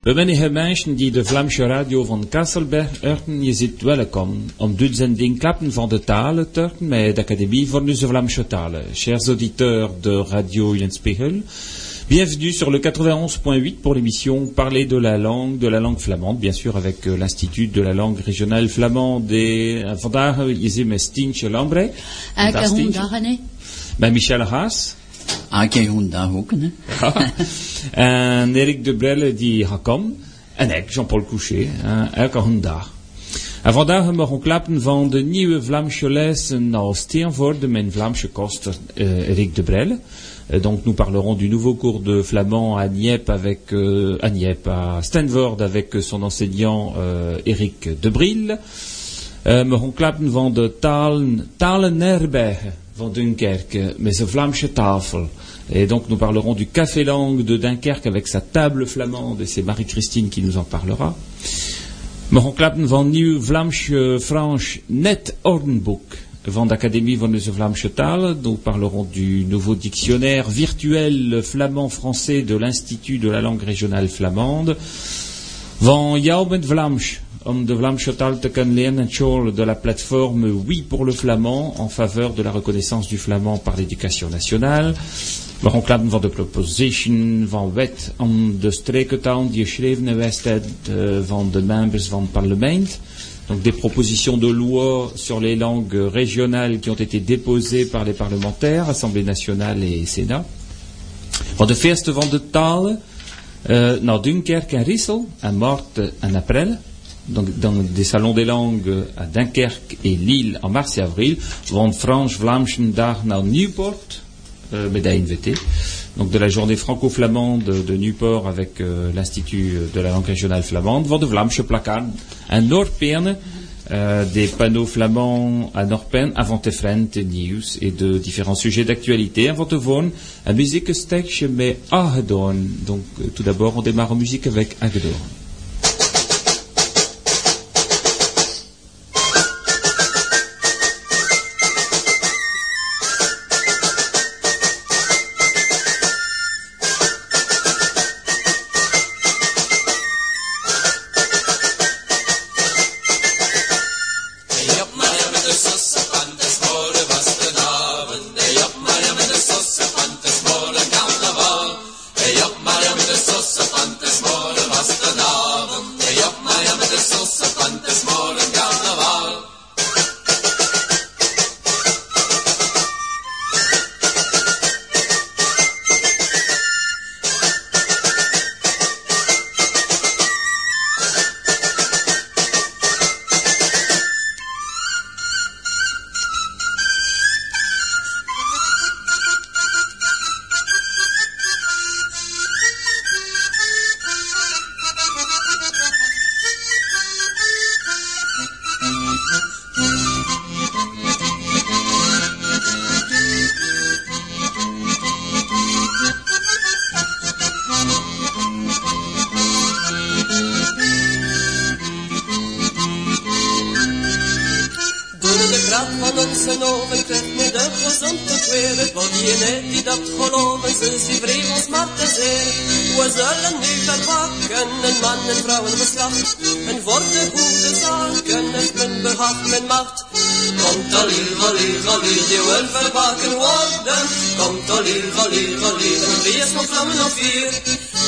We wenige mensen die de Vlaamse radio van Kasselberg örten, je zit welkom om dit zending klappen van de talen te örten met de Académie voor de Vlaamse talen. Chers auditeurs de Radio Spiegel, bienvenue sur le 91.8 pour l'émission Parler de la langue, de la langue flamande, bien sûr avec euh, l'Institut de la langue régionale flamande. Et vandaag is met Stientje Lambre. Ben Michel Haas. Ah, ook, hè? en Erik de Brelle die Hakam. En ik, Jean-Paul Couchet, elke hondag. En vandaag hebben we klappen van de nieuwe Vlaamse lessen naar Steenvoorde, mijn Vlaamse koster uh, Eric de. Uh, donc nous parlerons du nouveau cours de flamand à Nieppe avec euh, à Nieppe, à Stanford avec son enseignant euh, Eric de Brille. Uh, we gaan klappen van de talen, van Dunkerque, mais Vlaamse tafel. Et donc nous parlerons du Café Langue de Dunkerque avec sa table flamande, et c'est Marie-Christine qui nous en parlera. Mogen klappen van Nieuw Vlaamse Franche Net Ordenboek van de Académie van de Vlaamse Taal. Nous parlerons du nouveau dictionnaire virtuel flamand-français de l'Institut de la langue régionale flamande. Van Jou met Vlaams om de te kunnen de la plateforme Oui pour le flamand en faveur de la reconnaissance du flamand par l'éducation nationale. Waarom parlement. Donc des propositions de loi sur les langues régionales qui ont été déposées par les parlementaires, Assemblée nationale et Sénat. Van de van Dunkerque en Rissel, en en. Donc, dans des salons des langues à Dunkerque et Lille en mars et avril, van Franche Vlaamsen daar naar Newport, euh, NVT. Donc de la journée franco-flamande de Newport avec euh, l'Institut de la langue régionale flamande, van de Vlaamse placard à Noordperne, euh, des panneaux flamands à Norpen, avant Frente News et de différents sujets d'actualité. Avant de voir un musique stage mais Agedorn. Donc euh, tout d'abord on démarre en musique avec ons vivreef ons martens zeer. We zullen nu verpakken. in man en vrouwen geslacht. En voor de goede zaken het men behaagt men macht. Komt alil, valil, valil, die wil verpakken worden. Komt alil, valil, valil, en wie is van vlammen of vier?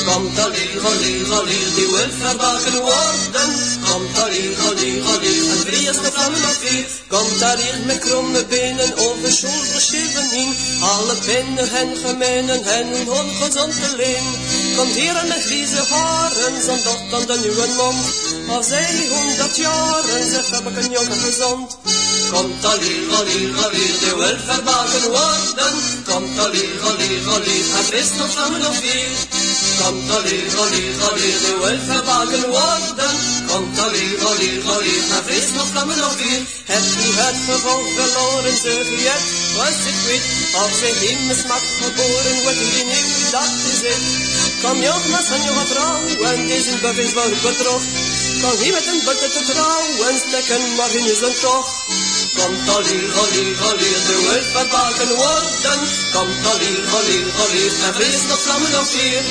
Komt alil, valil, valil, die wil verpakken worden. Kom Tariq, Tariq, Tariq, een vlammen van Mafir. Kom Tariq met kromme benen over schouder schillen heen. Alle pennen hen gemenen hen hun ongezonde verleen. Komt hier en met vieze haren, zo'n docht aan de nieuwe mond. Al zij honderd jaren, zeg heb ik een jongen gezond. Komt allier, allier, allier, de wil verbaken worden. Komt allier, allier, allier, het is nog samen nog vier. Komt allier, allier, allier, de wil verbaken worden. Komt allier, allier, allier, het is nog samen nog vier. Heb je het gevolg verloren, zeg je? Het, was ik weet. Als je hemelsmacht geboren wordt, je niet, dat is het. Kom jongens en jonge vrouwen, deze buff is wel bedrocht. Kom hier met een butte te trouwen, stekken maar in je zon toch. Komt allier, allier, allier, de wil verbaken worden. Komt allier, allier, allier, en vrees nog vlammen nog weer.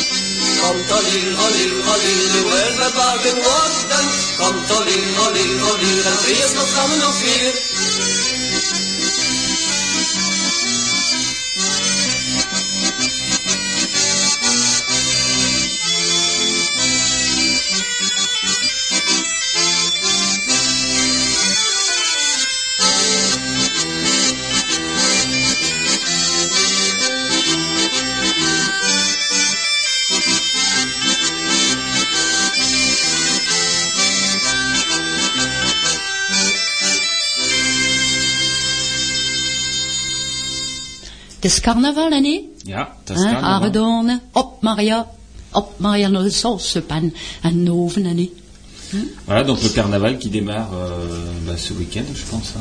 Komt ollie, ollie, ollie, nu er we bagen worden. Komt ollie, ollie, ollie, en drie is nog gaan nog vier. Is carnaval, hè? Ja, dat is Hè, carnaval. Aardorn, op Maria, op Maria de saucepan en oven, hè? Voilà, donc le carnaval qui démarre euh, bah, ce week-end, je pense. hein,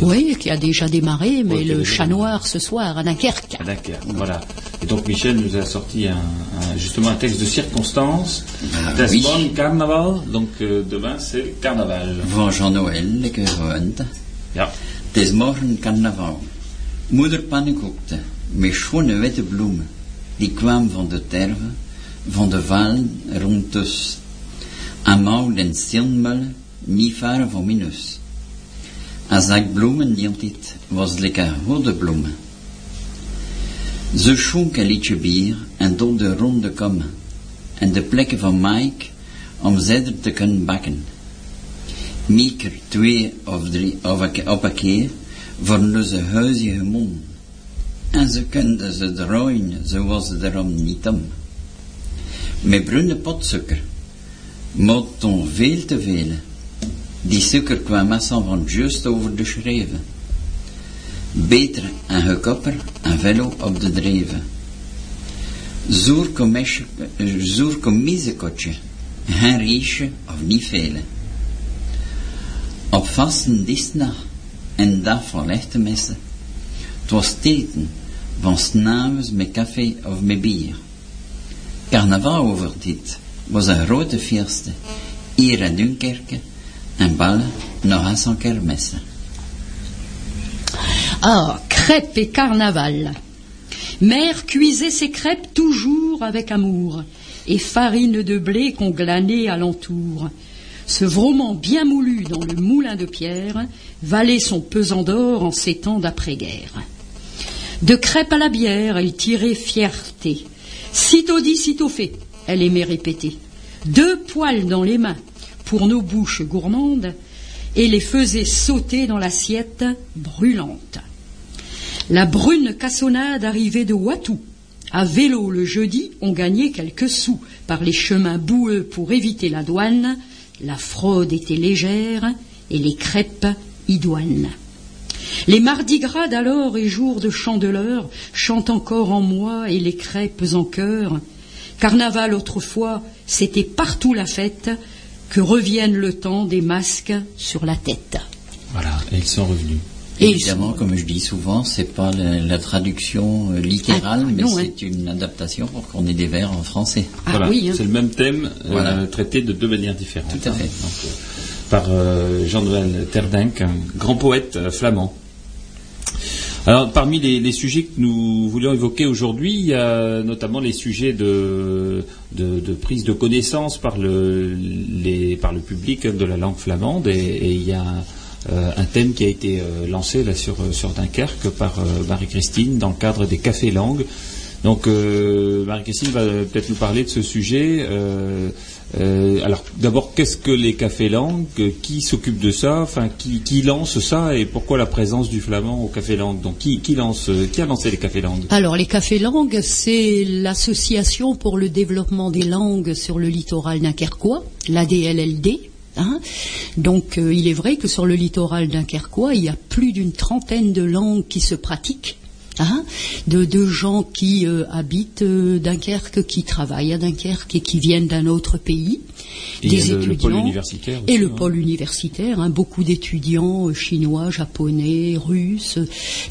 Oui, qui a déjà démarré, mais le chat noir ce soir à Dunkerque. à Dunkerque. Voilà. Et donc Michel nous a sorti un, un- justement un texte de circonstance. Ah, Das oui. Bon Carnaval. Donc euh, demain c'est carnaval. Van Jean Noël, gewoond. Ja. Morgen carnaval. Moeder pannenkoekte met schone witte bloemen. Die kwamen van de terve, van de valen rond dus. Amal den niet ver van minus. Als ik bloemen die altijd was lekker goede bloemen. Ze schonk een liedje bier en door de ronde komen. En de plekken van Mike om zeder te kunnen bakken. Mieker twee of drie op een keer voor ze huizige mond. En ze konden ze draaien, zo was ze erom niet om. Met bruine potsuiker, maar toen veel te veel. Die suiker kwam meestal van juist over de schreven. Beter en gekopper en velo op de dreven. Zoer kommiesekotje, geen riesje of niet vele. Op vasten en dag van lichte messen. Het was teken van s'navonds met café of met bier. Carnaval over dit was een grote feest. Hier in Dunkerque en ballen nog eens een kermessen. Ah, crêpes et carnaval. Mère cuisait ses crêpes toujours avec amour, et farine de blé qu'on glanait alentour. Ce vroment bien moulu dans le moulin de pierre valait son pesant d'or en ces temps d'après-guerre. De crêpes à la bière, elle tirait fierté. Sitôt dit, sitôt fait, elle aimait répéter. Deux poils dans les mains pour nos bouches gourmandes, et les faisait sauter dans l'assiette brûlante. La brune cassonade arrivait de Watou. À vélo le jeudi, on gagnait quelques sous par les chemins boueux pour éviter la douane. La fraude était légère et les crêpes idoines. Les mardis gras d'alors et jours de chandeleur chantent encore en moi et les crêpes en chœur. Carnaval autrefois, c'était partout la fête, que revienne le temps des masques sur la tête. Voilà. Et ils sont revenus. Et Évidemment, comme je dis souvent, c'est pas la, la traduction euh, littérale, Ah, mais non, hein. c'est une adaptation pour qu'on ait des vers en français. Ah voilà. oui, hein. C'est le même thème euh, traité de deux manières différentes. Tout à fait. Donc, euh, par euh, Jean-Noël Terdink, un grand poète euh, flamand. Alors, parmi les, les sujets que nous voulions évoquer aujourd'hui, il y a notamment les sujets de, de, de prise de connaissance par le, les, par le public de la langue flamande, et, et il y a un thème qui a été euh, lancé là sur, sur Dunkerque par euh, Marie-Christine dans le cadre des cafés langues. Donc, euh, Marie-Christine va peut-être nous parler de ce sujet. Euh, euh, alors, d'abord, qu'est-ce que les cafés langues? Qui s'occupe de ça? Enfin, qui, lance ça? Et pourquoi la présence du flamand au café langue Donc, qui, qui lance Qui a lancé les cafés langues? Alors, les cafés langues, c'est l'association pour le développement des langues sur le littoral dunkerquois, l'ADLLD. Hein Donc, euh, il est vrai que sur le littoral dunkerquois, il y a plus d'une trentaine de langues qui se pratiquent. Hein de, de gens qui euh, habitent euh, Dunkerque, qui travaillent à Dunkerque et qui viennent d'un autre pays, Et des a le- le étudiants. pôle universitaire et le hein. pôle universitaire, hein, beaucoup d'étudiants euh, chinois, japonais, russes.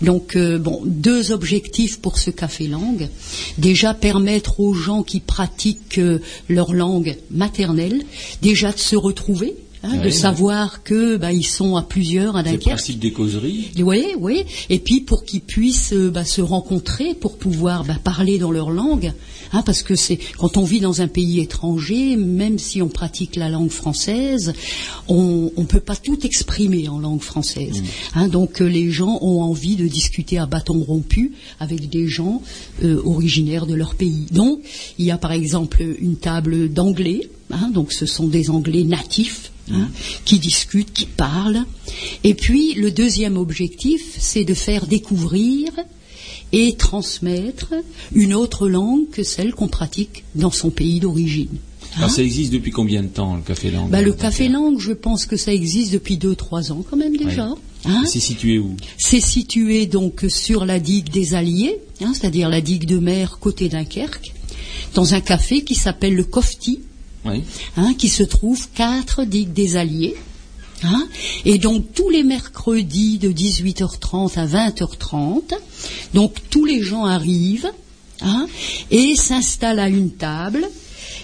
Donc euh, bon, deux objectifs pour ce café langue. Déjà permettre aux gens qui pratiquent euh, leur langue maternelle déjà de se retrouver hein, de savoir que bah, ils sont à plusieurs à C'est le Dunkerque. principe des causeries. Oui, oui. Et puis pour qu'ils puissent euh, bah, se rencontrer, pour pouvoir bah, parler dans leur langue, hein, parce que c'est quand on vit dans un pays étranger, même si on pratique la langue française, on ne peut pas tout exprimer en langue française. Hein, donc euh, les gens ont envie de discuter à bâton rompu avec des gens euh, originaires de leur pays. Donc il y a par exemple une table d'anglais. hein, donc ce sont des anglais natifs hein, qui discutent, qui parlent. Et puis le deuxième objectif, c'est de faire découvrir et transmettre une autre langue que celle qu'on pratique dans son pays d'origine. Alors Hein ça existe depuis combien de temps le café langue Bah, le café langue, je pense que ça existe depuis deux, trois ans quand même déjà. Hein C'est situé où? C'est situé donc sur la digue des Alliés, hein, c'est-à-dire la digue de mer côté Dunkerque, dans un café qui s'appelle le Cofti, Oui. hein, qui se trouve quatre digues des Alliés. hein. et donc tous les mercredis de 18h30 à 20h30, donc tous les gens arrivent hein, et s'installent à une table.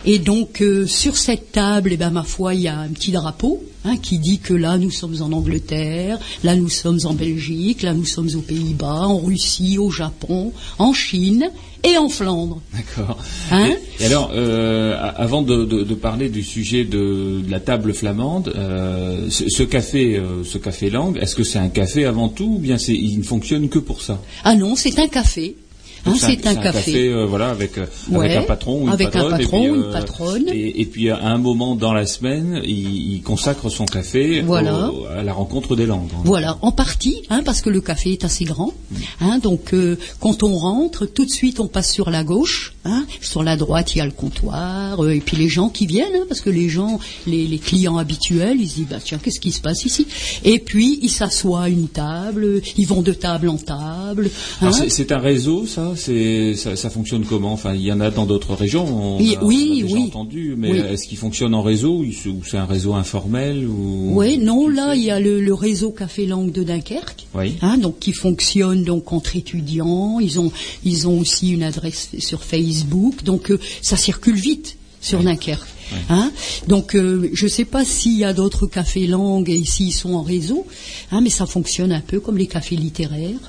Et donc euh, sur cette table, eh ben, ma foi, il y a un petit drapeau hein, qui dit que là nous sommes en Angleterre, là nous sommes en Belgique, là nous sommes aux Pays-Bas, en Russie, au Japon, en Chine et en Flandre. D'accord. Hein et, et alors, euh, avant de, de- de parler du sujet de, de la table flamande, euh, ce, ce café, euh, ce café langue, est-ce que c'est un café avant tout ou bien il ne fonctionne que pour ça? Ah non, c'est un café. Hein, c'est un, café. euh, voilà, avec, euh, Ouais, avec un patron ou une avec un patronne. et patron puis, ou une euh, patronne. Et, et puis à un moment dans la semaine, il, il consacre son café Voilà. au- à la rencontre des langues. hein. Voilà, en partie, hein, parce que le café est assez grand. Hein, donc, quand on rentre, tout de suite, on passe sur la gauche. Hein, sur la droite, il y a le comptoir. et puis les gens qui viennent, hein, parce que les gens, les, les clients habituels, ils se disent, bah, tiens, qu'est-ce qui se passe ici? Et puis, ils s'assoient à une table, ils vont de table en table. C'est un réseau, ça, c'est, ça ça fonctionne comment? Enfin, il y en a dans d'autres régions. On Oui, a, on oui, a déjà oui. entendu, mais Oui. est-ce qu'il fonctionne en réseau ou c'est, un réseau informel ou Oui, non, là, il y a le, le réseau Café Langue de Dunkerque. Oui. Hein, donc qui fonctionne donc entre étudiants. Ils ont ils ont aussi une adresse sur Facebook. Donc euh, ça circule vite sur Dunkerque. Hein donc euh, je ne sais pas s'il y a d'autres cafés langues et s'ils sont en réseau, hein, mais ça fonctionne un peu comme les cafés littéraires.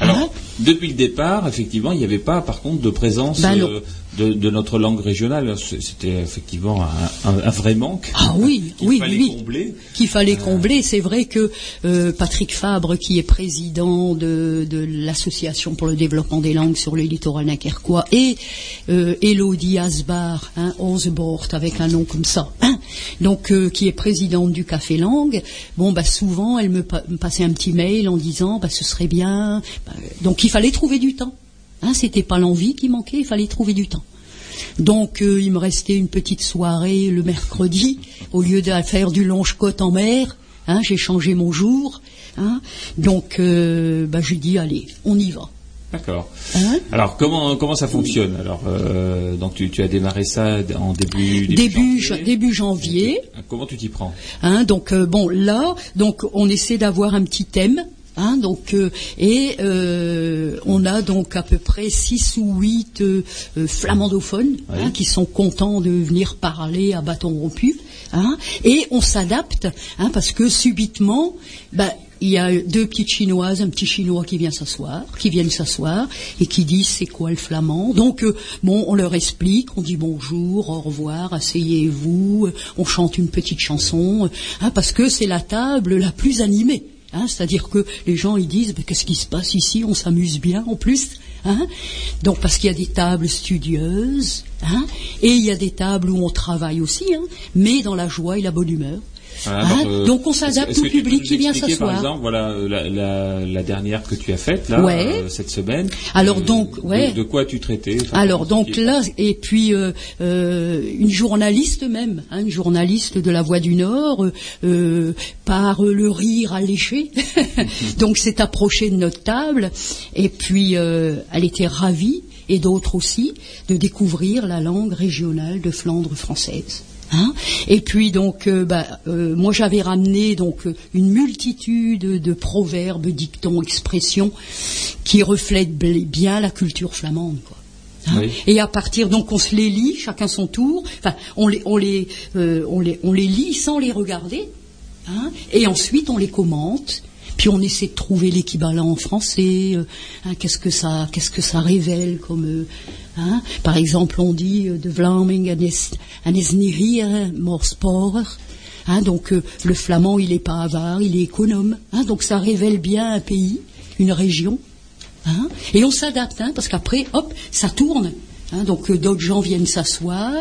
Alors, depuis le départ, effectivement, il n'y avait pas, par contre, de présence Ben euh, de, de notre langue régionale. C'était effectivement un, un- un vrai manque. Ah oui, qu'il oui, fallait oui. combler. qu'il fallait combler. C'est vrai que euh, Patrick Fabre, qui est président de, de l'association pour le développement des langues sur le littoral dunkerquois, et euh, Elodie Asbar, hein, Osbort, avec un nom comme ça, hein, donc euh, qui est présidente du Café Langue, bon bah souvent elle me, pa- me passait un petit mail en disant bah ce serait bien. Bah, donc il fallait trouver du temps. Hein, C'était pas l'envie qui manquait, il fallait trouver du temps. Donc euh, il me restait une petite soirée le mercredi, au lieu de faire du longe-côte en mer, hein, j'ai changé mon jour. Hein, donc euh, bah, j'ai dit allez, on y va. D'accord. Hein? Alors, comment, comment ça fonctionne? Alors, euh, donc tu, tu as démarré ça en début, début, Début, janvier. ja- début janvier. Comment tu t'y prends? Hein, donc bon là, donc on essaie d'avoir un petit thème. Hein, donc euh, et euh, on a donc à peu près six ou huit euh, flamandophones Oui. hein, qui sont contents de venir parler à bâton rompu. Hein, et on s'adapte hein, parce que subitement, bah, il y a deux petites chinoises, un petit chinois qui vient s'asseoir, qui viennent s'asseoir et qui disent c'est quoi le flamand? Donc euh, bon, on leur explique, on dit bonjour, au revoir, asseyez-vous, on chante une petite chanson, hein, parce que c'est la table la plus animée. Hein, C'est-à-dire que les gens ils disent qu'est-ce qui se passe ici? On s'amuse bien en plus. Hein? Donc parce qu'il y a des tables studieuses hein, et il y a des tables où on travaille aussi, hein, mais dans la joie et la bonne humeur. Voilà, Hein, euh, donc on s'adapte au public qui vient expliquer, Par s'asseoir. exemple, voilà euh, la, la, la dernière que tu as faite là Ouais. euh, cette semaine. Alors donc, de- ouais. De, quoi tu traitais Enfin, Alors donc là et puis euh, euh, une journaliste même, hein, une journaliste de la Voix du Nord, par le rire alléché, donc s'est approchée de notre table et puis euh, elle était ravie et d'autres aussi de découvrir la langue régionale de Flandre française. Hein et puis donc, euh, bah, euh, moi j'avais ramené donc euh, une multitude de proverbes, dictons, expressions qui reflètent bien la culture flamande. Quoi. Hein. Oui. Et à partir donc on se les lit chacun son tour. Enfin, on les on les euh, on les on les lit sans les regarder. hein. et ensuite on les commente. Puis on essaie de trouver l'équivalent en français. euh, hein, qu'est-ce que ça qu'est-ce que ça révèle comme euh, hein. Par exemple, on dit euh, de Vlaming niet hier, maar sporer. Hein, donc le flamand, il est pas avare, il est économe. Hein, donc ça révèle bien un pays, une région. Hein, et on s'adapte, hein, parce qu'après, hop, ça tourne. Hein, donc d'autres gens viennent s'asseoir.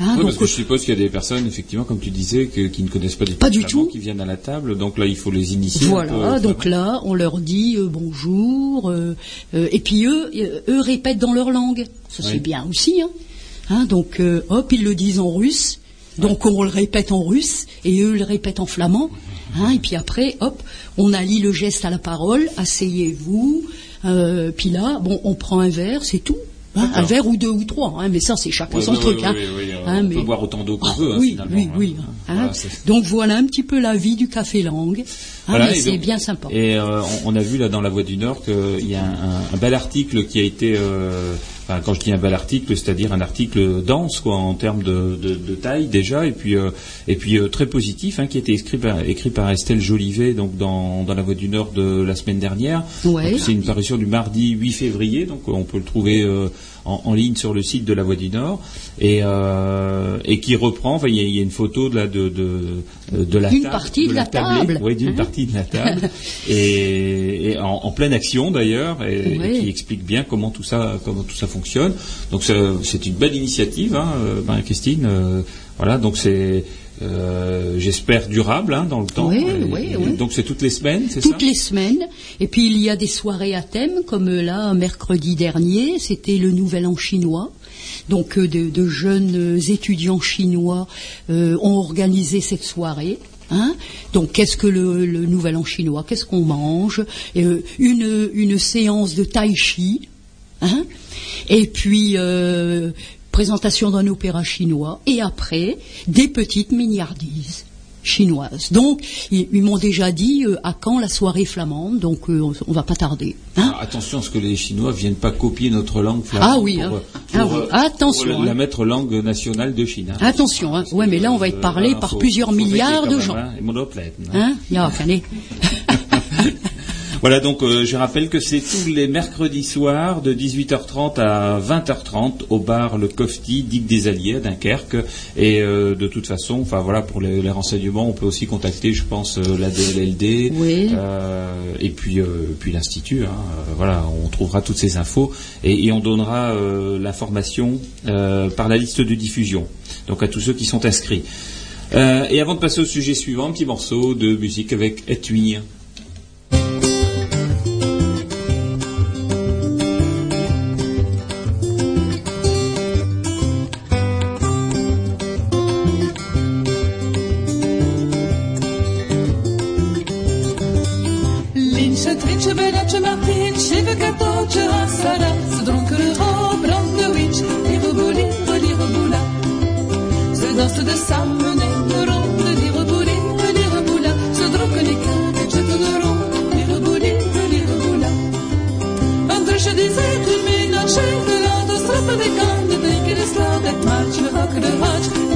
Hein, Oui, donc, parce que je suppose qu'il y a des personnes, effectivement, comme tu disais, que- qui ne connaissent pas du tout Pas du tout. qui viennent à la table. Donc là, il faut les initier. peu Voilà, donc là, on leur dit euh, bonjour, euh, euh, et puis eux, eux répètent dans leur langue. Ça Oui. c'est bien aussi. Hein. Hein, donc hop, ils le disent en russe, donc on le répète en russe, et eux le répètent en flamand. Hein, et puis après, hop, on allie le geste à la parole, asseyez-vous, puis là, bon, on prend un verre, c'est tout. Hein, un verre ou deux ou trois, hein, mais ça c'est chacun Ouais, son ouais, truc. ouais, hein. Hein, on mais- peut boire autant d'eau qu'on Ah, veut, hein, oui, finalement, oui, oui. Hein. Voilà, Donc voilà un petit peu la vie du café langue. Hein, Voilà, c'est bien sympa. Et euh, on, on a vu là dans la Voix du Nord qu'il y a un, un- un bel article qui a été, euh, enfin, quand je dis un bel article, c'est-à-dire un article dense quoi en termes de, de- de taille déjà, et puis euh, et puis euh, très positif, hein, qui a été écrit par, écrit par Estelle Jolivet donc dans, dans la Voix du Nord de la semaine dernière. Ouais. C'est une parution du mardi 8 février, donc on peut le trouver euh, en, en ligne sur le site de la Voix du Nord, et, euh, et qui reprend. Enfin, il y, a- il y a une photo de la de de, de la D'une table, partie de la tablée. table. Oui, d'une Hein partie de la table, et, et en, en pleine action d'ailleurs, et, qui explique bien comment tout ça comment tout ça fonctionne. Donc c'est une belle initiative, hein, euh, Marie-Christine. euh, voilà, donc c'est euh, j'espère durable hein, dans le temps. Oui, oui, oui. Donc c'est toutes les semaines, c'est ça Toutes les semaines. Et puis il y a des soirées à thème, comme euh, là, mercredi dernier, c'était le Nouvel An chinois. Donc euh, de, de jeunes étudiants chinois euh, ont organisé cette soirée. Hein Donc qu'est-ce que le, le Nouvel An chinois? Qu'est-ce qu'on mange? Euh, une, une séance de tai chi. Hein et puis euh, présentation d'un opéra chinois. Et après, des petites milliardises chinoises. Donc, ils, ils m'ont déjà dit euh, à quand la soirée flamande, donc euh, on, on va pas tarder. Hein Alors, attention à ce que les Chinois viennent pas copier notre langue flamande Ah oui, pour, hein. Ah pour, oui. euh, Attention, pour la hein. mettre langue nationale de Chine. hein. Attention, hein. ouais, mais là on va être Euh, parlé par plusieurs milliards de gens. hein, et monoplète, hein. Hein Ja, allez. Voilà, donc euh, je rappelle que c'est tous les mercredis soirs de 18h30 à 20h30 au bar Le Cofti, Digue des Alliés à Dunkerque. Et euh, de toute façon, enfin voilà, pour les, les renseignements, on peut aussi contacter, je pense, euh, la DLLD Oui. euh, et puis euh, puis l'institut. hein. Voilà, on trouvera toutes ces infos et, et on donnera euh, l'information euh, par la liste de diffusion. Donc à tous ceux qui sont inscrits. Euh, et avant de passer au sujet suivant, un petit morceau de musique avec Etui. De slaap, het maatje, we hakken de haat,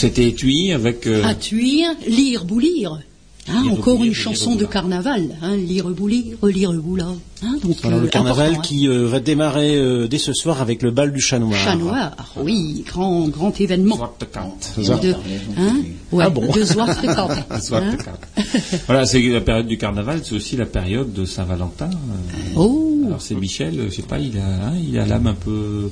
c'était étui avec... euh, À lire, boulir. Hein, Lire, encore boulir, une lire, chanson de carnaval. Hein, lire, boulir, lire, boula. Hein, donc, Voilà, euh, le carnaval qui euh, va démarrer euh, dès ce soir avec le bal du chat noir. Chat noir, oui, grand, grand événement. De, hein, ouais, Ah bon hein. Voilà, c'est la période du carnaval, c'est aussi la période de Saint-Valentin. euh. Oh, Alors c'est Michel, je sais pas, il a, hein, il a l'âme un peu,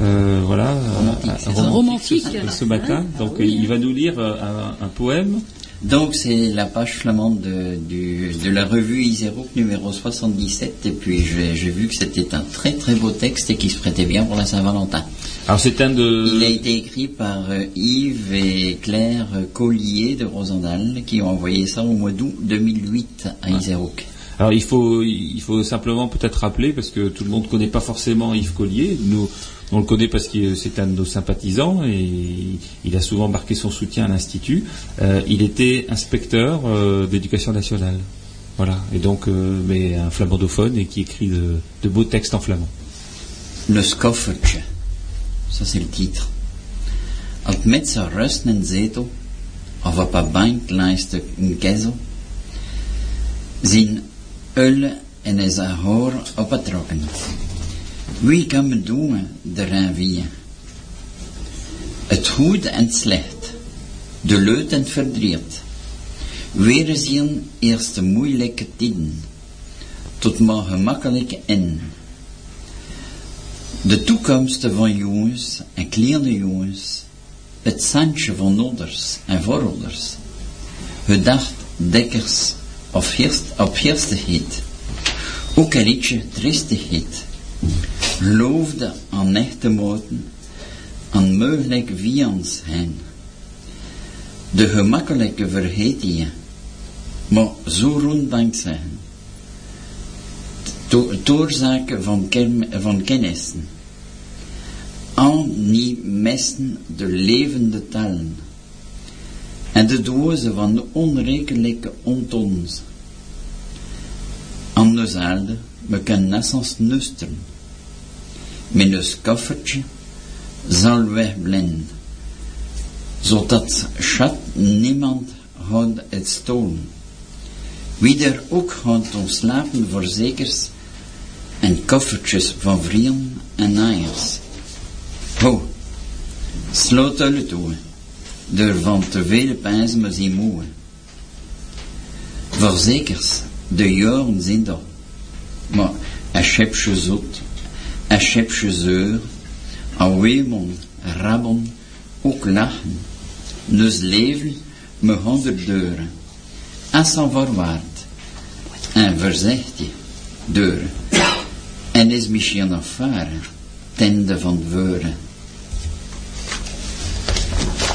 euh, voilà, Romantique, euh. Romantique. ce, ce matin. Donc il va nous lire euh, un, un poème. Donc c'est la page flamande de, du- de la revue Isérouk numéro 77 et puis j'ai j'ai vu que c'était un très très beau texte et qui se prêtait bien pour la Saint-Valentin. Alors c'est un de. Il a été écrit par euh, Yves et Claire Collier de Rosendal qui ont envoyé ça au mois d'août 2008 à Isérouk. Alors il faut, il faut simplement peut-être rappeler parce que tout le monde ne connaît pas forcément Yves Collier. Nous, on le connaît parce que c'est un de nos sympathisants et il a souvent marqué son soutien à l'institut. Euh, il était inspecteur euh, d'éducation nationale. Voilà. Et donc, euh, mais un flamandophone et qui écrit de, de beaux textes en flamand. Le Skoffertje, ça c'est le titre. Op met zijn rust en zetel, of op een bank de een kezel, zijn ulle en is haar haar op het trokken. Wie kan me doen de renvie? Het goed en het slecht, de leut en het verdriet. Weer zien eerst de moeilijke tijden, tot maar gemakkelijk in. De toekomsten van jongens en kleine jongens, het zandje van ouders en voorouders, gedacht dekkers of heerst, op heerstigheid, ook een liedje triestigheid, geloofde aan echte moten, aan mogelijk vians heen. De gemakkelijke vergeet je, maar zo ronddank zijn. Van, van kennissen. Aan niet messen de levende talen. En de dozen van de onrekelijke ontons. Aan de zaalde, we kunnen nassens nusteren. Met een skoffertje zal wegblenden. Zodat schat niemand gaat het stolen. Wie er ook gaat ontslapen verzekers en koffertjes van vrienden en naaiers. Ho, sloot alle toe, door van te veel pijzen me zien moe. Verzekers, de jaren zijn dat, maar een schepje zoet, een schepje zeur, een weemon, rabbon, ook lachen. Dus leven me honderd deuren, als van voorwaard, en verzegt je, deuren. En is tende van veuren.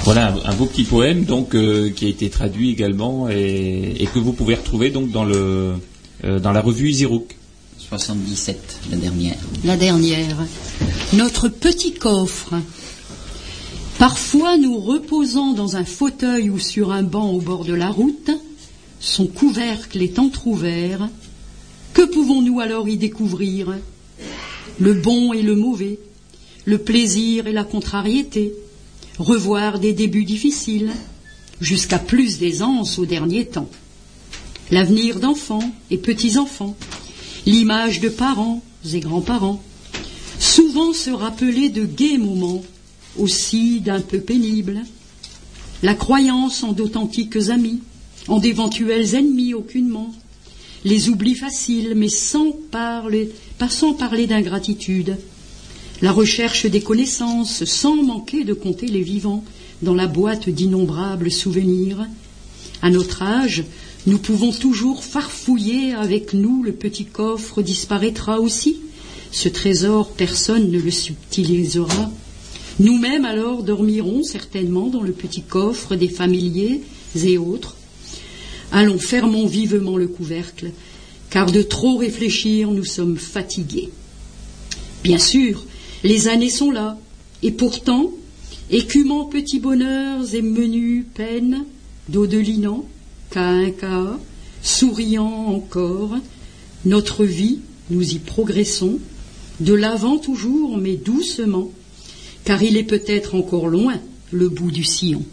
Voilà un, un beau petit poème donc euh, qui a été traduit également et, et que vous pouvez retrouver donc dans le euh, dans la revue Isirouk. 77, la dernière. la dernière. Notre petit coffre. Parfois, nous reposant dans un fauteuil ou sur un banc au bord de la route, son couvercle est entr'ouvert. Que pouvons-nous alors y découvrir? Le bon et le mauvais, le plaisir et la contrariété, revoir des débuts difficiles, jusqu'à plus d'aisance au dernier temps. L'avenir d'enfants et petits-enfants, l'image de parents et grands-parents, souvent se rappeler de gais moments, aussi d'un peu pénibles, la croyance en d'authentiques amis, en d'éventuels ennemis aucunement, les oublis faciles mais sans parler, sans parler d'ingratitude, la recherche des connaissances sans manquer de compter les vivants dans la boîte d'innombrables souvenirs. À notre âge, nous pouvons toujours farfouiller avec nous, le petit coffre disparaîtra aussi. Ce trésor, personne ne le subtilisera. Nous-mêmes alors dormirons certainement dans le petit coffre des familiers et autres. Allons, fermons vivement le couvercle, car de trop réfléchir, nous sommes fatigués. Bien sûr, les années sont là, et pourtant, écumant petits bonheurs et menus peines, dodelinant, qu'à un cas, souriant encore, notre vie, nous y progressons, de l'avant toujours, mais doucement, car il est peut-être encore loin le bout du sillon.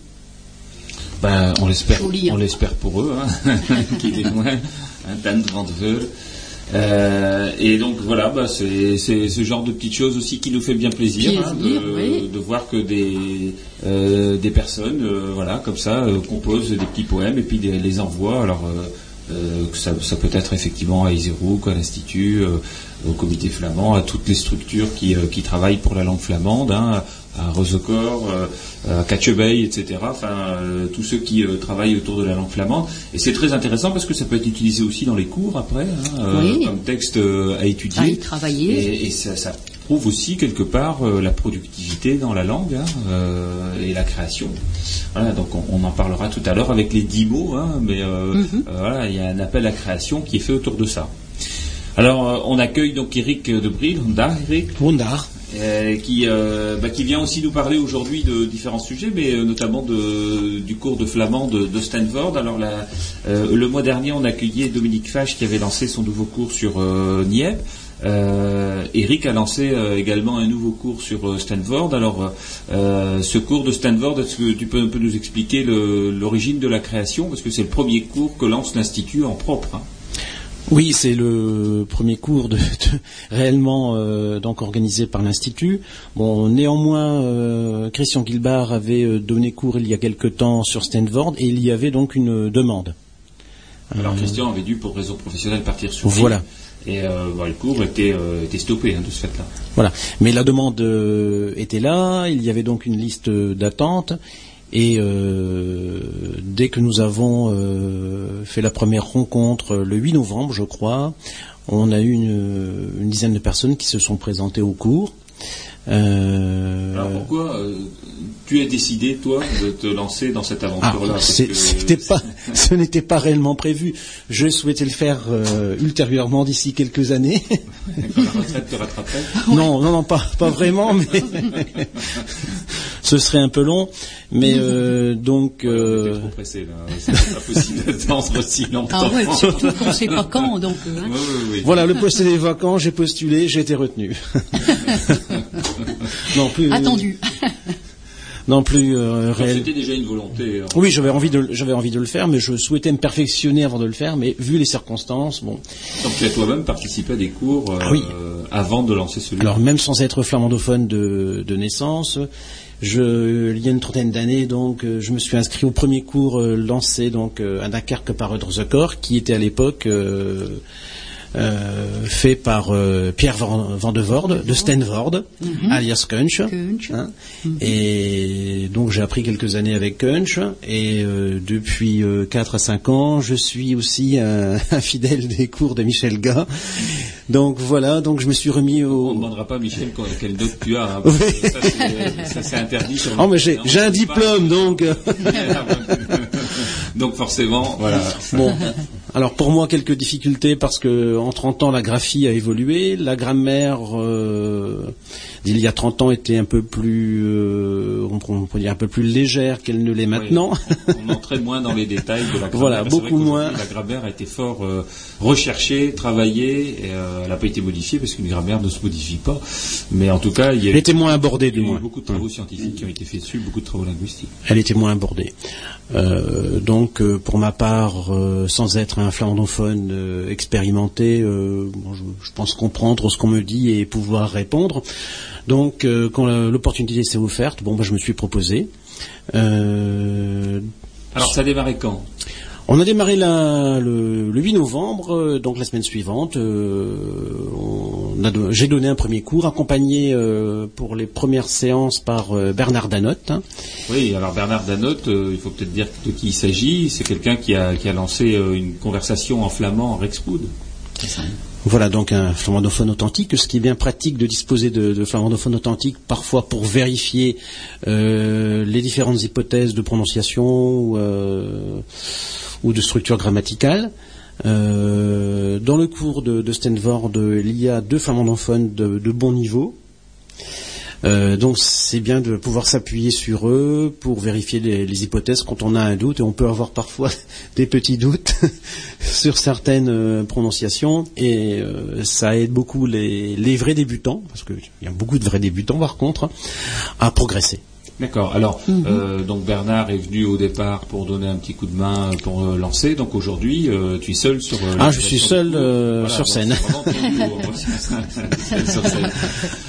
Ben, on l'espère, hein. on l'espère pour eux, hein, qu'il est loin, hein, Dan. Euh, et donc voilà, bah, c'est ce genre de petites choses aussi qui nous fait bien plaisir, hein, de, oui. de voir que des euh, des personnes, euh, voilà, comme ça, euh, composent des petits poèmes et puis des- les envoient. Alors euh, ça, ça peut être effectivement à Iserouk, à l'Institut, euh, au Comité flamand, à toutes les structures qui, euh, qui travaillent pour la langue flamande, hein, à Rosecor, euh, à etc. Enfin, euh, tous ceux qui euh, travaillent autour de la langue flamande. Et c'est très intéressant parce que ça peut être utilisé aussi dans les cours après, hein, euh, Oui. comme texte euh, à étudier. À y travailler. Et, et ça, ça prouve aussi quelque part euh, la productivité dans la langue hein, euh, et la création. Voilà, donc on, on en parlera tout à l'heure avec les dix mots, hein, mais euh, euh, voilà, il y a un appel à création qui est fait autour de ça. Alors, on accueille donc Eric de Bril, Honda, Eric. Euh, qui, euh, bah, qui vient aussi nous parler aujourd'hui de différents sujets, mais euh, notamment de, du cours de flamand de, de Stanford. Alors la- euh, le mois dernier, on accueillait Dominique Fache qui avait lancé son nouveau cours sur euh, Nièvre. Euh, Eric a lancé euh, également un nouveau cours sur euh, Stanford. Alors, euh, ce cours de Stanford, est-ce que tu peux un peu nous expliquer l'origine de la création? Parce que c'est le premier cours que lance l'Institut en propre. hein. Oui, c'est le premier cours de, de- réellement euh, donc organisé par l'institut. Bon, néanmoins, euh, Christian Gilbert avait euh, donné cours il y a quelque temps sur Stanford et il y avait donc une demande. Alors, Euh, Christian avait dû, pour raison professionnelle, partir sur Voilà. Et euh, bah, le cours était, euh, était stoppé hein, de ce fait-là. Voilà. Mais la demande euh, était là, il y avait donc une liste d'attente. Et euh, dès que nous avons euh, fait la première rencontre le 8 novembre, je crois, on a eu une, une dizaine de personnes qui se sont présentées au cours. Euh, Alors pourquoi euh, tu as décidé, toi, de te lancer dans cette ah, aventure-là que- c'était pas, ce n'était pas réellement prévu. Je souhaitais le faire euh, ultérieurement d'ici quelques années. Quand la retraite te rattraperait? Non, non, non, pas, pas vraiment, mais ce serait un peu long. Mais euh, donc, Voilà, euh, trop pressé, là. C'est pas possible d'attendre aussi longtemps. Ah ouais, surtout qu'on ne sait pas quand, donc. euh, hein. Oui, oui, oui. voilà, le poste est vacant, j'ai postulé, j'ai été retenu. non plus. Attendu. Non plus euh, réel. C'était déjà une volonté. hein. Oui, j'avais envie de, j'avais envie de le faire, mais je souhaitais me perfectionner avant de le faire. Mais vu les circonstances, bon. Donc tu as toi-même participé à des cours euh, Ah oui. avant de lancer celui-là. Alors même sans être flamandophone de, de naissance, je, il y a une trentaine d'années, donc, euh, je me suis inscrit au premier cours euh, lancé donc euh, à Dunkerque par Eudre qui était à l'époque euh, fait par euh, Pierre Van, Van de Voorde de Stenvoorde, alias Kunch. Kunch. hein. Et donc j'ai appris quelques années avec Kunch et euh, depuis euh, 4 à 5 ans, je suis aussi un, un fidèle des cours de Michel Gars. Donc voilà, donc je me suis remis On au, ne demandera pas, Michel, quel doc tu as. hein, Oui. parce que ça, c'est- ça, c'est interdit. Sur Oh, mais j'ai, un on pas. diplôme, donc. Donc forcément, voilà. bon. Alors pour moi, quelques difficultés parce que en 30 ans, la graphie a évolué. La grammaire euh, d'il y a 30 ans était un peu plus, euh, on peut- on peut dire un peu plus légère qu'elle ne l'est maintenant. Oui, on, on entrait moins dans les détails de la grammaire. Voilà, beaucoup moins. La grammaire a été fort euh, recherchée, travaillée, et euh, elle n'a pas été modifiée parce qu'une grammaire ne se modifie pas. Mais en tout cas, il y a, Elle était moins abordée, il du eu moins. beaucoup de travaux scientifiques qui ont été faits dessus, beaucoup de travaux linguistiques. Elle était moins abordée. Donc, pour ma part, sans être un flamandophone expérimenté, bon, je, je pense comprendre ce qu'on me dit et pouvoir répondre. Donc, euh, quand l'opportunité s'est offerte, bon, bah, je me suis proposé. Euh, Alors ça a démarré quand? On a démarré la- le, le 8 novembre, euh, donc la semaine suivante. euh, J'ai donné un premier cours, accompagné euh, pour les premières séances par euh, Bernard Danotte. hein. Oui, alors Bernard Danotte, il faut peut-être dire de qui il s'agit. C'est quelqu'un qui a, qui a lancé une conversation en flamand en Rexpood. Voilà donc un flamandophone authentique, ce qui est bien pratique de disposer de, de flamandophone authentique, parfois pour vérifier euh, les différentes hypothèses de prononciation ou, euh, de structure grammaticale. Euh, dans le cours de, de Stanford, il y a deux flamandophones de bon niveau. Euh, donc c'est bien de pouvoir s'appuyer sur eux pour vérifier les, hypothèses quand on a un doute et on peut avoir parfois des petits doutes sur certaines euh, prononciations et euh, ça aide beaucoup les, vrais débutants parce qu'il y a beaucoup de vrais débutants par contre à progresser. D'accord. Alors, euh, donc Bernard est venu au départ pour donner un petit coup de main pour euh, lancer. Donc aujourd'hui, euh, tu es seul sur. euh, Ah, je suis seul euh, Voilà, sur scène.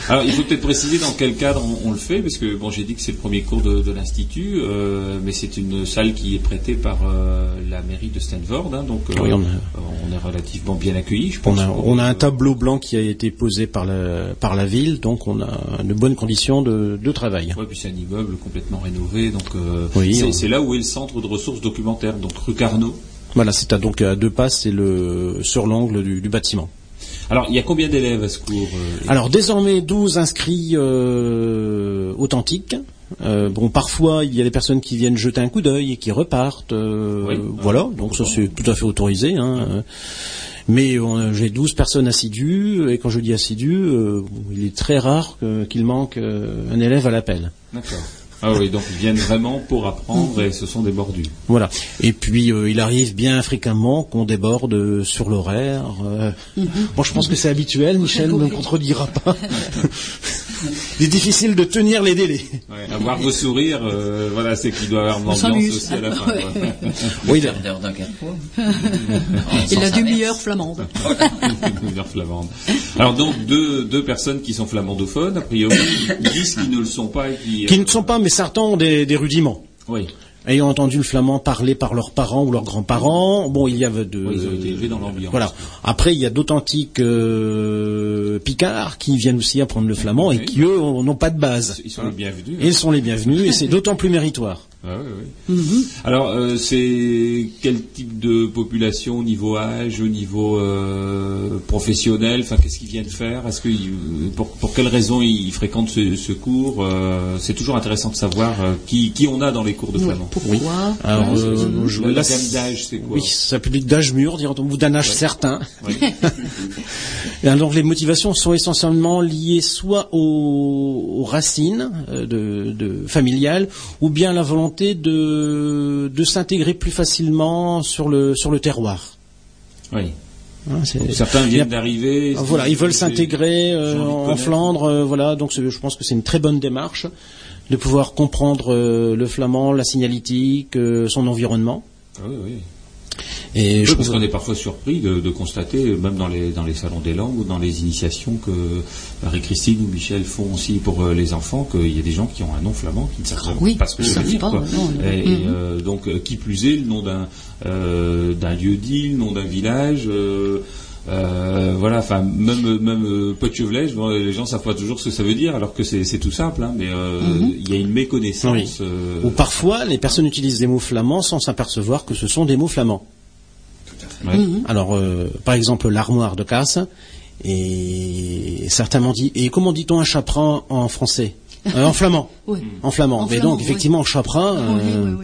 Alors, il faut peut-être préciser dans quel cadre on, on le fait, parce que bon, j'ai dit que c'est le premier cours de, de l'institut, euh, mais c'est une salle qui est prêtée par euh, la mairie de Stanford, hein, donc euh, Oui, on a- on est relativement bien accueillis, je pense. On a, pour- on a un tableau blanc qui a été posé par la, par la ville, donc on a de bonnes conditions de, de travail. Ouais, puis c'est un immeuble complètement rénové, donc euh, Oui, c'est on- là où est le centre de ressources documentaires, donc rue Carnot. Voilà, c'est à, donc à deux passes, c'est le sur l'angle du, du bâtiment. Alors, il y a combien d'élèves à ce cours euh, Alors désormais 12 inscrits euh, authentiques. Euh, bon, parfois il y a des personnes qui viennent jeter un coup d'œil et qui repartent. Oui. Voilà, donc ça c'est tout à fait autorisé. Hein. Mais j'ai 12 personnes assidues et quand je dis assidues, il est très rare qu'il manque un élève à l'appel. D'accord. Ah oui, donc ils viennent vraiment pour apprendre et ce sont des mordus. Voilà. Et puis euh, il arrive bien fréquemment qu'on déborde euh, sur l'horaire. euh. Bon, je pense que c'est habituel. Michel ne me contredira pas. il est difficile de tenir les délais. Ouais, avoir vos sourires, euh, voilà, c'est qu'il doit avoir une ambiance s'amuse. aussi à la fin. Ouais. Oui, quart d'heure d'un carrefour. Et la demi-heure flamande. Une heure flamande. Alors donc deux, deux personnes qui sont flamandophones, a priori, disent qu'ils ne le sont pas et qui. Qui ne sont pas, mais certains ont des, des rudiments. Oui. Ayant entendu le flamand parlé par leurs parents ou leurs grands-parents, bon, il y avait de... Oui, ils ont été élevés dans l'ambiance. Voilà. Après, il y a d'authentiques euh, picards qui viennent aussi apprendre le flamand et qui, eux, n'ont pas de base. Ils sont les bienvenus. Et ils sont les bienvenus et c'est d'autant plus méritoire. Ah oui, oui. Alors, euh, c'est quel type de population au niveau âge, au niveau euh, professionnel? Enfin, qu'est-ce qu'ils viennent faire? Est-ce que ils- pour, pour quelles raisons ils fréquentent ce, ce cours Euh, C'est toujours intéressant de savoir euh, qui, qui on a dans les cours de flamand. Pourquoi? Alors, Ouais, euh, c'est- je- la là, gamme c'est- d'âge, c'est quoi? Oui, ça public d'âge mûr, dirait-on, ou d'un âge certain. Oui. Et alors, les motivations sont essentiellement liées soit aux, aux racines euh, de, de familiales, ou bien à la volonté de, de s'intégrer plus facilement sur le sur le terroir. Oui. Hein, Certains viennent d'arriver. Ah, Voilà, ils veulent s'intégrer euh, en. Flandre, euh, voilà. Donc, je pense que c'est une très bonne démarche de pouvoir comprendre euh, le flamand, la signalétique, son environnement. Ah oui, oui. Et Oui, je parce qu'on est parfois surpris de, de constater, même dans les, dans les salons des langues ou dans les initiations que Marie-Christine ou Michel font aussi pour euh, les enfants, qu'il y a des gens qui ont un nom flamand qui ne savent oui, pas ce que ça veut dire. pas, quoi. non, non. Et, et, Mhm. euh, donc, euh, qui plus est, le nom d'un euh, d'un lieu dit, le nom d'un village. Euh, voilà, enfin même même euh, Potchevelej, bon, les gens savent pas toujours ce que ça veut dire, alors que c'est tout simple, hein, mais euh, il y a une méconnaissance. Oui. euh, Ou parfois, les personnes utilisent des mots flamands sans s'apercevoir que ce sont des mots flamands. ouais. Alors, euh, par exemple, l'armoire de casse, et certains m'ont dit, et comment dit-on un chaperon en français? Euh, En flamand. Oui. En flamand. En Mais flamand, donc, oui. effectivement, chaperon, Oui, euh,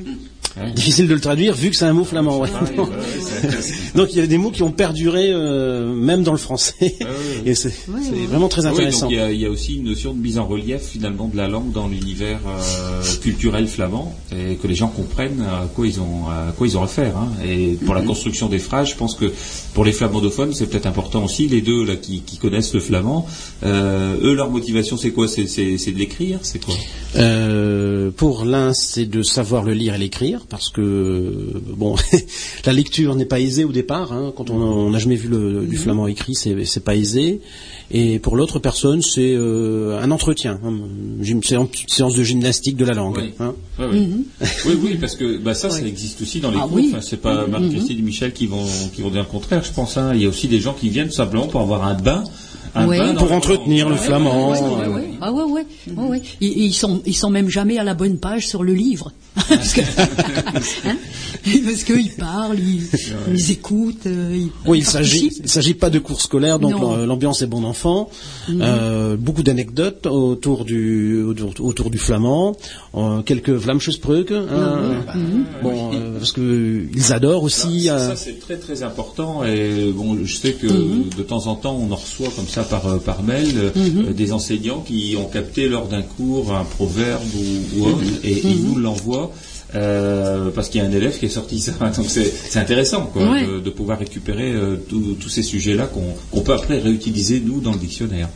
oui, difficile de le traduire vu que c'est un mot flamand. ouais. Ah, oui, ouais, ouais, c'est- donc, il y a des mots qui ont perduré euh, même dans le français. Ah. Et c'est c'est vraiment très Ah intéressant. il y, a, il y a aussi une notion de mise en relief finalement de la langue dans l'univers euh, culturel flamand et que les gens comprennent à quoi ils ont à quoi ils ont affaire. Hein. Et pour la Mhm. construction des phrases, je pense que pour les flamandophones, c'est peut-être important aussi. Les deux là qui, qui connaissent le flamand, euh, eux leur motivation c'est quoi? C'est c'est- c'est de l'écrire, c'est quoi? Euh, pour l'un, c'est de savoir le lire et l'écrire, parce que bon, la lecture n'est pas aisée au départ. hein. quand on n'a jamais vu le, du flamand écrit, c'est c'est pas aisé. Et pour l'autre personne, c'est euh, un entretien, hein, une séance, séance de gymnastique de la langue. Oui. hein. Ouais, ouais. Oui, oui, parce que bah, ça, ça existe aussi dans les Ah cours. oui. Enfin, c'est pas Marie-Christine et Michel qui vont qui vont dire le contraire, je pense. Hein. Il y a aussi des gens qui viennent simplement pour avoir un bain, un Ouais. Pour entretenir le flamand. Ah ouais, ouais. ils sont, ils sont même jamais à la bonne page sur le livre. Parce que- hein parce qu'ils parlent, ils, ils écoutent. euh, ils Oui, il s'agit, il s'agit pas de cours scolaires, donc l'ambiance est bon enfant. Euh, beaucoup d'anecdotes autour du autour, autour du flamand, euh, quelques Vlamsjespreuken, hein, bon, euh, parce que ils adorent aussi. Ça, euh, ça, c'est très très important et bon, je sais que de temps en temps on en reçoit comme ça par par mail euh, des enseignants qui ont capté lors d'un cours un proverbe ou, ou autre et ils nous l'envoient. Euh, parce qu'il y a un élève qui est sorti ça, donc c'est intéressant quoi, Ouais. de, de pouvoir récupérer euh, tous ces sujets-là qu'on peut après réutiliser nous dans le dictionnaire.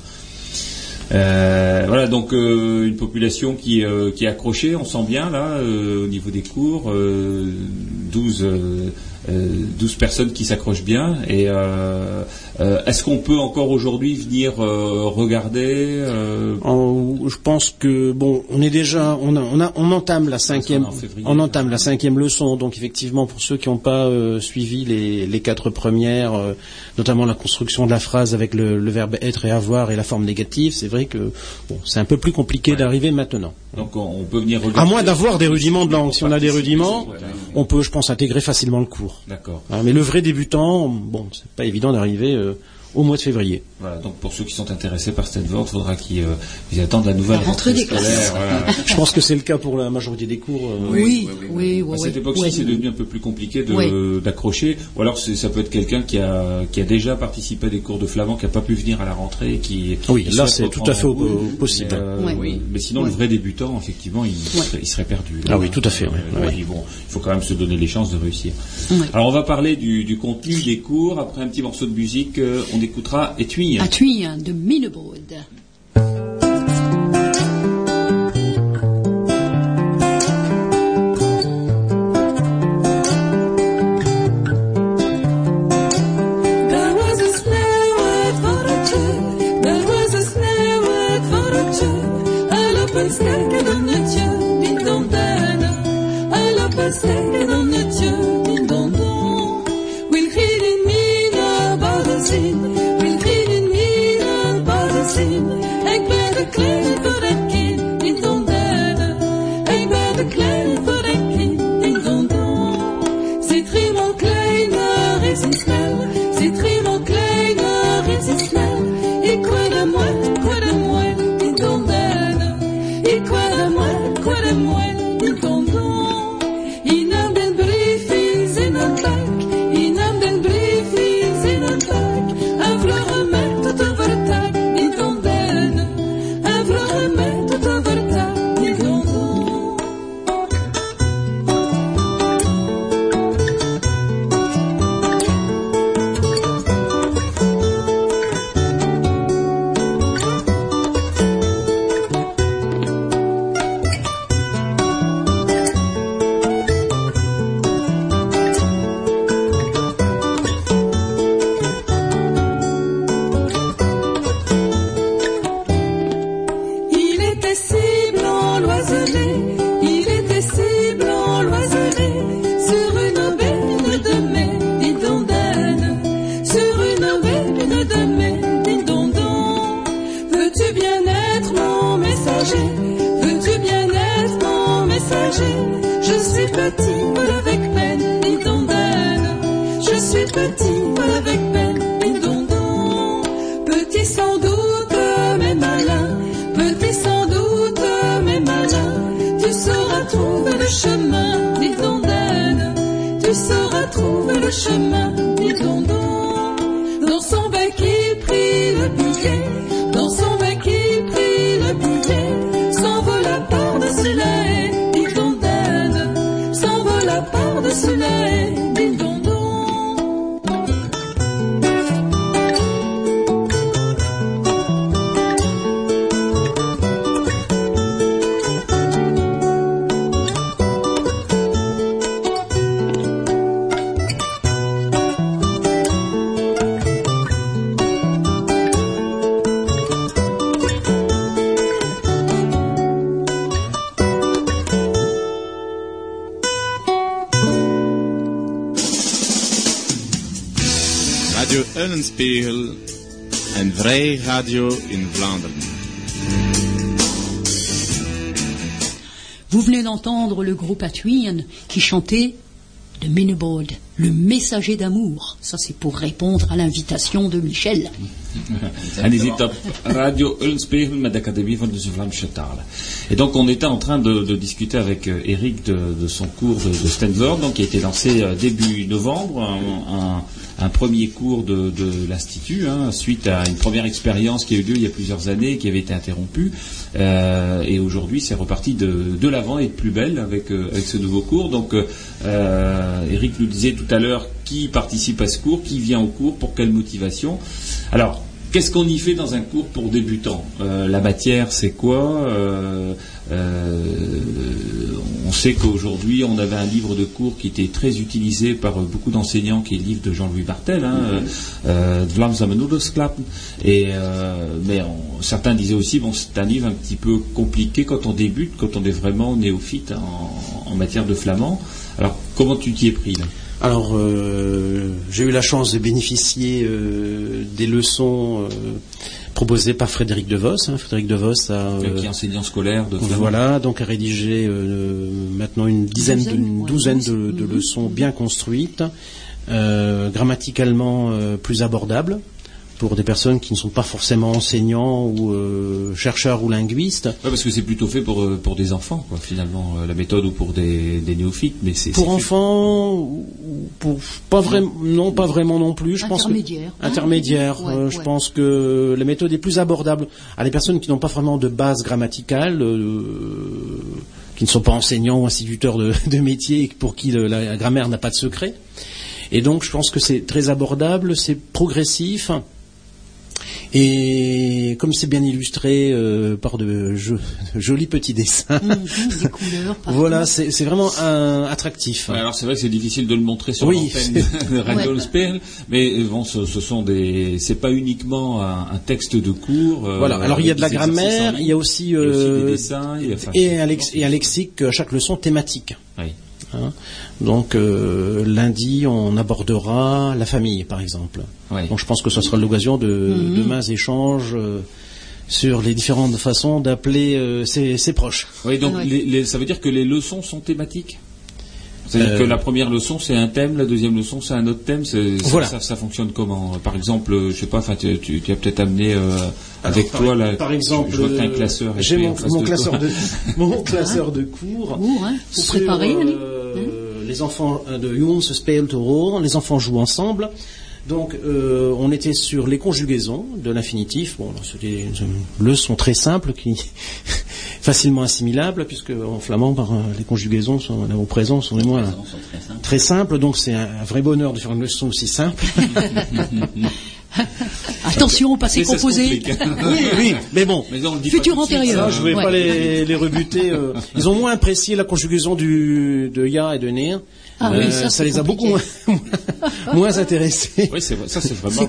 Euh, voilà donc une population qui, qui est accrochée, on sent bien là au niveau des cours, euh, 12, euh, euh, 12 personnes qui s'accrochent bien. Et euh, euh, est-ce qu'on peut encore aujourd'hui venir euh, regarder euh, en- je pense que bon, on est déjà, on, a, on, a, on entame la cinquième, en février. on entame la cinquième leçon. Donc effectivement, pour ceux qui n'ont pas euh, suivi les, les quatre premières, euh, notamment la construction de la phrase avec le, le verbe être et avoir et la forme négative, c'est vrai que bon, c'est un peu plus compliqué d'arriver maintenant. Donc on, peut venir regarder. À moins d'avoir des rudiments de langue. Si on a des rudiments, on peut, je pense, intégrer facilement le cours. D'accord. Hein, mais le vrai débutant, bon, c'est pas évident d'arriver euh, au mois de février. Voilà, donc pour ceux qui sont intéressés par Stanford, il faudra qu'ils euh, ils attendent la nouvelle La rentrée des scolaire. voilà. Je pense que c'est le cas pour la majorité des cours. euh, Oui, oui, oui, oui. oui, À cette époque-ci, oui. c'est devenu un peu plus compliqué d'accrocher. Ou alors, ça peut être quelqu'un qui a, qui a déjà participé à des cours de flamand, qui n'a pas pu venir à la rentrée, et qui. Oui, qui là, c'est tout à fait possible. Mais, euh. Mais sinon, le vrai débutant, effectivement, il, serait, il serait perdu. Ah oui, tout à fait, oui. Oui. puis bon, il faut quand même se donner les chances de réussir. Alors, on va parler du, du contenu des cours. Après un petit morceau de musique, on écoutera Étui. À Thuy, hein, de Minebaud. Eulenspiegel, een vrij radio in Vlaanderen. Vous venez d'entendre le groupe Atuyen qui chantait de Minnebaud, le messager d'amour. Ça, c'est pour répondre à l'invitation de Michel. En is dit op Radio Ulspegel met de Académie van de Vlaamse. Et donc on était en train de, de discuter avec euh, Eric de, de son cours de, de Stanford, donc qui a été lancé euh, début novembre, un, un- un premier cours de, l'Institut, hein, suite à une première expérience qui a eu lieu il y a plusieurs années, qui avait été interrompue. Euh, et aujourd'hui c'est reparti de, de l'avant et de plus belle avec, euh, avec ce nouveau cours. Donc euh, euh, Eric nous disait tout à l'heure qui participe à ce cours, qui vient au cours, pour quelle motivation. Alors, qu'est-ce qu'on y fait dans un cours pour débutants? La matière, c'est quoi? Sait qu'aujourd'hui, on avait un livre de cours qui était très utilisé par euh, beaucoup d'enseignants, qui est le livre de Jean-Louis Bartel, hein, euh, Vlaams aan Moedersklappen. Et euh, mais on- certains disaient aussi, bon, c'est un livre un petit peu compliqué quand on débute, quand on est vraiment néophyte en, en matière de flamand. Alors, comment tu t'y es pris là? Alors, euh, j'ai eu la chance de bénéficier euh, des leçons euh, proposées par Frédéric DeVos. hein. Frédéric DeVos a, Qui euh, est enseignant scolaire de voilà, donc a rédigé euh, maintenant une dizaine, de, Douzaine, une douzaine de, de Mhm. leçons bien construites, euh, grammaticalement euh, plus abordables pour des personnes qui ne sont pas forcément enseignants ou euh, chercheurs ou linguistes. Ouais, parce que c'est plutôt fait pour, euh, pour des enfants, quoi, finalement, euh, la méthode, ou pour des, des néophytes, mais c'est Pour enfants, ou pour pas vraiment, non, pas vraiment non plus. Je pense que- Intermédiaire. intermédiaire. Ouais, euh, Je ouais. pense que la méthode est plus abordable à des personnes qui n'ont pas vraiment de base grammaticale, euh, qui ne sont pas enseignants ou instituteurs de, de métier et pour qui le- la grammaire n'a pas de secret. Et donc, je pense que c'est très abordable, c'est progressif. Et comme c'est bien illustré euh, par de jo- jolis petits dessins, des couleurs. partout. voilà, c'est c'est vraiment un- attractif. Ouais, alors c'est vrai que c'est difficile de le montrer sur Oui, l'antenne de Radio Ouais. Sperl, mais euh, bon, ce, ce sont des, c'est pas uniquement un, un texte de cours. euh, Voilà. Alors il y a de la grammaire, il y a aussi, il y a aussi des dessins, il y a- enfin, et, un lex- et un lexique à chaque leçon thématique. Oui. Hein. Donc euh, lundi, on abordera la famille, par exemple. Oui. Donc je pense que ce sera l'occasion de demain échanges euh, sur les différentes façons d'appeler euh, ses, ses proches. Oui, donc Ouais. les- les- ça veut dire que les leçons sont thématiques? C'est-à-dire Euh, que la première leçon c'est un thème, la deuxième leçon c'est un autre thème. ça- Voilà. Ça, ça fonctionne comment? Par exemple, je sais pas, enfin, tu, tu- tu as peut-être amené euh, avec toi là. par exemple, je vois que t'as un classeur. j'ai mon, classeur de mon classeur de cours. Hein, pour sur, préparer, allez. Les enfants euh, de Jons speelt hoor, les enfants jouent ensemble. Donc, euh, on était sur les conjugaisons de l'infinitif. Bon, c'était une leçon très simple qui facilement assimilable, puisque en flamand, par, euh, les conjugaisons sont, au présent sont les moins très simples. Donc, c'est un vrai bonheur de faire une leçon aussi simple. Attention au passé ça composé. oui, oui, mais bon. Mais Futur antérieur. Ça, je ne vais Ouais. pas les, les rebuter. euh, ils ont moins apprécié la conjugaison du, de ya et de ner. Ah oui, ça, c'est les a beaucoup moins, intéressés. Oui, c'est vrai, ça c'est vraiment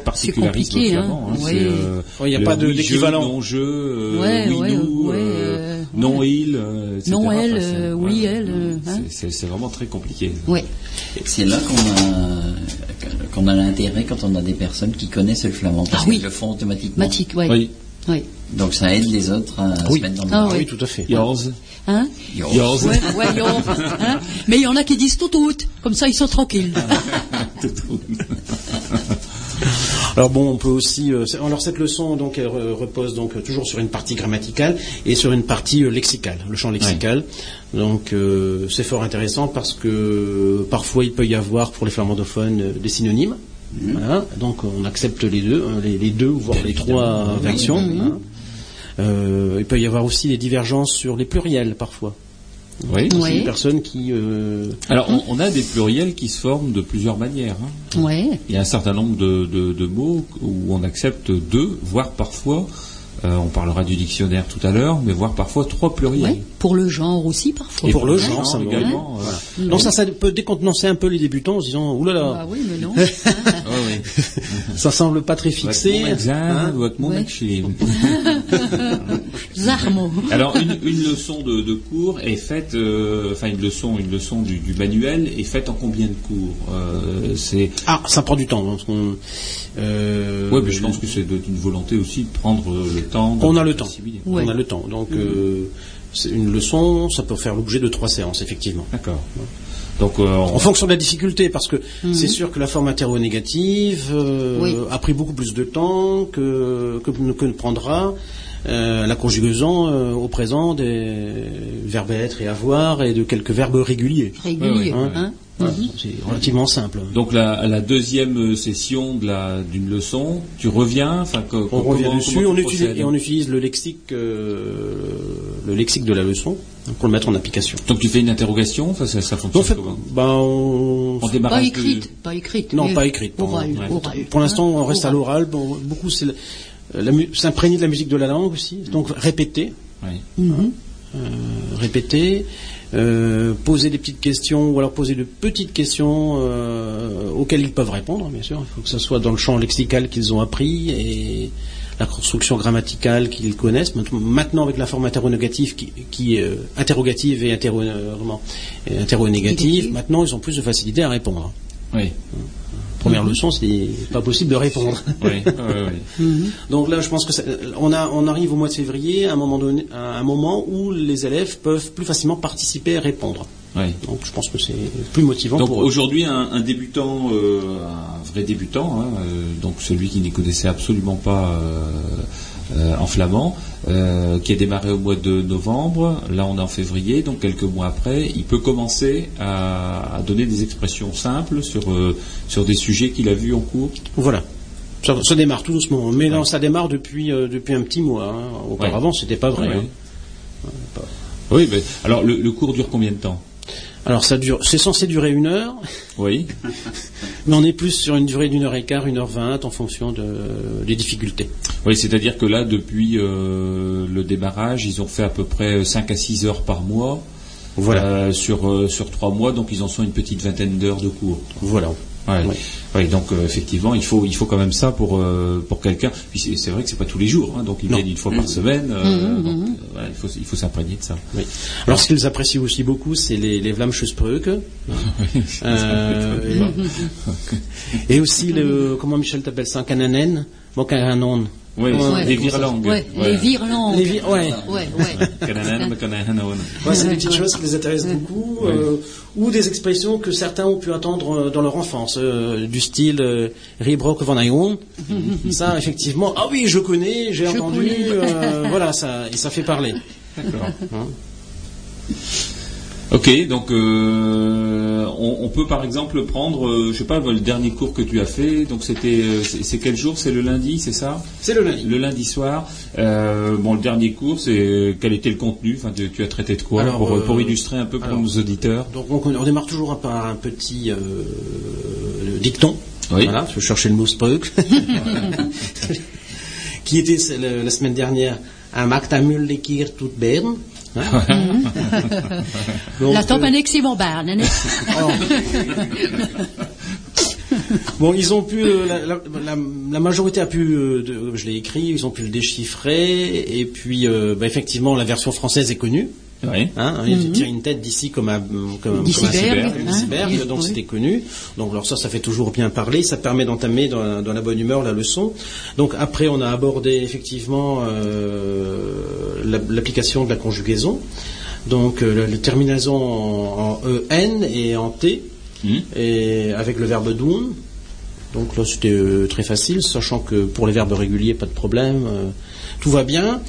hein. hein. Euh, Oh, il y a le pas d'équivalent. Non-jeu, euh, Ouais, oui, ouais, nous, ouais, euh, euh, non il, euh, etc. Non, elle, Enfin, euh, oui, elle, euh, hein. c'est- vraiment très compliqué. Ouais. C'est là qu'on a, qu'on a l'intérêt quand on a des personnes qui connaissent le flamand, parce Ah oui. qu'ils le font automatiquement. Matique, ouais. Oui. Ouais. Donc ça aide les autres à Oui. se mettre dans le Ah bain. oui. Oui, tout à fait. Yours. Hein Yours. Yours. Ouais, ouais, yo, hein Mais il y en a qui disent tout tout. Comme ça, ils sont tranquilles. Alors bon, on peut aussi. euh, alors cette leçon, donc, elle repose donc euh, toujours sur une partie grammaticale et sur une partie euh, lexicale, le champ lexical. Donc euh, c'est fort intéressant parce que parfois il peut y avoir pour les flamandophones des synonymes. Voilà. Donc on accepte les deux, hein, les, les deux voire les trois versions. hein. Euh, il peut y avoir aussi des divergences sur les pluriels parfois. Oui. C'est des personnes qui euh, Alors, on, on a des pluriels qui se forment de plusieurs manières. hein. Ouais. Il y a un certain nombre de, de- de mots où on accepte deux, voire parfois, euh, on parlera du dictionnaire tout à l'heure, mais voire parfois trois pluriels. Ouais. Pour le genre aussi, parfois. Et pour le le genre, ça également. euh, voilà. Donc ça, ça peut décontenancer un peu les débutants en se disant oulala, Ah oui, mais non. ouais. ça semble pas très Votre fixé. mon hein. votre mon Alors une, une leçon de, de cours est faite, euh, enfin une leçon, une leçon du, du manuel est faite en combien de cours Euh, C'est Ah, ça prend du temps. hein, parce qu'on, euh, ouais, mais je pense que c'est d'une volonté aussi de prendre le temps. on a le temps. Ouais. On a le temps. Donc, euh, c'est une leçon, ça peut faire l'objet de trois séances, effectivement. D'accord. Donc, euh, on- En fonction de la difficulté, parce que c'est sûr que la forme interro-négative euh, Oui. a pris beaucoup plus de temps que, que, que ne prendra euh, la conjugaison euh, au présent des verbes être et avoir et de quelques verbes réguliers. Régulier. Ouais, ouais. hein. Voilà, C'est relativement simple. donc la, à la deuxième session de la- d'une leçon, tu reviens, enfin, On comment- revient dessus, on utilise, et on utilise le lexique, euh, le lexique de la leçon pour le mettre en application. Donc tu fais une interrogation, ça, ça En fonctionne fait, comment? ben, on- En Pas de- écrite, pas écrite. Non, pas écrite. Orale, orale. Pour l'instant, on reste à Oral. l'oral. Bon, beaucoup, c'est s'imprégner de la musique de la langue aussi. Donc, répéter, euh, répéter, euh, poser des petites questions ou alors poser de petites questions euh, auxquelles ils peuvent répondre, bien sûr. Il faut que ce soit dans le champ lexical qu'ils ont appris et la construction grammaticale qu'ils connaissent. Maintenant- avec la forme interrogative qui, qui est euh, interrogative et interro, euh, et interronégative, maintenant, ils ont plus de facilité à répondre. Oui. Première leçon, c'est pas possible de répondre. Oui. ouais. Donc là, je pense que ça- on, a, on arrive au mois de février, à un moment donné, à un moment où les élèves peuvent plus facilement participer et répondre. Donc je pense que c'est plus motivant Donc aujourd'hui, un, un débutant, euh, un vrai débutant, hein, euh, donc celui qui n'y connaissait absolument pas euh, euh, en flamand, euh, qui a démarré au mois de novembre, là on est en février, donc quelques mois après, il peut commencer à, à donner des expressions simples sur, euh, sur des sujets qu'il a vus en cours. Voilà. Ça, ça démarre tout doucement, mais non, ça démarre depuis depuis un petit mois. hein. Auparavant, c'était pas vrai. Ouais, hein. Oui, mais alors le, le cours dure combien de temps? Alors ça dure, c'est censé durer une heure, Oui. mais on est plus sur une durée d'une heure et quart, une heure vingt, en fonction de, des difficultés. Oui, c'est-à-dire que là, depuis euh, le démarrage, ils ont fait à peu près 5 à 6 heures par mois. Voilà. euh, sur, euh, sur 3 mois, donc ils en sont une petite vingtaine d'heures de cours. Voilà. Ouais. Oui. Donc euh, effectivement, il faut, il faut quand même ça pour, euh, pour quelqu'un. Puis c'est vrai que c'est pas tous les jours, hein, donc ils Non. viennent une fois par semaine. euh, donc, euh, voilà, il faut, il faut s'imprégner de ça. Oui. Alors, ce qu'ils apprécient aussi beaucoup, c'est les, les Vlamschussbrücke. Euh, et, aussi le, comment Michel t'appelle ça, Cananen, Mokaranon. Oui, Ouais. les virlangues. Ouais, les virlangues. Les vi- ouais. Ouais, c'est des petites choses qui les intéressent beaucoup, euh, ou des expressions que certains ont pu entendre euh, dans leur enfance, euh, du style euh, Ribrock van Ayon. ça, effectivement, ah oui, je connais, j'ai entendu, voilà, ça, et ça fait parler. D'accord. Hein. Ok, donc euh, on, on peut par exemple prendre, euh, je sais pas, le dernier cours que tu as fait. Donc c'était, euh, c'est quel jour? C'est le lundi, c'est ça? C'est le lundi. Le lundi soir. Euh, bon, le dernier cours, c'est quel était le contenu? Enfin, tu, tu as traité de quoi? Alors, pour, euh, pour illustrer un peu pour alors, nos auditeurs Donc on, on démarre toujours par un petit euh, dicton. Oui. Voilà, je cherchais le mot Spruk. qui était le- la semaine dernière un Mactamul Lekir toute Bern. Hein? Donc, La euh, van Barn. alors, Bon, ils ont pu, euh, la, la- la- la majorité a pu, euh, de- je l'ai écrit, ils ont pu le déchiffrer, et puis euh, bah, effectivement la version française est connue. Oui. Hein, Il tire une tête d'ici comme un, comme, hein, iceberg, oui, donc oui. c'était connu. Donc alors ça, ça fait toujours bien parler, ça permet d'entamer dans, la- dans la bonne humeur la leçon. Donc après, on a abordé effectivement euh, la- l'application de la conjugaison. Donc euh, la, la terminaison en, en en et en t, Hmm. et avec le verbe doen. Donc là, c'était euh, très facile, sachant que pour les verbes réguliers, pas de problème, euh, tout va bien.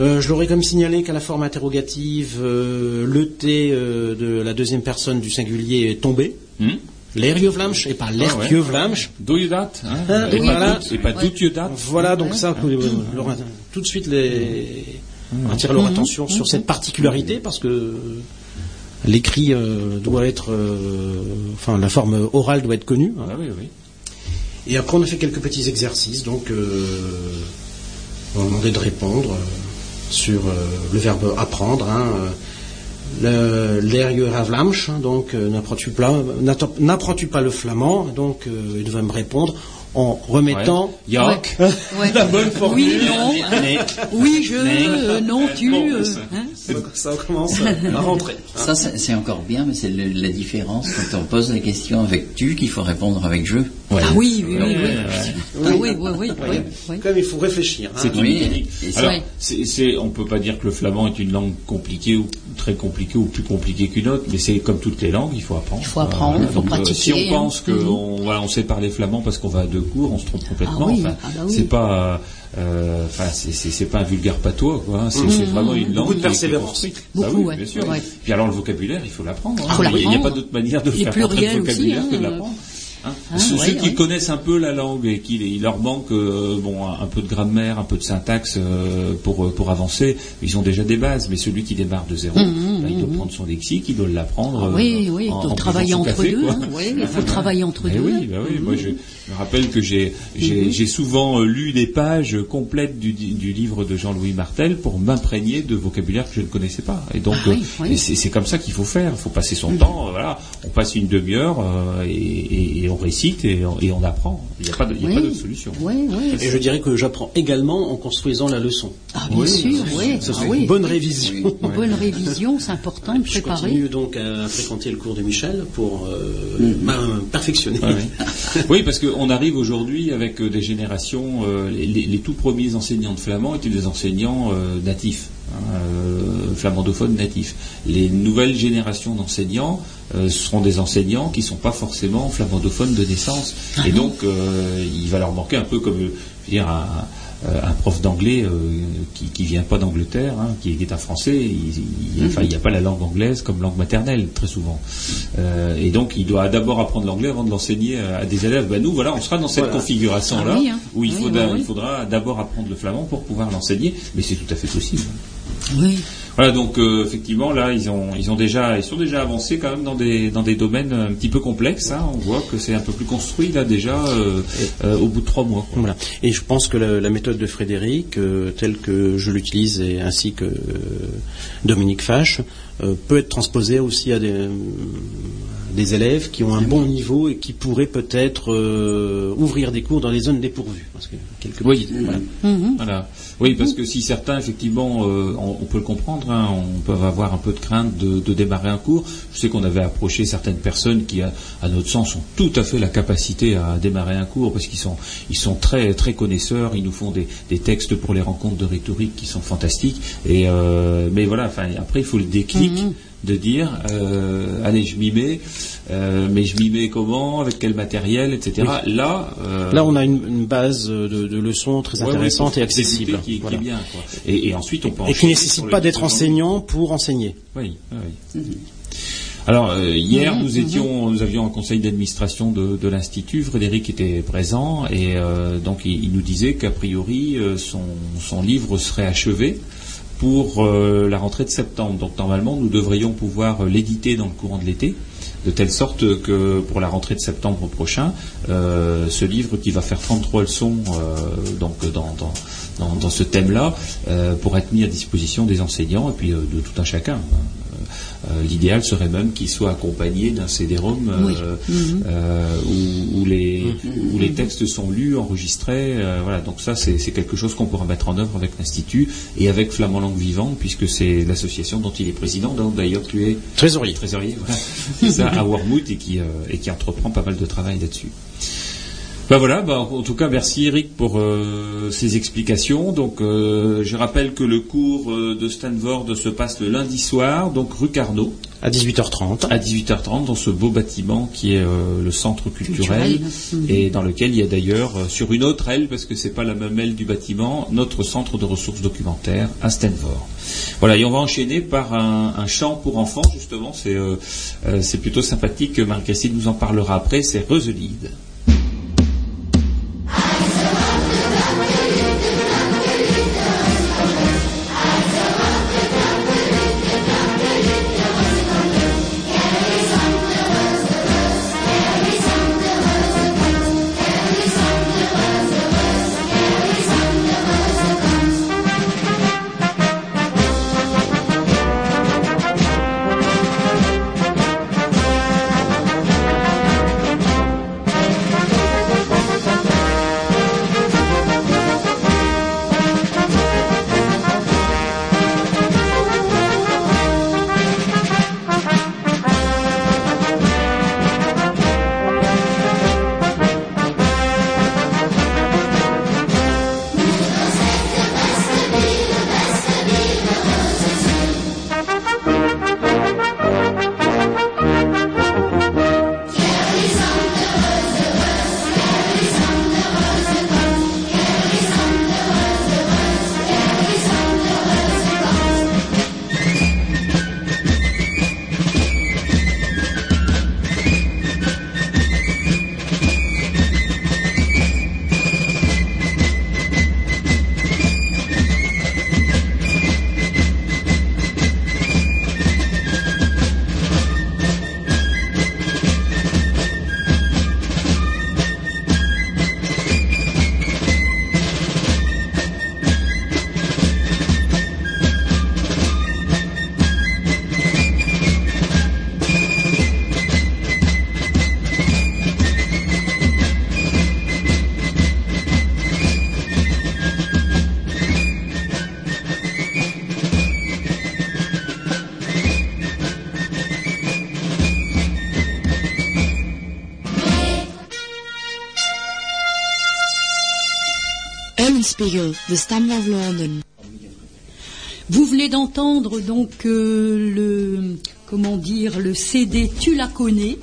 Euh, je l'aurais comme signalé qu'à la forme interrogative, euh, le T euh, de la deuxième personne du singulier est tombé. Hmm. L'erjevlamsch et pas l'ertjevlamsch. Do you that hein Ah, Et, voilà. pas, do- et pas do you that Voilà, donc ça, euh, leur- tout de suite, les, on attire leur attention sur cette particularité parce que l'écrit euh, doit être, euh, enfin, la forme orale doit être connue. hein. Ah oui, oui. Et après, on a fait quelques petits exercices. Donc, euh, on a demandé de répondre euh, sur euh, le verbe apprendre. Hein, euh, hein, donc euh, n'apprends-tu pas, le flamand Donc, il devait me répondre en remettant. Ouais. La bonne formule. Oui, non. hein. Oui, je, euh, non, tu. Bon, euh, ça- hein. ça commence à rentrer. Ça, c'est encore bien, mais c'est la différence quand on pose la question avec tu qu'il faut répondre avec je. Ouais. Ah oui, oui, oui. Oui. Ah oui, oui, oui, oui, oui. Quand même, il faut réfléchir. hein. C'est une Oui, Alors, c'est- on peut pas dire que le flamand est une langue compliquée ou très compliquée ou plus compliquée qu'une autre, mais c'est comme toutes les langues, il faut apprendre. Il faut apprendre, il faut donc, euh, pratiquer, si on hein. pense qu'on voilà, on sait parler flamand parce qu'on va à deux cours, on se trompe complètement. Ah oui, Enfin, ah bah oui. c'est pas, euh, enfin, c'est, pas un vulgaire patois, quoi. hein. C'est, c'est vraiment une langue Beaucoup de persévérance. Beaucoup, Bah oui, ouais. bien sûr. Ouais. Puis alors le vocabulaire, il faut l'apprendre. hein. Faut Il n'y a- pas d'autre manière de faire le vocabulaire aussi, que de hein. l'apprendre. Hein. Ah, ceux ouais, ceux qui ouais. connaissent un peu la langue et qu'il il leur manque euh, bon un un peu de grammaire, un peu de syntaxe euh, pour euh, pour avancer, ils ont déjà des bases. Mais celui qui démarre de zéro, Mmh, bah, il doit prendre son lexique, il doit l'apprendre. Ah oui, oui, il en- faut en travailler buvant son entre café, deux. hein. Ouais, il faut travailler entre deux. oui, bah oui. Moi, je me rappelle que j'ai j'ai j'ai souvent lu des pages complètes du, du livre de Jean-Louis Martel pour m'imprégner de vocabulaire que je ne connaissais pas. Et donc, Ah oui, oui. c'est comme ça qu'il faut faire. Il faut passer son temps. euh, Voilà, on passe une demi-heure et, et- et on récite et on, et on apprend. Il n'y a pas de, il y a Oui. pas d'autre solution. Oui, oui. Et je dirais que j'apprends également en construisant la leçon. Ah, bien sûr, oui. Ça Ah une bonne révision. Une bonne révision, c'est important de Je préparer. continue donc à fréquenter le cours de Michel pour euh, Mm. perfectionner. Ouais. oui, parce qu'on arrive aujourd'hui avec euh, des générations. euh, les, les- les tout premiers enseignants de flamand étaient des enseignants euh, natifs, hein, euh, flamandophones natifs. Les nouvelles générations d'enseignants euh, seront des enseignants qui ne sont pas forcément flamandophones de naissance. Et donc, euh, il va leur manquer un peu comme, euh, je veux dire, un, un prof d'anglais euh, qui, qui vient pas d'Angleterre, hein, qui, qui est un Français. Il, enfin, n'y a pas la langue anglaise comme langue maternelle très souvent. Euh, et donc, il doit d'abord apprendre l'anglais avant de l'enseigner à, à des élèves. Ben, nous, voilà, on sera dans cette Voilà. configuration-là Ah oui, hein. où il, Oui, faudra, oui, oui. il faudra d'abord apprendre le flamand pour pouvoir l'enseigner. Mais c'est tout à fait possible. Oui. Voilà, donc euh, effectivement, là, ils ont, ils ont déjà, ils sont déjà avancés quand même dans des, dans des domaines un petit peu complexes. hein. On voit que c'est un peu plus construit là déjà euh, euh, au bout de trois mois. quoi. Voilà. Et je pense que la, la méthode de Frédéric, euh, telle que je l'utilise et ainsi que euh, Dominique Fache, euh, peut être transposée aussi à des, euh, des élèves qui ont un bon niveau et qui pourraient peut-être euh, ouvrir des cours dans les zones dépourvues. Parce que quelques Oui, petites- voilà. Mhm. Voilà. Oui, parce que si certains, effectivement, euh, on, peut le comprendre, hein, on peut avoir un peu de crainte de, de démarrer un cours. Je sais qu'on avait approché certaines personnes qui, à, notre sens, ont tout à fait la capacité à démarrer un cours parce qu'ils sont, ils sont très, très connaisseurs. Ils nous font des, des textes pour les rencontres de rhétorique qui sont fantastiques. Et euh, mais voilà. Enfin, après, il faut le déclic. De dire, euh, allez, je m'y mets, euh, mais je m'y mets comment, avec quel matériel, etc. Là, euh, Là, on a une, une base de, de leçons très Ouais, intéressante et accessible. Qui, qui Voilà. est bien, quoi. Et, et ensuite, on peut Et qui nécessite pas d'être enseignant pour enseigner. Oui, oui, oui. Alors euh, hier, Mhm, nous étions, nous avions un conseil d'administration de, de l'institut. Frédéric était présent et euh, donc il, il nous disait qu'a priori euh, son, son livre serait achevé pour euh, la rentrée de septembre. Donc normalement, nous devrions pouvoir euh, l'éditer dans le courant de l'été, de telle sorte que pour la rentrée de septembre prochain, euh, ce livre qui va faire 33 leçons donc dans, dans, dans, ce thème-là pourra être mis à disposition des enseignants et puis de tout un chacun. Euh, L'idéal serait même qu'il soit accompagné d'un CD-ROM euh, Oui. Mhm. euh, où, où les, où les textes sont lus, enregistrés. euh, voilà, donc ça, c'est quelque chose qu'on pourra mettre en œuvre avec l'Institut et avec Flamand Langue Vivante, puisque c'est l'association dont il est président. D'ailleurs, tu es Trésorier. trésorier, voilà. ça, à Wormwood et qui, euh, et qui entreprend pas mal de travail là-dessus. Ben voilà, ben, en tout cas merci Eric pour euh, ces explications. Donc euh, je rappelle que le cours euh, de Stanford se passe le lundi soir, donc rue Carnot, À 18h30. à 18h30 dans ce beau bâtiment qui est euh, le centre culturel, Culturel. Et dans lequel il y a d'ailleurs euh, sur une autre aile parce que c'est pas la même aile du bâtiment notre centre de ressources documentaires à Stanford. Voilà et on va enchaîner par un, un chant pour enfants justement c'est euh, euh, c'est plutôt sympathique Marie-Christine nous en parlera après c'est Reuselide. Vlaanderen. Vous venez d'entendre donc euh, le comment dire le CD Tu la connais.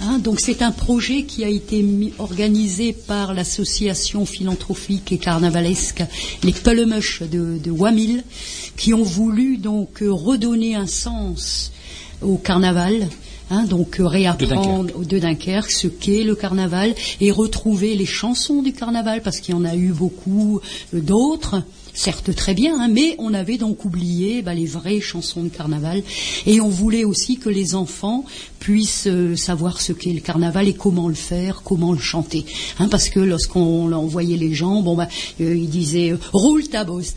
Hein, donc c'est un projet qui a été organisé par l'association philanthropique et carnavalesque les Pellemush de, de Wamil, qui ont voulu donc euh, redonner un sens au carnaval. Hein, donc euh, réapprendre de Dunkerque. ce qu'est le carnaval et retrouver les chansons du carnaval parce qu'il y en a eu beaucoup euh, d'autres certes très bien, hein, mais on avait donc oublié bah, les vraies chansons de carnaval et on voulait aussi que les enfants puissent euh, savoir ce qu'est le carnaval et comment le faire, comment le chanter. Hein, parce que lorsqu'on envoyait les gens, bon bah euh, ils disaient euh, roule ta bosse.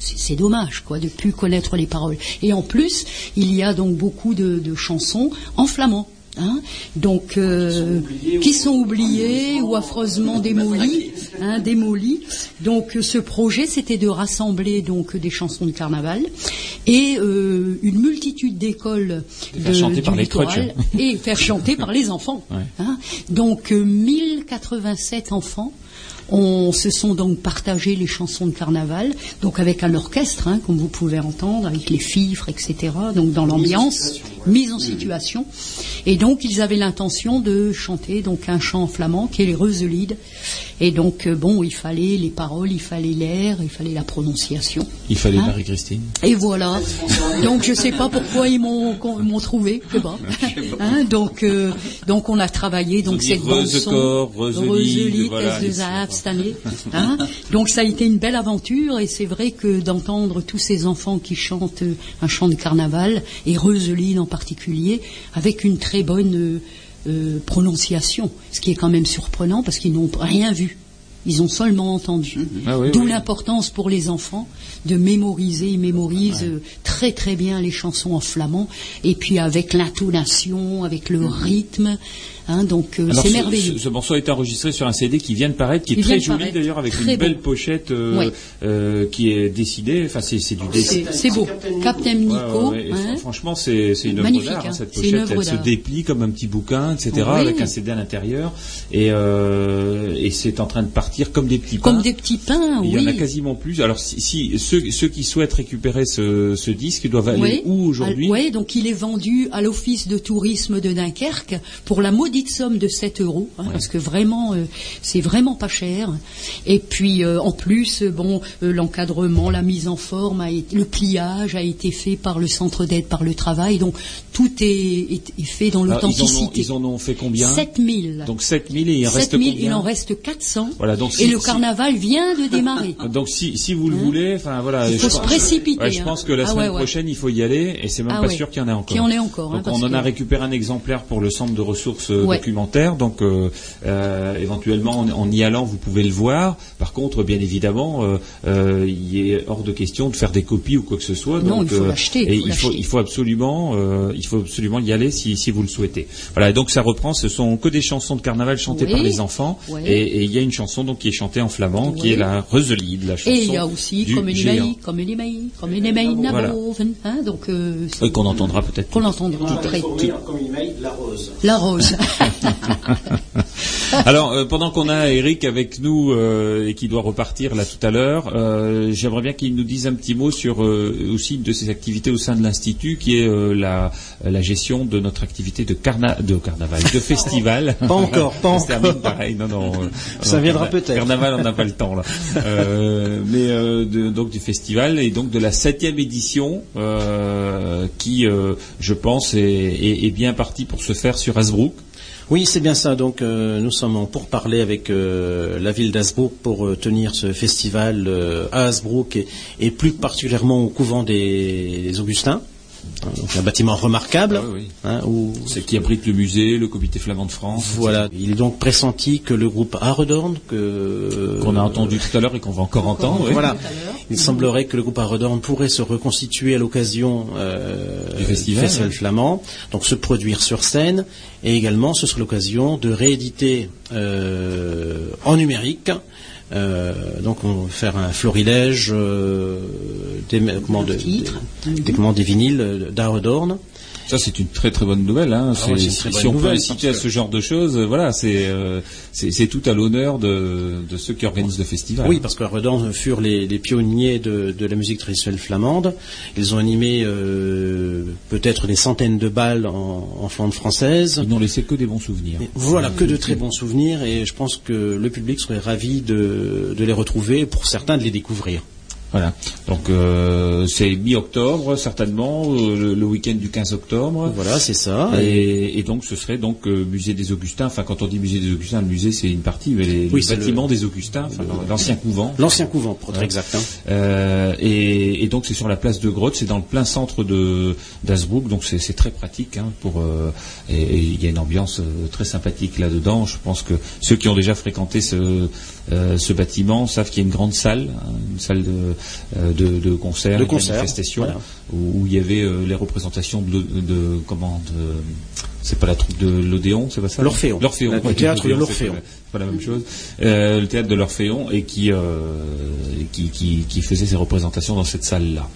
C'est dommage quoi de plus connaître les paroles. Et en plus, il y a donc beaucoup de chansons en flamand. Hein, donc euh, qui sont oubliés ou affreusement démolis, hein, démolis. Donc euh, ce projet, c'était de rassembler donc des chansons de carnaval et euh, une multitude d'écoles De faire chanter par les et faire chanter par les enfants. Ouais. hein. Donc euh, 1087 enfants. On se sont donc partagés les chansons de carnaval, donc avec un orchestre, hein, comme vous pouvez entendre, avec les fifres, etc. Donc dans l'ambiance, mise en situation. Et donc ils avaient l'intention de chanter donc un chant flamand qui est les Reuselides. Et donc euh, bon, il fallait les paroles, il fallait l'air, il fallait la prononciation. Il fallait Hein Marie-Christine. Et voilà. Donc je sais pas pourquoi ils m'ont trouvé, je sais pas. Hein, donc euh, donc on a travaillé donc cette bande son, Reuselide, Reuselide, voilà, les- S2A, cette année. Hein. Donc ça a été une belle aventure et c'est vrai que d'entendre tous ces enfants qui chantent euh, un chant de carnaval et Reuselide en particulier avec une très bonne euh, euh, prononciation, ce qui est quand même surprenant parce qu'ils n'ont rien vu. Ils ont seulement entendu. Ah oui, D'où oui. l'importance pour les enfants de mémoriser. Ils mémorisent très très bien les chansons en flamand et puis avec l'intonation, avec le rythme. Hein, donc euh, Alors, c'est ce- merveilleux. Ce, ce morceau est enregistré sur un CD qui vient de paraître, qui est Il très joli d'ailleurs, avec très une belle beau. pochette euh, Ouais. euh, qui est décidée. Enfin, c'est c'est du dessin. C'est beau. Captain Nico. ouais, ouais, et hein. fr- franchement, c'est c'est une œuvre d'art, hein, hein. cette pochette. Elle se déplie comme un petit bouquin, etc., Oui. avec un CD à l'intérieur. Et, euh, et c'est en train de partir comme des petits pains. Comme des petits pains, Il oui. y en a quasiment plus. Alors, si, si- ceux, ceux qui souhaitent récupérer ce, ce disque doivent aller où aujourd'hui? Oui, donc il est vendu à l'office de tourisme de Dunkerque pour la maudite somme de 7 euros, hein, parce que vraiment, euh, c'est vraiment pas cher. Et puis euh, en plus, euh, bon, euh, l'encadrement, la mise en forme, a été, le pliage a été fait par le centre d'aide par le travail, donc tout est, est- est fait dans ils, ont, l'authenticité. ils en ont fait combien 7000. Donc 7000 et il en reste 7000, combien il en reste 400. Voilà, donc et le si- carnaval vient de démarrer. Donc si, vous le voulez, enfin voilà, Hein Il faut je se pense- précipiter, ouais, je hein. pense que la Ah semaine ouais, prochaine il faut y aller et c'est même Ah pas sûr qu'il y en ait encore. Qu'il y en ait encore, hein, parce on en a récupéré un exemplaire pour le centre de ressources Ouais. documentaires. Donc euh, euh, éventuellement en, en y allant vous pouvez le voir. Par contre, bien évidemment, euh, euh, il est hors de question de faire des copies ou quoi que ce soit. Non, Donc, il faut euh, l'acheter, il il faut il faut absolument euh, il faut absolument y aller si, si vous le souhaitez. Voilà. et Donc ça reprend. Ce sont que des chansons de carnaval chantées Oui. par les enfants. Ouais. Et et il y a une chanson donc qui est chantée en flamand, qui Oui. est la Reuselide, la chanson Et il y a aussi du comme une géant. maille, comme une maille, comme une maille na Voilà. boven, hein, donc euh, Oui, qu'on entendra peut-être. qu'on entendra email, la rose. la rose. Alors, euh, pendant qu'on a Eric avec nous euh, et qui doit repartir là tout à l'heure, euh, j'aimerais bien qu'il nous dise un petit mot sur aussi une de ses activités au sein de l'institut, qui est la, la gestion de notre activité de, carna de carnaval, de festival. Pas encore, pas termine encore. pareil. Non, non. Ça viendra peut-être. Carnaval, on n'a pas le temps là. Mais de- donc du festival et donc de la septième édition, qui, je pense, est, est- est bien partie pour se faire sur Hasbrook. Oui, c'est bien ça. Donc, euh, nous sommes en pourparlers avec euh, la ville d'Asbrook pour euh, tenir ce festival à Asbrook et, plus particulièrement au couvent des Augustins. Donc, un bâtiment remarquable. Ah oui, oui. hein, où, C'est qui abrite le musée, le comité flamand de France. voilà. Il est donc pressenti que le groupe Aredorn, que Qu'on a entendu tout à l'heure et qu'on va encore entendre. oui. Voilà. Il semblerait que le groupe Aredorn pourrait se reconstituer à l'occasion euh, Du festival, flamand, donc se produire sur scène, et également ce serait l'occasion de rééditer euh, en numérique. Euh, donc on va faire un florilège euh, des, comment, de- des, des- comment, des vinyles d'Aredorn Ça, c'est une très très bonne nouvelle. Hein. Ah ouais, si on peut inciter à ce genre de choses, euh, voilà, c'est euh, c'est c'est tout à l'honneur de, de ceux qui organisent le festival. Oui, parce que Redan furent les, les pionniers de, de la musique traditionnelle flamande. Ils ont animé euh, peut-être des centaines de balles en, en Flandre française. Ils n'ont laissé que des bons souvenirs. Et Voilà, que de très bons souvenirs et je pense que le public serait ravi de, de les retrouver, pour certains de les découvrir. Voilà. Donc euh, c'est mi-octobre certainement, euh, le, le week-end du 15 octobre. Voilà, c'est ça. Et, et donc ce serait donc euh, musée des Augustins. Enfin, quand on dit musée des Augustins, le musée c'est une partie, mais les, Oui, les bâtiments le- des Augustins, enfin, l'ancien couvent. L'ancien couvent, pour être exact. hein. Euh, et, et donc c'est sur la place de Grotte, c'est dans le plein centre de d'Asbrook, donc c'est très pratique hein, pour euh, et et il y a une ambiance euh, très sympathique là-dedans. Je pense que ceux qui ont déjà fréquenté ce euh, ce bâtiment savent qu'il y a une grande salle, hein, une salle de euh, de, de concert, De concert, voilà. où, où il y avait euh, les représentations de, de comment c'est pas la troupe de l'Odéon, c'est pas ça L'Orphéon. L'Orphéon. Le théâtre de l'Orphéon. pas la même chose. Euh, le théâtre de l'Orphéon et qui, euh, qui, qui, qui faisait ses représentations dans cette salle-là.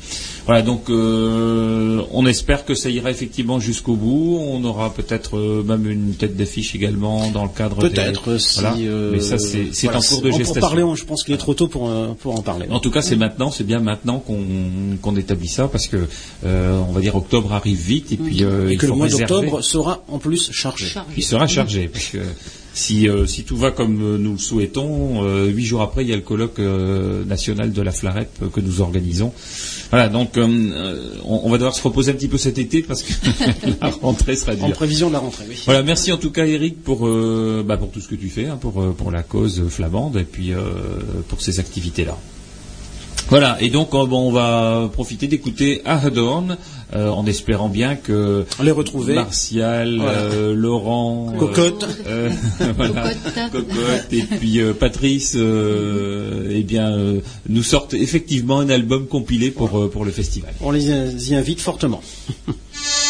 Voilà, donc euh, on espère que ça ira effectivement jusqu'au bout. On aura peut-être euh, même une tête d'affiche également dans le cadre des- Peut-être si. Voilà. euh, Mais ça, c'est c'est voilà, en cours de gestation. Pour parler, on- je pense qu'il est trop tôt pour, euh, pour en parler. En tout cas, c'est maintenant, c'est bien maintenant qu'on qu'on établit ça parce que euh, on va dire octobre arrive vite et puis euh, Et il que le mois d'octobre sera en plus chargé. Il sera chargé parce que si euh, si tout va comme euh, nous le souhaitons, euh, huit jours après il y a le colloque euh, national de la Flarette euh, que nous organisons. Voilà, donc euh, euh, on, on va devoir se reposer un petit peu cet été parce que la rentrée sera En dure. prévision de la rentrée, oui. Voilà, merci en tout cas Eric pour euh, bah, pour tout ce que tu fais, hein, pour pour la cause flamande et puis euh, pour ces activités là. Voilà, et donc euh, bon, on va profiter d'écouter Ahadorn euh, en espérant bien que On les retrouver. Martial, Voilà. euh, Laurent, euh, Cocotte. euh, voilà, Cocotte et puis euh, Patrice, euh, eh bien, euh, nous sortent effectivement un album compilé pour euh, pour le festival. On les y invite fortement.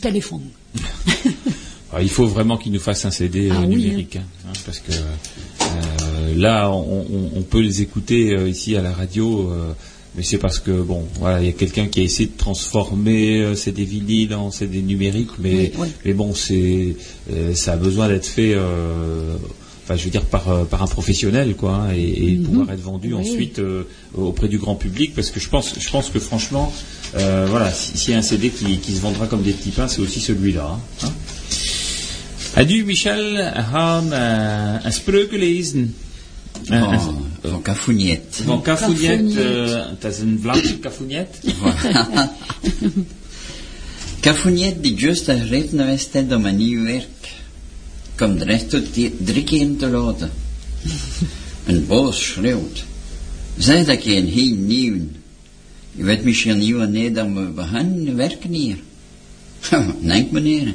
téléphone. Ah, il faut vraiment qu'il nous fasse un CD euh, Ah oui, numérique, hein, hein, parce que euh, là, on, peut les écouter euh, ici à la radio, euh, mais c'est parce que bon, voilà, il y a quelqu'un qui a essayé de transformer euh, CD vinyles en CD numérique, mais Oui, oui. mais bon, c'est euh, ça a besoin d'être fait. Euh, Enfin, je veux dire par, euh, par un professionnel, quoi, hein, et, et Mhm. pouvoir être vendu Oui. ensuite euh, auprès du grand public, parce que je pense, je pense que franchement, euh, voilà, si- s'il y a un CD qui, qui se vendra comme des petits pains, c'est aussi celui-là. hein, hein. Adieu Michel, gaan uh, een spreuk lezen. Uh, Van, Cafouignet. van Cafouignet, Cafouignet. uh, dat is een Vlaamse. Voilà. Cafouignet die juist gereden geweest is om een nieuw werk. Komt de rest tot die drie keer te laten. Een boos schreeuwt. Zeg dat je een heel nieuw. Je weet misschien niet wanneer dat we beginnen werken hier. Denk meneer.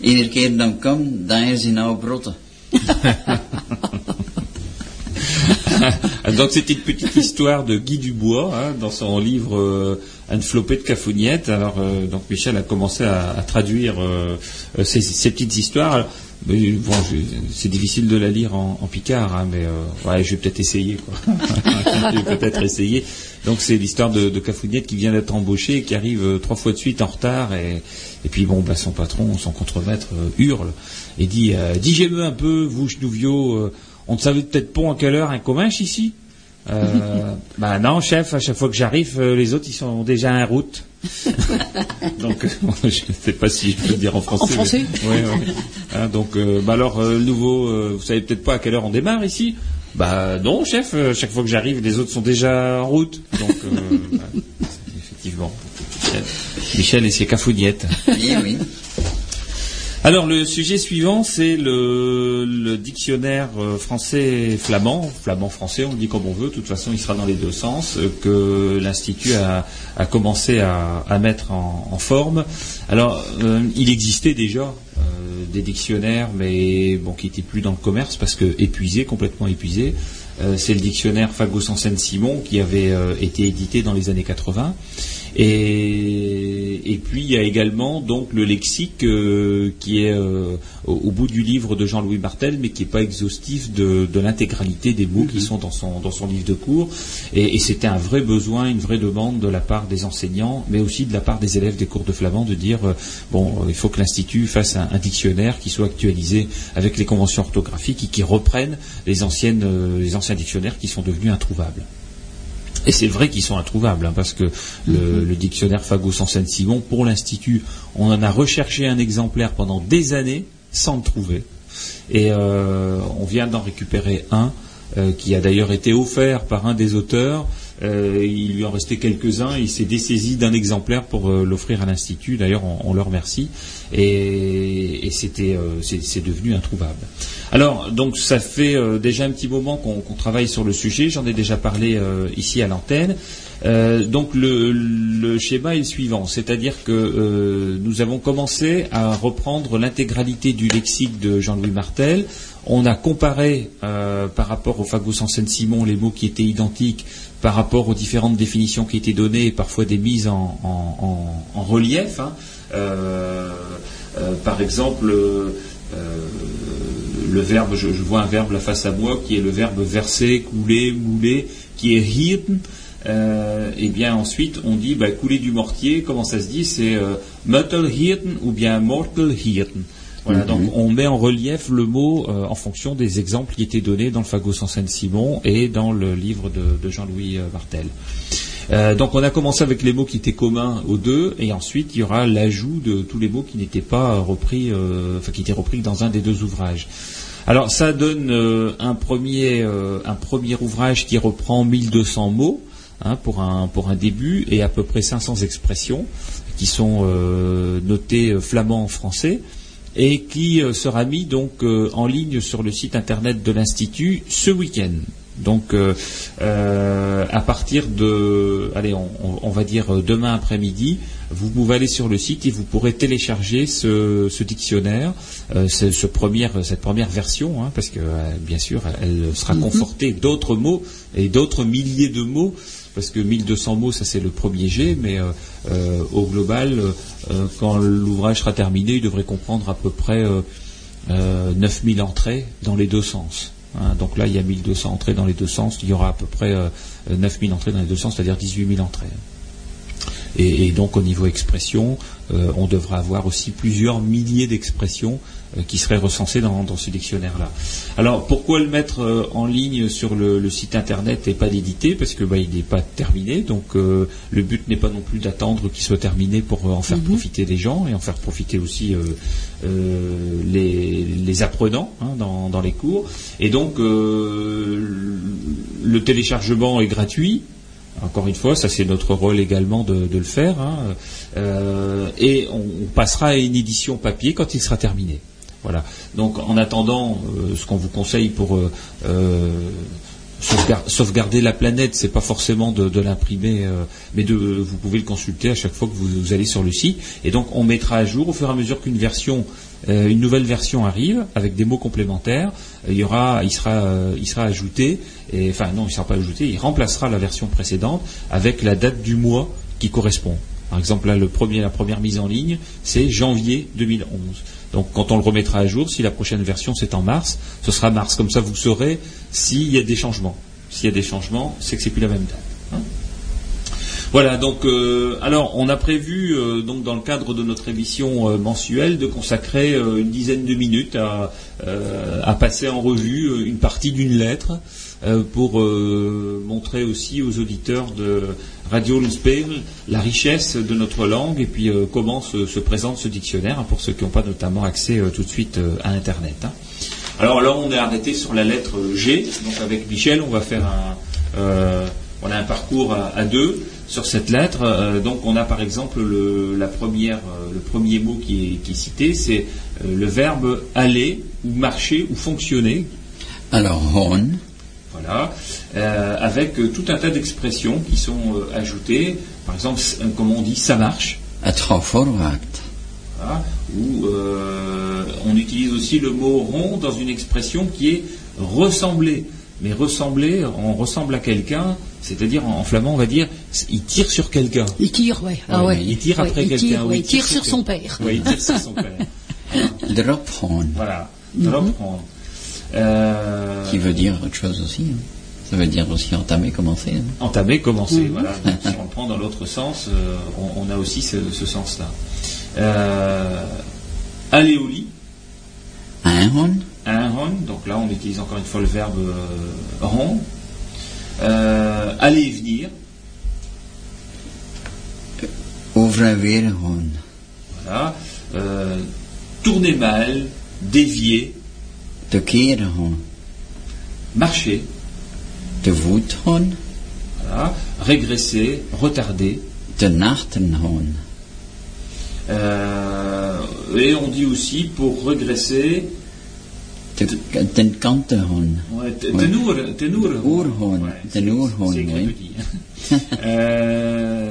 Iedere keer dan komt, dan is hij nou brotten. Donc c'était une petite histoire de Guy Dubois hein, dans son livre euh, Un flopé de Cafouignet. Alors euh, donc Michel a commencé à, traduire euh, euh, ces, ces petites histoires. Bon, c'est difficile de la lire en, en picard, hein, mais euh, ouais, je vais peut-être essayer. Quoi. je vais peut-être essayer. Donc c'est l'histoire de, de qui vient d'être embauché et qui arrive euh, trois fois de suite en retard et, et puis bon, bah, son patron, son contremaître euh, hurle et dit euh, Digez-me un peu, vous ch'nouvio, euh, on ne savait peut-être pas à quelle heure un commun ici bah non, chef, à chaque fois que j'arrive, les autres ils sont déjà en route. donc, je ne sais pas si je peux le dire en français. En français? Mais- ouais, ouais. Hein, donc, euh, bah alors, euh, le nouveau, euh, vous savez peut-être pas à quelle heure on démarre ici? Bah non, chef, euh, chaque fois que j'arrive, les autres sont déjà en route. Donc, euh, bah, effectivement, Michel, et ses cafougnettes. Oui, oui. Alors le sujet suivant, c'est le, le dictionnaire euh, français-flamand, flamand-français, on le dit comme on veut, de toute façon il sera dans les deux sens, euh, que l'Institut a, commencé à, mettre en, forme. Alors euh, il existait déjà des dictionnaires, mais bon, qui n'étaient plus dans le commerce parce que épuisés, complètement épuisés. C'est le dictionnaire Fago Sansen Simon qui avait été édité dans les années 80. Et, et puis il y a également donc le lexique euh, qui est euh, au, au bout du livre de Jean-Louis Martel, mais qui n'est pas exhaustif de, de l'intégralité des mots qui sont dans son, dans son livre de cours. Et, et c'était un vrai besoin, une vraie demande de la part des enseignants, mais aussi de la part des élèves des cours de flamand de dire euh, bon, il faut que l'institut fasse un, un dictionnaire qui soit actualisé avec les conventions orthographiques et qui reprenne les anciennes, les anciens dictionnaires qui sont devenus introuvables. Et c'est vrai qu'ils sont introuvables, hein, parce que le, le dictionnaire Fago Sansen Simon, pour l'Institut, on en a recherché un exemplaire pendant des années sans le trouver. Et euh, on vient d'en récupérer un, euh, qui a d'ailleurs été offert par un des auteurs. Euh, il lui en restait quelques-uns. Il s'est dessaisi d'un exemplaire pour euh, l'offrir à l'Institut. D'ailleurs, on, le remercie. Et, c'était, euh, c'est, devenu introuvable. Alors, donc, ça fait déjà un petit moment qu'on, travaille sur le sujet. J'en ai déjà parlé ici à l'antenne. Donc, le, schéma est le suivant, c'est-à-dire que nous avons commencé à reprendre l'intégralité du lexique de Jean-Louis Martel. On a comparé par rapport au Fago Sansen Simon les mots qui étaient identiques par rapport aux différentes définitions qui étaient données et parfois des mises en, relief. hein. Euh, euh, par exemple, euh, le verbe, je, vois un verbe là face à moi qui est le verbe verser, couler, mouler, qui est hirten. Euh, et bien ensuite on dit bah, couler du mortier, comment ça se dit? C'est euh, Muttelhirten ou bien Mortelhirten. Voilà, donc on met en relief le mot euh, en fonction des exemples qui étaient donnés dans le Fago Sansen Simon et dans le livre de, de Jean-Louis euh, Martel. Euh, donc on a commencé avec les mots qui étaient communs aux deux, et ensuite il y aura l'ajout de tous les mots qui n'étaient pas repris, euh, enfin qui étaient repris dans un des deux ouvrages. Alors ça donne euh, un premier euh, un premier ouvrage qui reprend 1200 mots hein, pour un pour un début et à peu près 500 expressions qui sont euh, notées euh, flamand en français et qui euh, sera mis donc euh, en ligne sur le site internet de l'institut ce week-end. Donc euh, à partir de allez on, va dire demain après-midi, vous pouvez aller sur le site et vous pourrez télécharger ce, ce dictionnaire, euh, ce, ce première- cette première version, hein, parce que euh, bien sûr elle sera confortée d'autres mots et d'autres milliers de mots, parce que 1200 mots ça c'est le premier jet, mais euh, euh, au global, euh, quand l'ouvrage sera terminé, il devrait comprendre à peu près euh, euh, 9000 entrées dans les deux sens. Hein, donc là, il y a 1200 entrées dans les deux sens. Il y aura à peu près euh, 9000 entrées dans les deux sens, c'est-à-dire 18 000 entrées. Et, donc au niveau expression, euh, on devra avoir aussi plusieurs milliers d'expressions euh, qui seraient recensées dans, dans ce dictionnaire-là. Alors pourquoi le mettre euh, en ligne sur le, le site internet et pas l'éditer? Parce que bah, il n'est pas terminé, donc euh, le but n'est pas non plus d'attendre qu'il soit terminé pour euh, en faire profiter les gens et en faire profiter aussi euh, euh, les, les apprenants hein, dans, dans les cours. Et donc euh, le téléchargement est gratuit. Encore une fois, ça c'est notre rôle également de, de le faire. hein. Euh, et on, on passera à une édition papier quand il sera terminé. Donc en attendant, euh, ce qu'on vous conseille pour euh, euh, sauvegar- sauvegarder la planète, c'est pas forcément de, l'imprimer, mais vous pouvez le consulter à chaque fois que vous, allez sur le site. Et donc on mettra à jour au fur et à mesure qu'une version, une nouvelle version arrive avec des mots complémentaires. il y aura, il sera, il sera ajouté. Enfin non, il ne sera pas ajouté. Il remplacera la version précédente avec la date du mois qui correspond. Par exemple, là, la première mise en ligne, c'est janvier 2011. Donc, quand on le remettra à jour, si la prochaine version c'est en mars, ce sera mars. Comme ça, vous saurez s'il y a des changements. S'il y a des changements, c'est que c'est plus la même date. hein. Voilà, donc euh, alors on a prévu euh, donc dans le cadre de notre émission euh, mensuelle de consacrer une dizaine de minutes à, passer en revue une partie d'une lettre pour montrer aussi aux auditeurs de Radio Luspel la richesse de notre langue et puis euh, comment se, se présente ce dictionnaire hein, pour ceux qui n'ont pas notamment accès euh, tout de suite euh, à Internet. hein. Alors là, on est arrêté sur la lettre G. Donc avec Michel, on va faire un, on a un parcours à, deux sur cette lettre. Donc on a par exemple le, la première, le premier mot qui est, qui est cité, c'est le verbe aller ou marcher ou fonctionner. Alors, hon, Voilà, Euh, avec euh, tout un tas d'expressions qui sont euh, ajoutées. Par exemple, euh, comme on dit, ça marche. Voilà, ou euh, on utilise aussi le mot rond dans une expression qui est ressembler. Mais ressembler, on ressemble à quelqu'un, c'est-à-dire en, en flamand on va dire, il tire sur quelqu'un. Il tire, ouais. Ah Ouais, il tire Ouais, après quelqu'un, oui, il il tire sur sur son père. Oui, il tire sur son père. Drop hon, Voilà, reprendre. Euh, qui veut dire autre chose aussi. hein. Ça veut dire aussi entamer, commencer. hein. entamer, commencer. Voilà. Donc, si on le prend dans l'autre sens, euh, on, on a aussi ce, ce sens-là. Euh, aller au lit. Un hon, un rond, donc là on utilise encore une fois le verbe euh, rond. Euh, aller et venir, voilà. Euh, tourner mal, dévier, Te keren marcher, te voet hon, voilà. régresser, retarder. te nachten hon. Euh, et on dit aussi pour régresser, Te, ten kante hon. ouais, te- Ouais. Oerhoorn, Ouais, c'est- petit. Euh,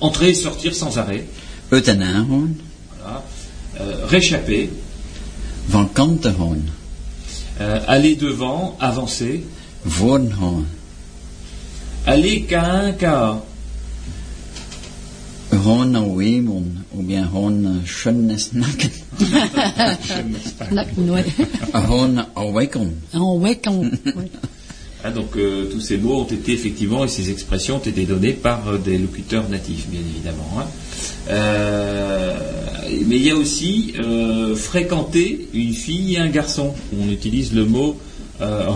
entrer et sortir sans arrêt, Uit een hon, voilà. Euh, réchapper, van. Euh, aller devant, avancer, Voren hon. aller un cas, Hon Wemon, ou bien hon schönes nacken. Na- ouais. Hon awekon. En ouais, quand. Hein, donc euh, tous ces mots ont été effectivement et ces expressions ont été données par euh, des locuteurs natifs, bien évidemment. hein. Euh, mais il y a aussi euh, fréquenter une fille et un garçon. On utilise le mot euh,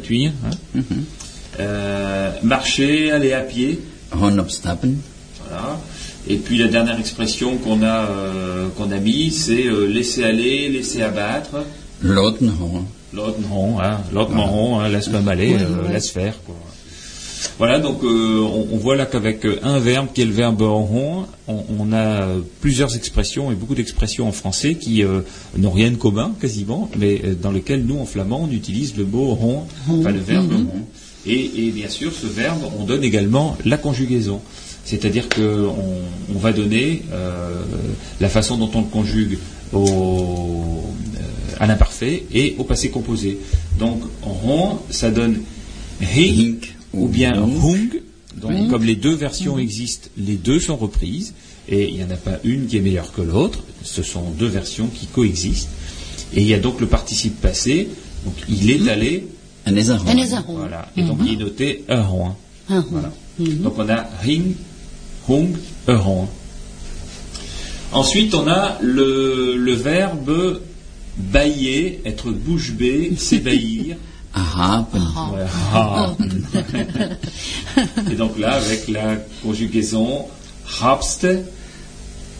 tuire, hein. Euh, marcher, aller à pied. Hon opstappen. Voilà. Et puis la dernière expression qu'on a qu'on a mis, c'est laisser aller, laisser abattre. L'autre, non. L'autre non, hein, l'autre marron, hein, laisse même aller, euh, laisse faire. Quoi. Voilà, donc euh, on, on voit là qu'avec euh, un verbe qui est le verbe rond, on, on a plusieurs expressions et beaucoup d'expressions en français qui euh, n'ont rien de commun quasiment, mais euh, dans lesquelles nous en flamand on utilise le mot rond, enfin le verbe rond. Et, et bien sûr, ce verbe, on donne également la conjugaison. C'est-à-dire qu'on on va donner euh, la façon dont on le conjugue au, à l'imparfait et au passé composé. Donc, rond, ça donne hink Hink ou bien hung. Donc, comme les deux versions existent, les deux sont reprises et il n'y en a pas une qui est meilleure que l'autre. Ce sont deux versions qui coexistent. Et il y a donc le participe passé. Donc, il est allé. Un lézard. Voilà. Et donc, il est noté un rond. Un rond. Voilà. Donc on a ring, hung, rond. Ensuite, on a le, le verbe bailler, être bouche bée, s'ébahir. Ouais, ah. et donc là, avec la conjugaison habst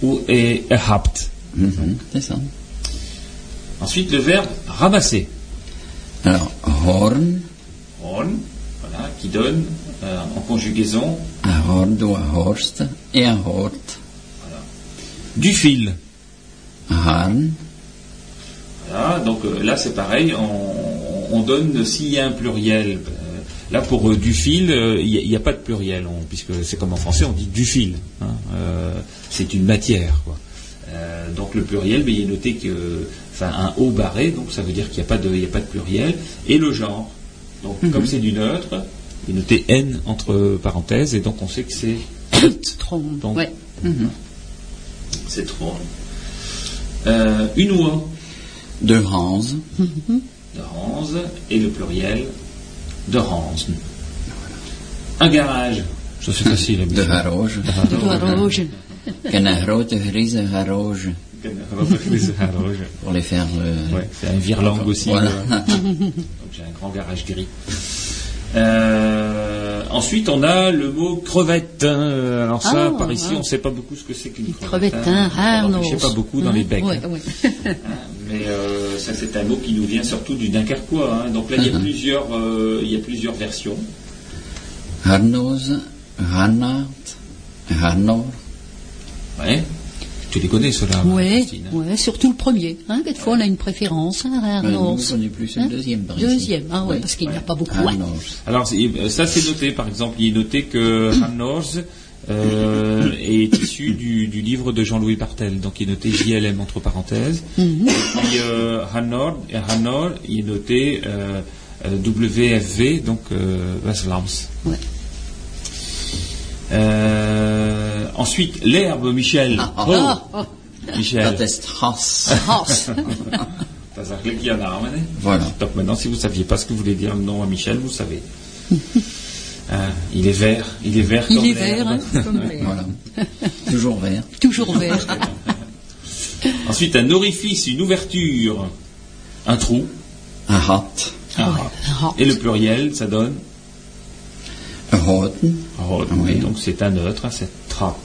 ou et habt. Mhm, C'est ça. Ensuite, le verbe ramasser. Alors, horn, Horn, voilà, qui donne euh, en conjugaison un hord ou un horst et un hort. du fil. Harn, Voilà, donc euh, là c'est pareil, on, on donne s'il y a un pluriel. euh, là pour euh, du fil, euh, il n'y a, pas de pluriel, on- puisque c'est comme en français, on dit du fil. hein, euh, c'est une matière. Quoi. Donc le pluriel, mais il est noté que, enfin un haut barré, donc ça veut dire qu'il n'y a, pas de- il y a pas de pluriel. Et le genre. Donc comme c'est du neutre, il est noté n entre parenthèses, et donc on sait que c'est Tron. Donc, Ouais. c'est trop. Euh, une oie. De Hans, de Ranze et le pluriel de Ranze. Un garage. Ça c'est facile. de garage. En een grote grise garage Garage. pour les faire. euh, Ouais, c'est un virlang aussi. Voilà. euh. Donc j'ai un grand garage gris. Euh, ensuite, on a le mot crevette. hein. Alors ça, Ah, par ici, ah. on ne sait pas beaucoup ce que c'est qu'une crevette. Crevette, hein, On ne sait pas beaucoup dans les becs. Ouais, hein. ouais. Mais euh, ça, c'est un mot qui nous vient surtout du dunkerquois. hein. Donc là, il y a plusieurs, euh, il y a plusieurs versions. Harnoz, Rannart, Rannor. Ouais. Tu les connais, ceux-là Ouais, Christine, hein ouais, surtout le premier. Hein, quelquefois, on a une préférence. Hein, Arnos. nous, on connaît plus le Hein deuxième. par. Deuxième, ah ouais, Oui. parce qu'il n'y a pas beaucoup. Alors, euh, ça, c'est noté. Par exemple, il est noté que Hannos euh, est issu du, du livre de Jean-Louis Bartel. Donc, il est noté JLM entre parenthèses. Et puis, euh, Hannor, il est noté euh, WFV, donc. Ouais. Euh, ensuite, l'herbe, Michel. Ah. Oh, Ah, oh, Michel. Ramené Voilà. Donc maintenant, si vous saviez pas ce que voulait dire le nom à Michel, vous savez. Hein, il est vert, il est vert Il comme est vert, hein, comme l'air. Voilà. Toujours vert. Toujours vert. Ensuite, un orifice, une ouverture, un trou. Een hat, Ah. un rat. Et le pluriel, ça donne houten. oh, Oui. oui, Donc c'est un neutre, hein, c'est trat.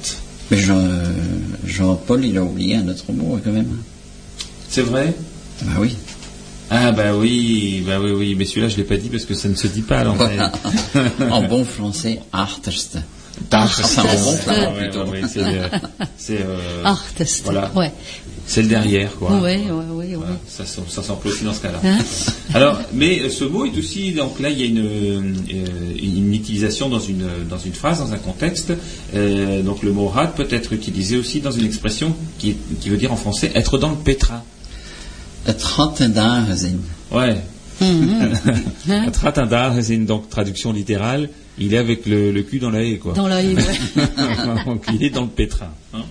Mais Jean, euh, Jean-Paul, il a oublié un autre mot quand même. C'est vrai? Bah oui. Ah bah oui, bah oui, oui, mais celui-là je l'ai pas dit parce que ça ne se dit pas à l'antenne. en bon français, ouais, ouais, c'est le- c'est euh, Artist. voilà. Ouais. c'est le derrière quoi. Ouais, ouais, ouais, Voilà, ouais. ça, s'em- ça s'emploie aussi dans ce cas-là. Hein Alors, mais euh, ce mot est aussi, donc là, il y a une, euh, une utilisation dans une, dans une phrase, dans un contexte. Euh, donc le mot rat peut être utilisé aussi dans une expression qui, qui veut dire en français être dans le pétrin. Het had een dagenzin. Ouais. Un dagen, donc traduction littérale, il est avec le, le cul dans la haie, quoi. Dans la haie, ouais. donc il est dans le pétrin. hein.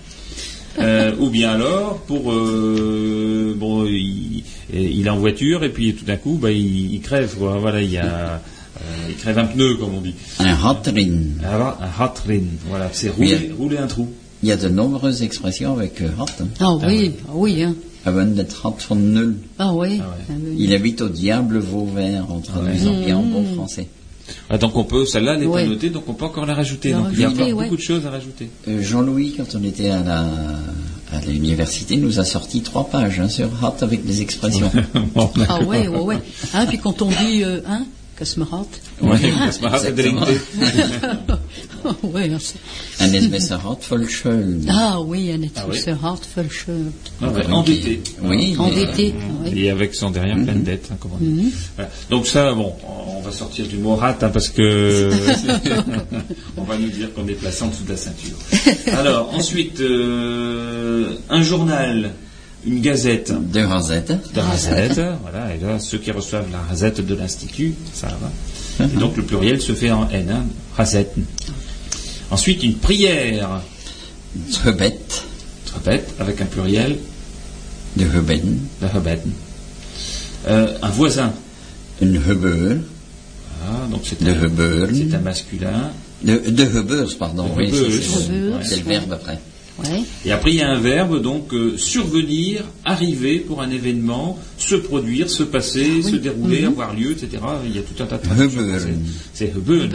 Euh, ou bien alors, pour euh, bon, il, il est en voiture et puis tout d'un coup, bah, il, il crève. Quoi. Voilà, il y a, euh, il crève un pneu, comme on dit. Had erin. Alors, un hatrin, voilà, c'est rouler, un trou. Il y a de nombreuses expressions avec hat. hein. Ah oui, ah oui, hein. Hebben het hat van nul. Ah oui. Ah ouais. Ah oui. Il habite au diable Vauvert, en traduisant bien en bon français. Ah, donc on peut, celle-là, elle n'est Ouais. pas notée, donc on peut encore la rajouter. La Donc il y a encore ouais. beaucoup de choses à rajouter. Euh, Jean-Louis, quand on était à la à l'université, nous a sorti trois pages hein, sur Hot avec des expressions. Bon. Ah ouais, ouais, ouais. Hein, puis quand on dit, euh, hein, C'est- Un espèce hot voll schön. ah oui, c'est hard, Fulcher. Ah ouais, endetté. Oui, Endetté. Et avec son derrière plein de dettes, hein. Voilà. Donc ça, bon, on va sortir du mot rat hein, parce que on va nous dire qu'on est placé en dessous de la ceinture. Alors ensuite, euh, un journal, une gazette De Rosette. de Razette, voilà, et là ceux qui reçoivent la Razette de l'institut, ça va. Et donc le pluriel se fait en N, hein, Razette. Ensuite une prière, Trebet. je répète, avec un pluriel, De Hubben. la Rebeten. Euh, un voisin, Een Hubber. voilà, donc c'est De un, Hubber. c'est un masculin. De, de Hubbers, pardon. De oui, c'est- le verbe après. Ouais. Et après, il y a un verbe, donc euh, survenir, arriver pour un événement, se produire, se passer, se dérouler, avoir lieu, etc. Il y a tout un tas de françaises. C'est. Oui.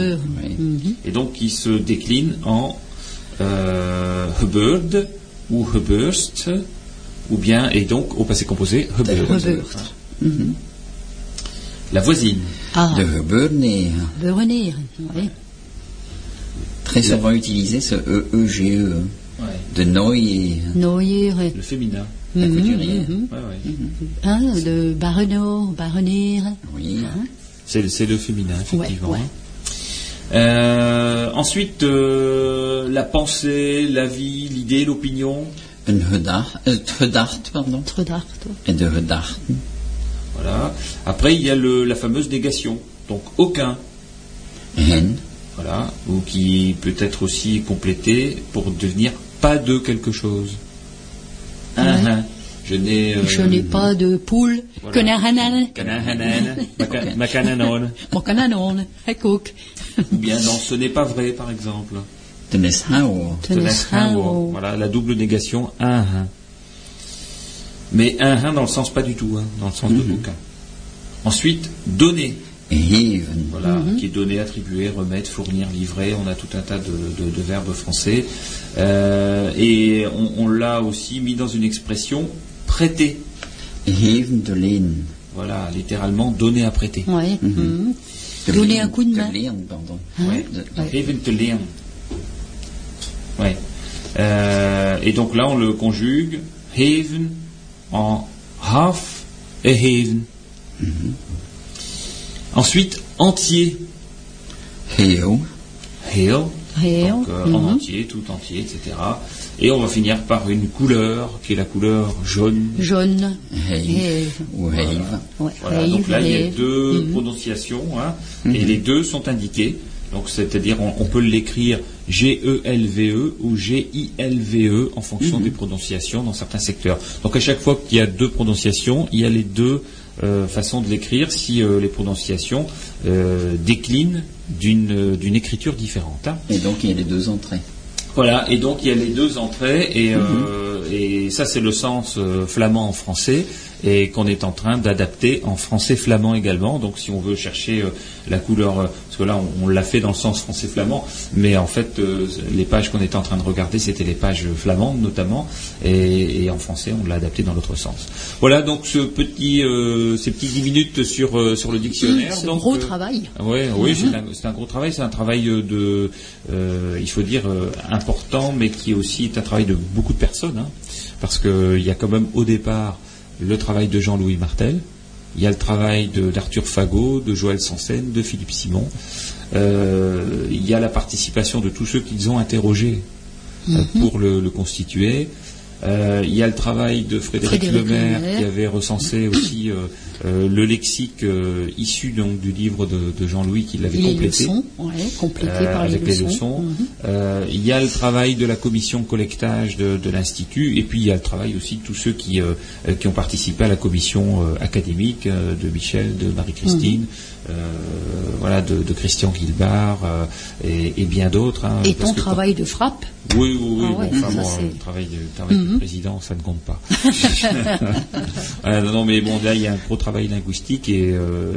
Mhm. Et donc, qui se décline en euh, Hubbard ou Hubburst, ou bien, et donc au passé composé, Hubbard. Hubbard. La voisine. Ah, De Hubberner. Beurrenir. Oui. Très souvent utilisé ce E, E-E-G-E. De Noyer. Noyer. Le féminin. La Mhm, couturière. mhm. Ouais, ouais. Hein, de Baronneau, Baronnier. Oui. C'est, c'est le féminin, effectivement. Ouais, ouais. Euh, ensuite, euh, la pensée, la vie, l'idée, l'opinion. Een Hudart. euh, pardon. Tredart. Et de Hudart. Voilà. Après, il y a le, la fameuse négation. Donc, aucun. Hen. Voilà. Ou qui peut être aussi complété pour devenir pas de quelque chose. Un, Ouais. un. Je n'ai. euh, Je n'ai pas de poule. Kanahanan, maka- makananon. Mokananon. Hekok. Ou bien non, ce n'est pas vrai, par exemple. De Neshauer. Teneshao. Voilà, la double négation, un, un. Mais un, un dans le sens pas du tout, hein, dans le sens de aucun. Ensuite, donner. Voilà, qui est donné, attribué, remettre, fournir, livrer. On a tout un tas de, de- de verbes français. Euh, et on, on l'a aussi mis dans une expression prêter. Heven de. Voilà, littéralement donner à prêter. Ouais. mhm. De Donner un coup de main. Pardon. Ouais. De- Ouais. Even to learn. Ouais. Euh, et donc là, on le conjugue haven en half et haven. Ensuite, entier. Heel. Hail. Hail, Donc, euh, en mhm. entier, tout entier, etc. Et on va finir par une couleur qui est la couleur jaune. Jaune. Heave. Ou. Ouais. Voilà, donc là, il y a deux Mhm. prononciations, hein, et les deux sont indiqués. Donc, c'est-à-dire, on, on peut l'écrire G-E-L-V-E E ou G-I-L-V-E E en fonction des prononciations dans certains secteurs. Donc, à chaque fois qu'il y a deux prononciations, il y a les deux euh, façons de l'écrire si euh, les prononciations euh, déclinent d'une écriture différente. hein. Et donc, il y a les deux entrées. Voilà, et donc il y a les deux entrées, et, et ça c'est le sens flamand en français, et qu'on est en train d'adapter en français flamand également. Donc si on veut chercher euh, la couleur, euh, parce que là on, on l'a fait dans le sens français flamand, mais en fait euh, les pages qu'on était en train de regarder c'était les pages flamandes notamment, et, et en français on l'a adapté dans l'autre sens. Voilà donc ce petit, ces petits 10 minutes sur, sur le dictionnaire. C'est Donc, gros travail. Ouais, oui, c'est un, c'est un gros travail. C'est un travail de, il faut dire important, mais qui aussi est un travail de beaucoup de personnes, hein, parce que il y a quand même au départ le travail de Jean-Louis Martel, il y a le travail de- d'Arthur Fagot, de Joël Sansen, de Philippe Simon, Euh, il y a la participation de tous ceux qu'ils ont interrogés euh, pour le, le constituer. Euh, il y a le travail de Frédéric, Frédéric Lemaire, Lemaire. qui avait recensé aussi euh, euh, le lexique issu donc du livre de, de Jean-Louis qui l'avait complété. leçons, ouais, complétées par les avec leçons. les leçons. Mhm. Il y a le travail de la commission collectage de, de l'Institut, et puis il y a le travail aussi de tous ceux qui, qui ont participé à la commission académique de Michel, de Marie-Christine, euh, voilà, de, de Christian Guilbard et, et bien d'autres. hein, Et ton que travail de frappe Oui, oui, oui. Ah bon, enfin, bon, c'est- travail, travail Mhm. président, ça ne compte pas. Non, non, mais bon, là, il y a un gros travail linguistique et euh,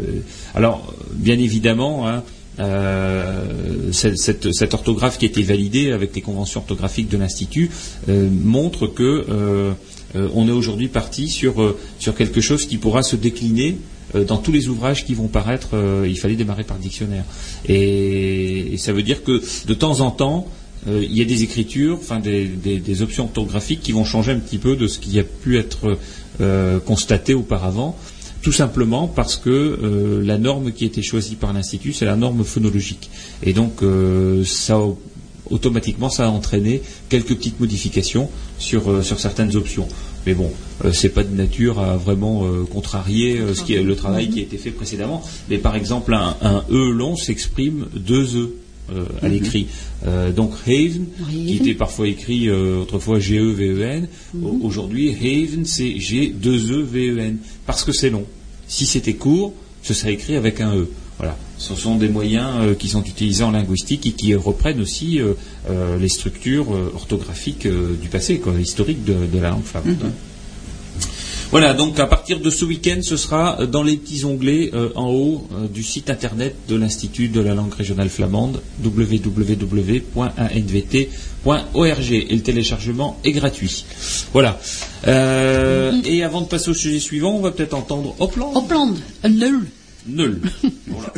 alors, bien évidemment, hein, euh, cette, cette- orthographe qui a été validée avec les conventions orthographiques de l'Institut euh, montre que euh, euh, on est aujourd'hui parti sur, euh, sur quelque chose qui pourra se décliner euh, dans tous les ouvrages qui vont paraître. il fallait démarrer par dictionnaire. Et, ça veut dire que de temps en temps, il y a des écritures, enfin des, options orthographiques qui vont changer un petit peu de ce qui a pu être euh, constaté auparavant, tout simplement parce que euh, la norme qui a été choisie par l'Institut, c'est la norme phonologique. Et donc, euh, ça automatiquement, ça a entraîné quelques petites modifications sur, euh, certaines options. Mais bon, euh, c'est pas de nature à vraiment euh, contrarier euh, ce le travail qui a été fait précédemment. Mais par exemple, un E long s'exprime deux E. euh, à l'écrit. Euh, donc Haven, qui était parfois écrit euh, autrefois G-E-V-E-N, au- aujourd'hui Haven c'est G-2-E-V-E-N, parce que c'est long. Si c'était court, ce serait écrit avec un E. Voilà. Ce sont des moyens qui sont utilisés en linguistique et qui reprennent aussi les structures orthographiques du passé, quoi, historiques de, de la langue flamande. hein. Voilà, donc à partir de ce week-end, ce sera euh, dans les petits onglets euh, en haut euh, du site internet de l'Institut de la langue régionale flamande, www.anvt.org. Et le téléchargement est gratuit. Voilà. Euh, Et avant de passer au sujet suivant, on va peut-être entendre Hopland. Hopland, un nul. Nul. Voilà.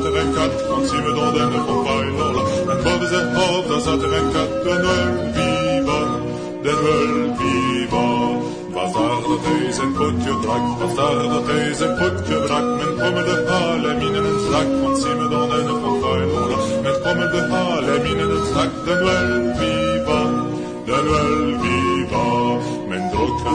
24 quand si me donne ne font pas une ola un bob ze hob dans 24 de noël viva de noël viva bazar de teis en put your drak bazar de teis en put your drak men komme de hale minen en slak quand si me donne ne font pas une ola men komme de hale minen en slak de noël viva de noël viva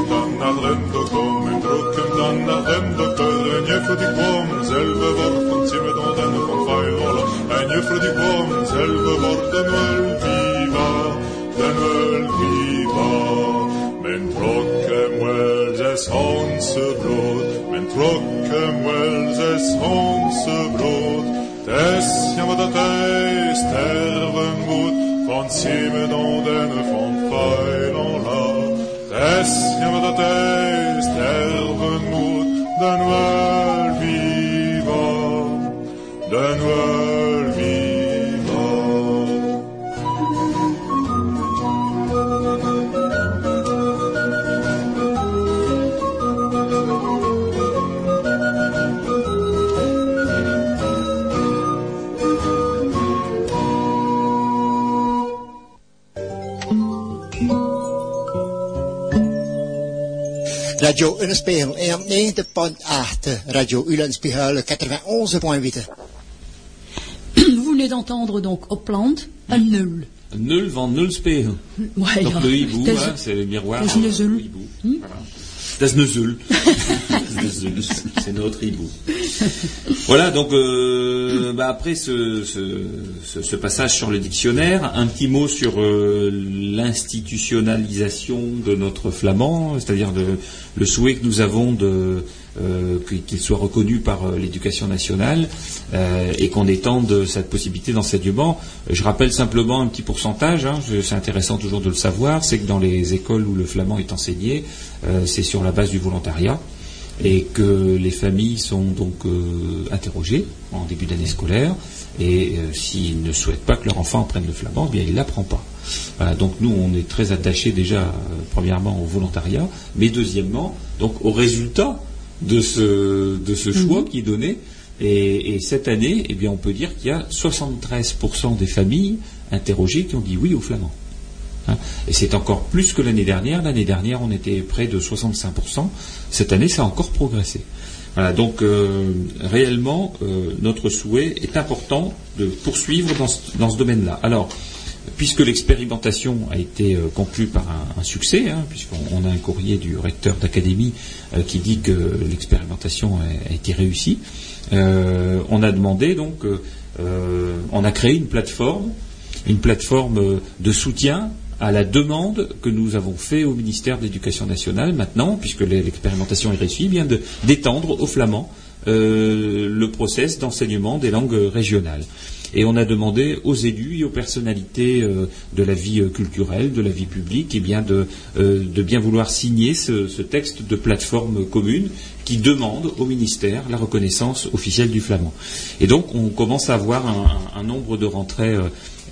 Dan lönd og komin brotum dan lönd og tölun ég frá því komin selve vortum tímið og den og kom fæla en ég frá því komin selve vortum öll viva den öll viva. Men trokken vel ses hanse brot men trokken vel ses hanse brot des jammer dat ei sterven moet van Simon og denne van Feiland Es llama da te, stel moet dan. Radio Ulenspiegel 91.8, Radio Ulenspiegel 91.8. Vous venez d'entendre donc Hopland, un nul. Nul van nul spelen. Ouais, Donc ja. le hibou, hein, c'est le miroir. een zul. du hibou. Voilà. Ne zul. C'est notre hibou. Voilà, donc euh, bah, après ce, passage sur le dictionnaire, un petit mot sur euh, l'institutionnalisation de notre flamand, c'est-à-dire le souhait que nous avons euh, qu'il soit reconnu par l'éducation nationale et qu'on étende cette possibilité d'enseignement. Je rappelle simplement un petit pourcentage, hein, c'est intéressant toujours de le savoir, c'est que dans les écoles où le flamand est enseigné, c'est sur la base du volontariat et que les familles sont donc euh, interrogées en début d'année scolaire et euh, s'ils ne souhaitent pas que leur enfant apprenne le flamand, eh bien il l'apprend pas. Voilà, donc nous on est très attachés déjà euh, premièrement au volontariat, mais deuxièmement donc au résultat de ce de ce choix qui est donné. Et, et cette année, eh bien on peut dire qu'il y a 73% des familles interrogées qui ont dit oui au flamand. Hein. Et c'est encore plus que l'année dernière. L'année dernière, on était près de 65%. Cette année, ça a encore progressé. Voilà, donc euh, réellement, euh, notre souhait est important de poursuivre dans ce, dans ce domaine-là. Alors, puisque l'expérimentation a été euh, conclue par un, succès, hein, puisqu'on on a un courrier du recteur d'académie qui dit que l'expérimentation a, a été réussie, on a demandé donc, on a créé une plateforme, une plateforme de soutien à la demande que nous avons fait au ministère de l'Éducation nationale maintenant, puisque l'expérimentation est réussie, bien d'étendre aux flamands euh, le process d'enseignement des langues régionales. Et on a demandé aux élus et aux personnalités euh, de la vie euh, culturelle, de la vie publique, eh bien de, de, bien vouloir signer ce, ce, texte de plateforme commune qui demande au ministère la reconnaissance officielle du flamand. Et donc on commence à avoir un, un nombre de rentrées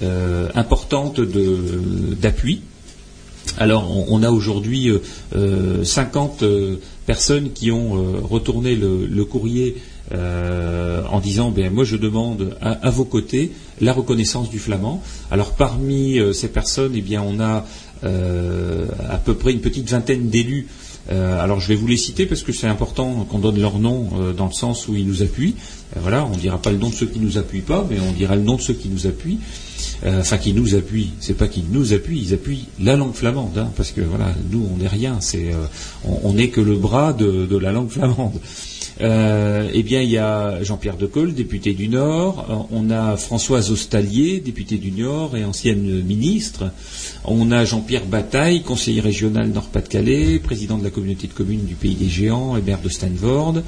euh, importantes d'appui. Alors on, a aujourd'hui euh, 50 personnes qui ont retourné le, courrier euh, en disant ben, moi je demande à, vos côtés la reconnaissance du flamand. Alors parmi euh, ces personnes, eh bien on a euh, à peu près une petite vingtaine d'élus. Alors je vais vous les citer parce que c'est important qu'on donne leur nom dans le sens où ils nous appuient. voilà, on ne dira pas le nom de ceux qui nous appuient pas, mais on dira le nom de ceux qui nous appuient. Enfin, qui nous appuient. C'est pas qu'ils nous appuient, ils appuient la langue flamande, hein, parce que voilà, nous on n'est rien. C'est, on n'est que le bras de la langue flamande. Euh, eh bien, il y a Jean-Pierre Decolle, député du Nord. Euh, on a Françoise Ostalier, député du Nord et ancienne ministre. On a Jean-Pierre Bataille, conseiller régional Nord-Pas-de-Calais, président de la communauté de communes du Pays des Géants et maire de Stanford.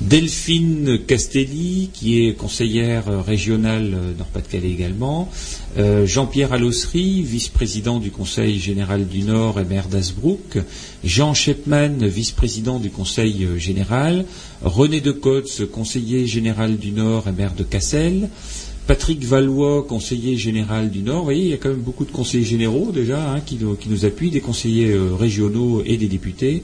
Delphine Castelli, qui est conseillère régionale Nord-Pas-de-Calais également. Euh, Jean-Pierre Allossery, vice-président du Conseil général du Nord et maire d'Asbrook. Jean Shepman, vice-président du Conseil général. René Decotz, conseiller général du Nord et maire de Cassel. Patrick Valois, conseiller général du Nord. Vous voyez, il y a quand même beaucoup de conseillers généraux déjà hein, qui, nous, appuient, des conseillers euh, régionaux et des députés.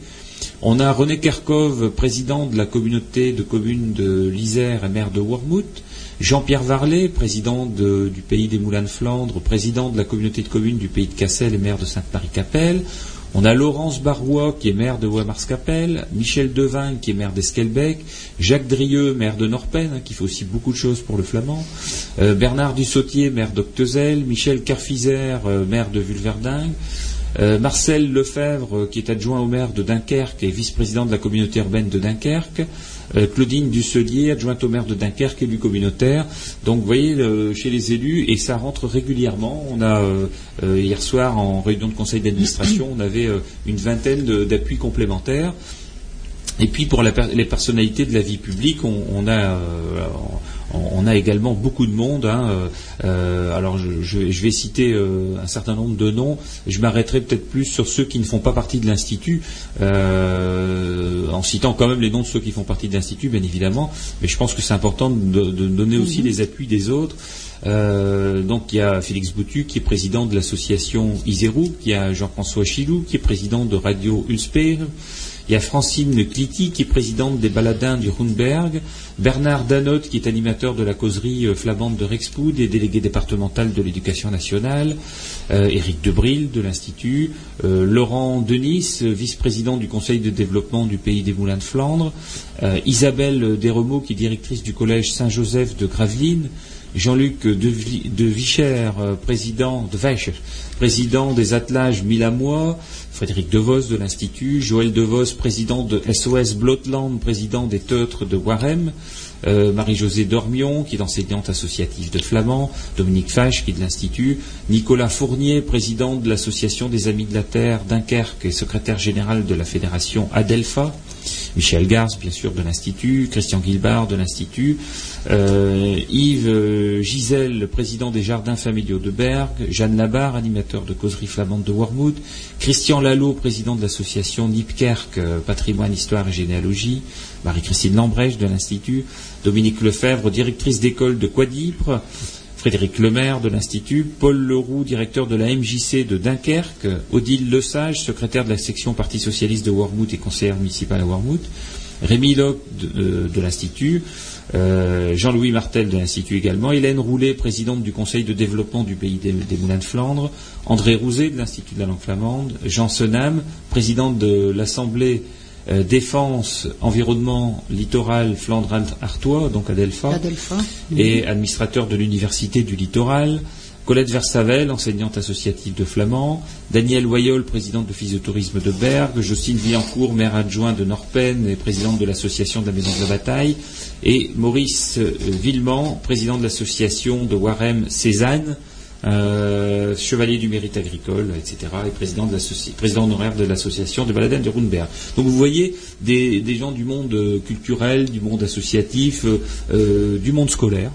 On a René Kerkov, président de la communauté de communes de l'Isère et maire de Wormhout. Jean-Pierre Varlet, président du pays des Moulins de Flandre, président de la communauté de communes du pays de Cassel et maire de Sainte-Marie-Capelle. On a Laurence Barrois, qui est maire de Ouamars-Capelle, Michel Devin, qui est maire d'Esquelbec, Jacques Drieux, maire de Norpen, hein, qui fait aussi beaucoup de choses pour le flamand, euh, Bernard Dussautier, maire d'Octezel, Michel Carfizer, euh, maire de Vulverdingue, euh, Marcel Lefebvre, qui est adjoint au maire de Dunkerque et vice-président de la communauté urbaine de Dunkerque. Euh, Claudine Dusselier, adjointe au maire de Dunkerque, élu communautaire. Donc vous voyez, chez les élus, et ça rentre régulièrement. On a euh, hier soir en réunion de conseil d'administration, on avait une vingtaine d'appuis complémentaires. Et puis pour les personnalités de la vie publique, on, a on, a également beaucoup de monde. Hein, euh, euh, alors je, vais citer euh, un certain nombre de noms. Je m'arrêterai peut-être plus sur ceux qui ne font pas partie de l'institut, en citant quand même les noms de ceux qui font partie de l'institut, bien évidemment. Mais je pense que c'est important de, donner aussi mhm. les appuis des autres. donc il y a Félix Boutu qui est président de l'association Iserou, il y a Jean-François Chilou qui est président de Radio Ulsper, il y a Francine Cliti qui est présidente des baladins du Runberg, Bernard Danotte, qui est animateur de la causerie euh, flamande de Rexpoud et délégué départemental de l'éducation nationale, euh, Éric Debril de l'Institut, euh, Laurent Denis, vice-président du conseil de développement du pays des Moulins de Flandre, Isabelle Desremeaux, qui est directrice du collège Saint-Joseph de Gravelines, Jean-Luc de, Vicher, président de président des attelages Milamois, Frédéric Devos de l'Institut, Joël Devos, président de SOS Blotland, président des Teutres de Warem, euh, Marie-Josée Dormion, qui est enseignante associative de flamand, Dominique Fache, qui est de l'Institut, Nicolas Fournier, président de l'Association des Amis de la Terre Dunkerque et secrétaire général de la Fédération Adelpha, Michel Gars, bien sûr, de l'Institut, Christian Guilbard de l'Institut, euh, Yves euh, Gisèle, président des Jardins familiaux de Bergue, Jeanne Labarre, animateur de causerie flamande de Wormwood, Christian Lalo, président de l'association Nipkerk, Patrimoine, Histoire et Généalogie, Marie-Christine Lambrèche de l'Institut, Dominique Lefebvre, directrice d'école de Quadipre, Frédéric Lemaire de l'Institut, Paul Leroux, directeur de la MJC de Dunkerque, Odile Lesage, secrétaire de la section Parti Socialiste de Wormwood et conseillère municipale à Wormwood, Rémi Locke de, l'Institut, euh, Jean-Louis Martel de l'Institut également, Hélène Roulet, présidente du Conseil de développement du pays des, Moulins de Flandre, André Rouzet de l'Institut de la langue flamande, Jean Senam, président de l'Assemblée euh, défense, environnement, littoral, Flandre-Artois, donc à Delpha, et administrateur de l'Université du Littoral, Colette Versavel, enseignante associative de flamand, Daniel Wayol, présidente de l'Office de tourisme de Bergue, Jocelyne Villancourt, maire adjoint de Norpen et présidente de l'association de la Maison de la Bataille, et Maurice euh, Villemont, président de l'association de Warem Cézanne, euh, chevalier du mérite agricole, etc., et président, honoraire de l'association de Baladin de Runberg. Donc vous voyez des, gens du monde euh, culturel, du monde associatif, euh, du monde scolaire,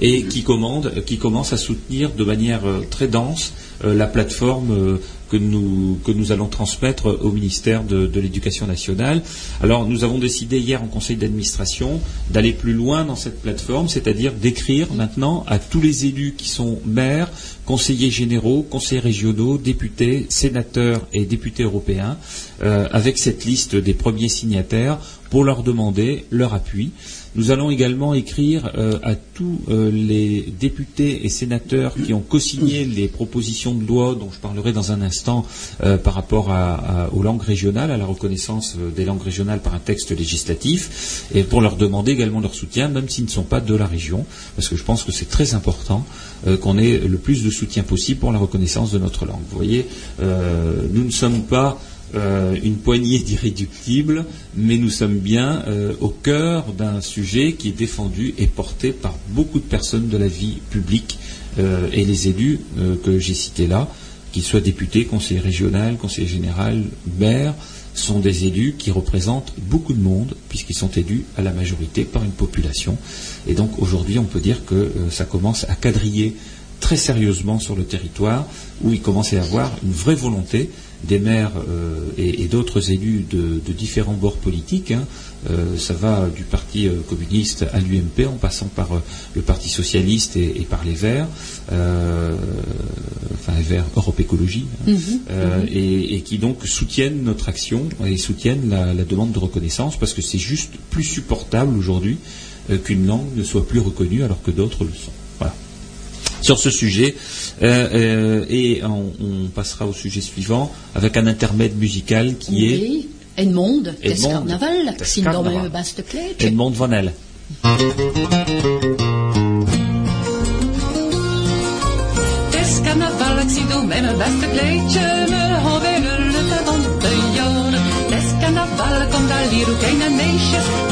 et qui, commandent, qui commencent à soutenir de manière très dense la plateforme que, nous, que nous allons transmettre au ministère de, l'Éducation nationale. Alors nous avons décidé hier en conseil d'administration d'aller plus loin dans cette plateforme, c'est-à-dire d'écrire maintenant à tous les élus qui sont maires, conseillers généraux, conseillers régionaux, députés, sénateurs et députés européens, euh, avec cette liste des premiers signataires pour leur demander leur appui. Nous allons également écrire euh, à tous euh, les députés et sénateurs qui ont co-signé les propositions de loi dont je parlerai dans un instant euh, par rapport à- à- aux langues régionales, à la reconnaissance des langues régionales par un texte législatif, et pour leur demander également leur soutien, même s'ils ne sont pas de la région, parce que je pense que c'est très important euh, qu'on ait le plus de soutien possible pour la reconnaissance de notre langue. Vous voyez, euh, nous ne sommes pas euh, une poignée d'irréductibles, mais nous sommes bien euh, au cœur d'un sujet qui est défendu et porté par beaucoup de personnes de la vie publique euh, et les élus que j'ai cités là, qu'ils soient députés, conseillers régionaux, conseillers général, maires, sont des élus qui représentent beaucoup de monde, puisqu'ils sont élus à la majorité par une population. Et donc aujourd'hui, on peut dire que ça commence à quadriller très sérieusement sur le territoire, où il commence à y avoir une vraie volonté des maires euh, et, et d'autres élus de, de différents bords politiques. hein. Euh, ça va du Parti euh, communiste à l'UMP, en passant par le Parti socialiste et, et par les Verts, enfin les Verts Europe Écologie, hein, euh, et, et qui donc soutiennent notre action et soutiennent la, la demande de reconnaissance, parce que c'est juste plus supportable aujourd'hui qu'une langue ne soit plus reconnue alors que d'autres le sont. Voilà sur ce sujet. Euh, euh, et on, on passera au sujet suivant avec un intermède musical qui est Oui, Edmond, des Edmond, carnaval, des carnaval. Edmond Van Elle. Het is carnaval, ik zie door mijn beste kleedje me alweer lukken van de. Het is carnaval, komt daar hier ook een.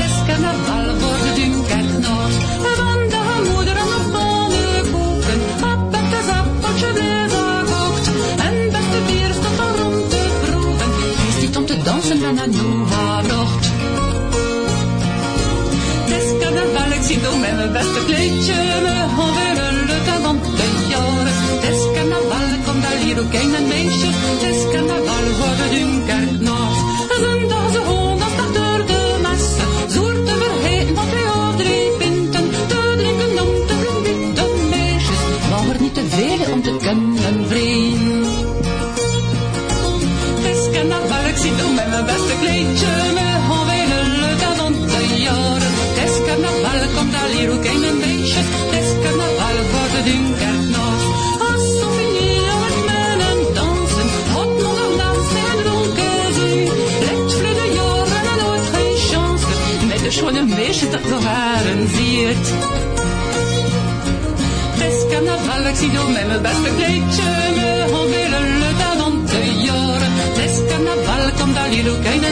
Dansen, dan aan Noah-brocht. Het is carnaval, ik zie door met mijn beste kleedje me alweer een leuke van de jaren. Het is carnaval, komt daar hier ook een meisje. Het zo haren ziet. Het is carnaval, ik zie door met mijn beste kleedje me.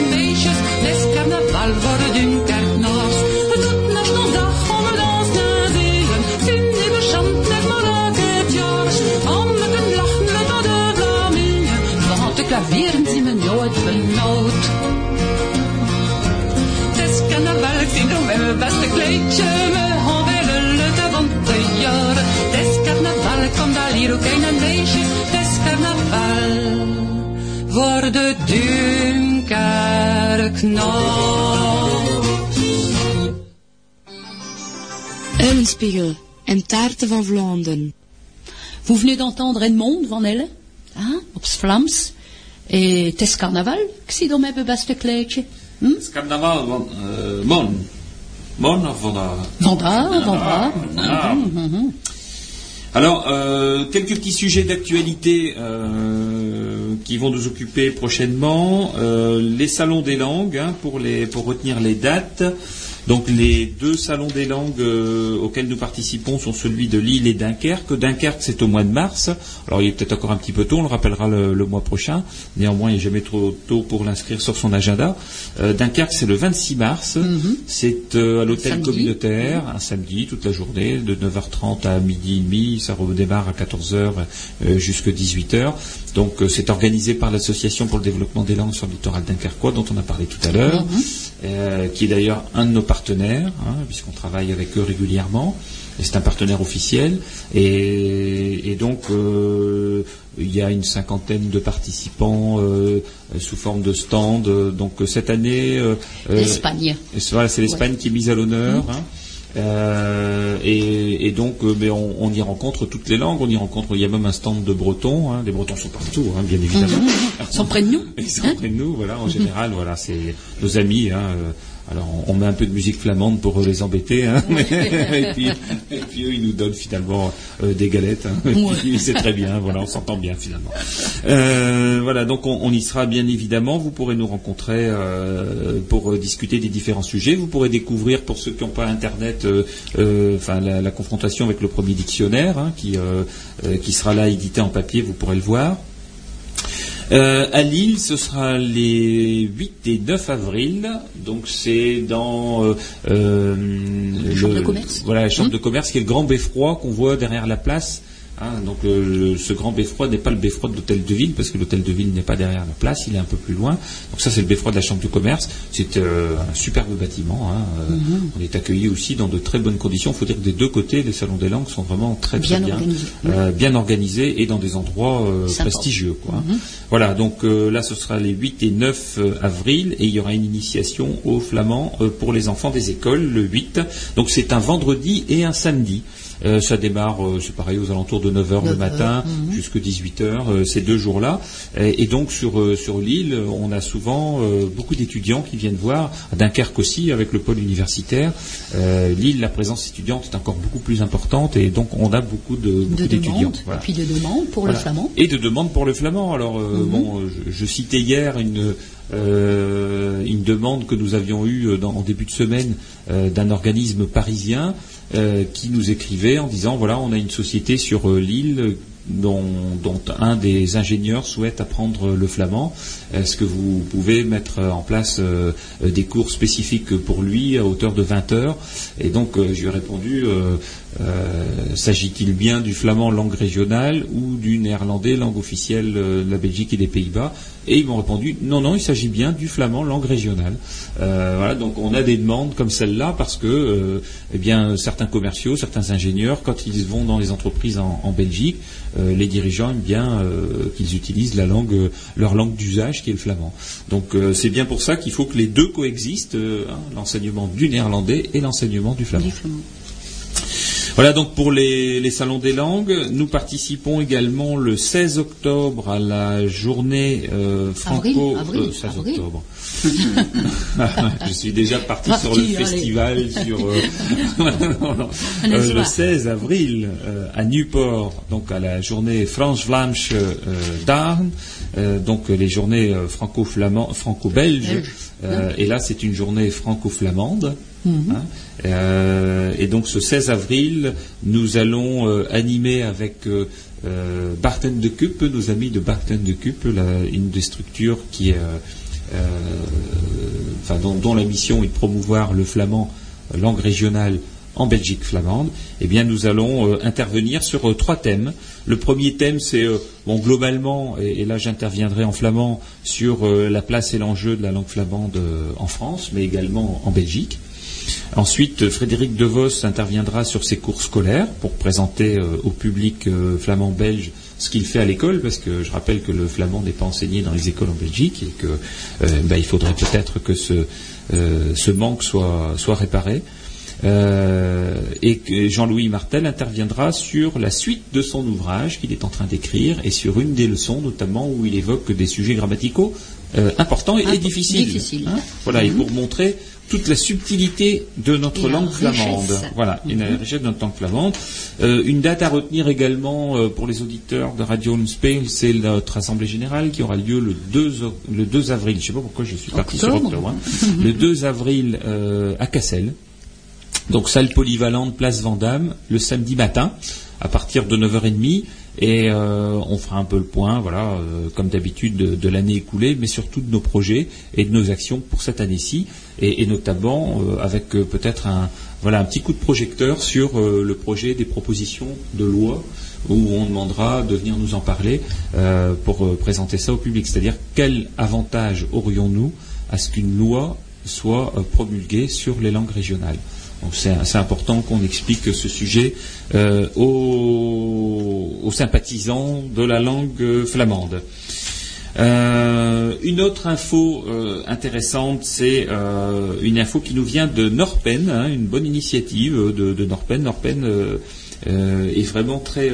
Het. Het is carnaval voor de Dunkerknoors. Voor de Dunkerknoors. Eulenspiegel en taarten van Vlaanderen. Vous venez d'entendre Edmond Van Elle, hein, op Vlaams. Et het is carnaval, ik zie door mijn beste kleedje. Hm? Carnaval van euh, Mon. Mon of vandaag Vandaag, vandaag. Ah. Alors, euh, quelques petits sujets d'actualité euh, qui vont nous occuper prochainement. Euh, les salons des langues, hein, pour, les, pour retenir les dates. Donc les deux salons des langues euh, auxquels nous participons sont celui de Lille et Dunkerque. Dunkerque, c'est au mois de mars. Alors il est peut-être encore un petit peu tôt, on le rappellera le, le mois prochain. Néanmoins, il n'est jamais trop tôt pour l'inscrire sur son agenda. Euh, Dunkerque, c'est le 26 mars. C'est euh, à l'hôtel communautaire, un samedi, toute la journée, de 9h30 à midi et demi. Ça redémarre à 14h euh, jusqu'à 18h. Donc euh, c'est organisé par l'Association pour le développement des langues sur le littoral dunkerquois, dont on a parlé tout à l'heure, euh, qui est d'ailleurs un de nos partenaires, hein, puisqu'on travaille avec eux régulièrement. C'est un partenaire officiel. Et, et donc, euh, il y a une cinquantaine de participants euh, sous forme de stand. Donc, cette année... euh, euh, L'Espagne. Voilà, c'est l'Espagne qui est mise à l'honneur. hein. Euh, et, et donc, euh, mais on, on y rencontre toutes les langues. On y rencontre. Il y a même un stand de Bretons. hein. Les Bretons sont partout, hein, bien évidemment. Ils sont près de nous. Ils sont près de nous, voilà. En général, voilà, c'est nos amis. Hein, euh, alors, on, on met un peu de musique flamande pour les embêter, hein, mais- et, puis, et puis eux, ils nous donnent finalement euh, des galettes. hein, c'est très bien, voilà, on s'entend bien finalement. Euh, voilà, donc on, on y sera bien évidemment. Vous pourrez nous rencontrer euh, pour euh, discuter des différents sujets. Vous pourrez découvrir, pour ceux qui n'ont pas Internet, euh, euh, enfin la, la confrontation avec le premier dictionnaire, hein, qui, euh, euh, qui sera là édité en papier. Vous pourrez le voir. Euh, à Lille, ce sera les 8 et 9 avril. Donc c'est dans euh, euh, chambre le- de commerce. Voilà, la chambre de commerce qui est le grand beffroi qu'on voit derrière la place. Hein, donc euh, le- ce grand beffroi n'est pas le beffroi de l'hôtel de ville parce que l'hôtel de ville n'est pas derrière la place, il est un peu plus loin. Donc ça c'est le beffroi de la chambre de commerce. C'est euh, un superbe bâtiment. hein, euh, Mhm. On est accueilli aussi dans de très bonnes conditions. Il faut dire que des deux côtés, les salons des langues sont vraiment très très Bien organisés. Bien organisés et dans des endroits prestigieux. Quoi. Mhm. Voilà, donc euh, là ce sera les 8 et 9 euh, avril et il y aura une initiation au flamand euh, pour les enfants des écoles le 8. Donc c'est un vendredi et un samedi. Euh, ça démarre, euh, c'est pareil, aux alentours de 9h le 9 matin mhm. jusqu'à 18h, euh, ces deux jours-là. Et, et donc sur, euh, sur l'île, on a souvent euh, beaucoup d'étudiants qui viennent voir, à Dunkerque aussi, avec le pôle universitaire. Euh, l'île, la présence étudiante est encore beaucoup plus importante et donc on a beaucoup de beaucoup. Voilà. Et puis de demandes pour Voilà. le flamand. Et de demandes pour le flamand. Alors, euh, Mhm. bon, euh, je, je citais hier une, euh, une demande que nous avions eue euh, dans- en début de semaine euh, d'un organisme parisien euh, qui nous écrivait en disant, voilà, on a une société sur euh, l'île dont, un des ingénieurs souhaite apprendre le flamand. Est-ce que vous pouvez mettre en place euh, des cours spécifiques pour lui à hauteur de 20 heures? Et donc, euh, répondu, euh, s'agit-il bien du flamand langue régionale ou du néerlandais langue officielle euh, de la Belgique et des Pays-Bas Et ils m'ont répondu, non, non, il s'agit bien du flamand langue régionale. Euh, voilà, donc on a des demandes comme celle-là parce que, eh bien, certains commerciaux, certains ingénieurs, quand ils vont dans les entreprises en, Belgique, les dirigeants aiment bien qu'ils utilisent la langue, leur langue d'usage qui est le flamand. Donc c'est bien pour ça qu'il faut que les deux coexistent, hein, l'enseignement du néerlandais et l'enseignement. Du flamand. Voilà donc pour les, les salons des langues. Nous participons également le 16 octobre à la journée euh, franco. Avril, avril, 16 avril. octobre. Je suis déjà parti sur le allez. festival sur euh, non, non. N'est-ce Euh, le pas 16 avril euh, à Newport, donc à la journée France-Vlaamsche euh, Dagen, euh, donc euh, les journées euh, franco-flamand- franco-belges. Belge. Euh, et là, c'est une journée franco-flamande. Mhm. Hein. Euh, et donc ce 16 avril, nous allons euh, animer avec euh, euh, Barten de Cup, nos amis de Barten de Cup, une des structures qui, dont, la mission est de promouvoir le flamand, langue régionale en Belgique flamande, eh bien nous allons intervenir sur trois thèmes. Le premier thème, c'est bon globalement, et, là j'interviendrai en flamand sur la place et l'enjeu de la langue flamande en France, mais également en Belgique. Ensuite, Frédéric Devos interviendra sur ses cours scolaires pour présenter euh, au public euh, flamand belge ce qu'il fait à l'école, parce que je rappelle que le flamand n'est pas enseigné dans les écoles en Belgique et que euh, il faudrait peut-être que ce, ce manque soit, soit réparé. Et Jean-Louis Martel interviendra sur la suite de son ouvrage qu'il est en train d'écrire et sur une des leçons notamment où il évoque des sujets grammaticaux euh, importants et, difficiles. Hein voilà, et pour montrer toute la subtilité de notre Et la langue flamande. Voilà, et la richesse de notre langue flamande. Euh, une date à retenir également euh, pour les auditeurs de Radio Spain, c'est notre assemblée générale qui aura lieu le 2, o- le 2 avril. Je ne sais pas pourquoi je suis parti sur Octobre. hein. le 2 avril euh, à Cassel. Donc salle polyvalente, place Vendôme, le samedi matin, à partir de 9h30. Et euh, on fera un peu le point, euh, comme d'habitude, de, l'année écoulée, mais surtout de nos projets et de nos actions pour cette année-ci, et, et notamment euh, avec peut-être un, petit coup de projecteur sur le projet des propositions de loi, où on demandera de venir nous en parler pour présenter ça au public. C'est-à-dire quel avantage aurions-nous à ce qu'une loi soit promulguée sur les langues régionales? C'est important qu'on explique ce sujet euh, aux, aux sympathisants de la langue flamande. Euh, une autre info euh, intéressante, c'est euh, une info qui nous vient de Norpen, hein, une bonne initiative de, de Norpen. Norpen euh, euh, est vraiment très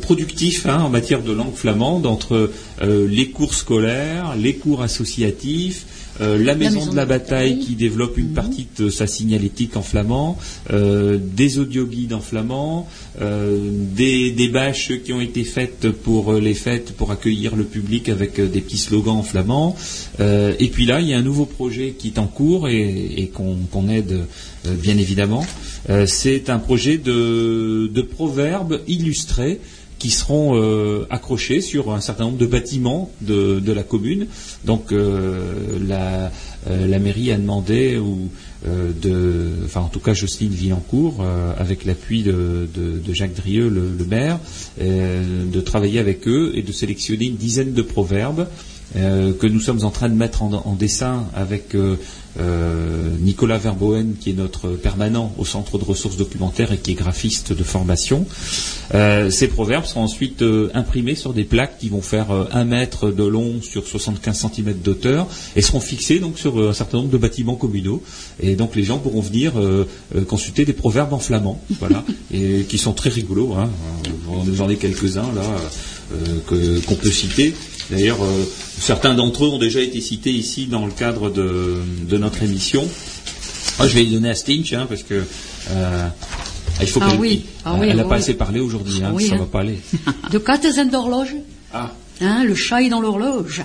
productif hein, en matière de langue flamande entre les cours scolaires, les cours associatifs, euh, la, maison de la bataille qui développe une partie de sa signalétique en flamand, euh, des audioguides en flamand, euh, des, des bâches qui ont été faites pour les fêtes pour accueillir le public avec des petits slogans en flamand. Euh, et puis là, il y a un nouveau projet qui est en cours et, et qu'on aide euh, bien évidemment. Euh, C'est un projet de, de proverbes illustrés qui seront euh, accrochés sur un certain nombre de bâtiments de, la commune. Donc euh, la, euh, la mairie a demandé, ou, de, enfin en tout cas Jocelyne Villancourt, avec l'appui de, Jacques Drieux, le, maire, de travailler avec eux et de sélectionner une dizaine de proverbes euh, que nous sommes en train de mettre en, en dessin avec euh, euh, Nicolas Verboen, qui est notre permanent au Centre de ressources documentaires et qui est graphiste de formation. Ces proverbes seront ensuite imprimés sur des plaques qui vont faire euh, un mètre de long sur 75 cm d'auteur et seront fixés donc sur un certain nombre de bâtiments communaux. Et donc les gens pourront venir consulter des proverbes en flamand, voilà, et qui sont très rigolos. Hein. J'en ai quelques-uns là qu'on peut citer. D'ailleurs, euh, certains d'entre eux ont déjà été cités ici dans le cadre de, de notre émission. Moi, je vais les donner à Stinch, hein, parce que euh, il faut Ah qu'elle oui, ah oui, elle n'a oui, pas assez parlé aujourd'hui, hein, ça hein. va pas aller. De katten d'horloge Ah, Hein, le chat est dans l'horloge.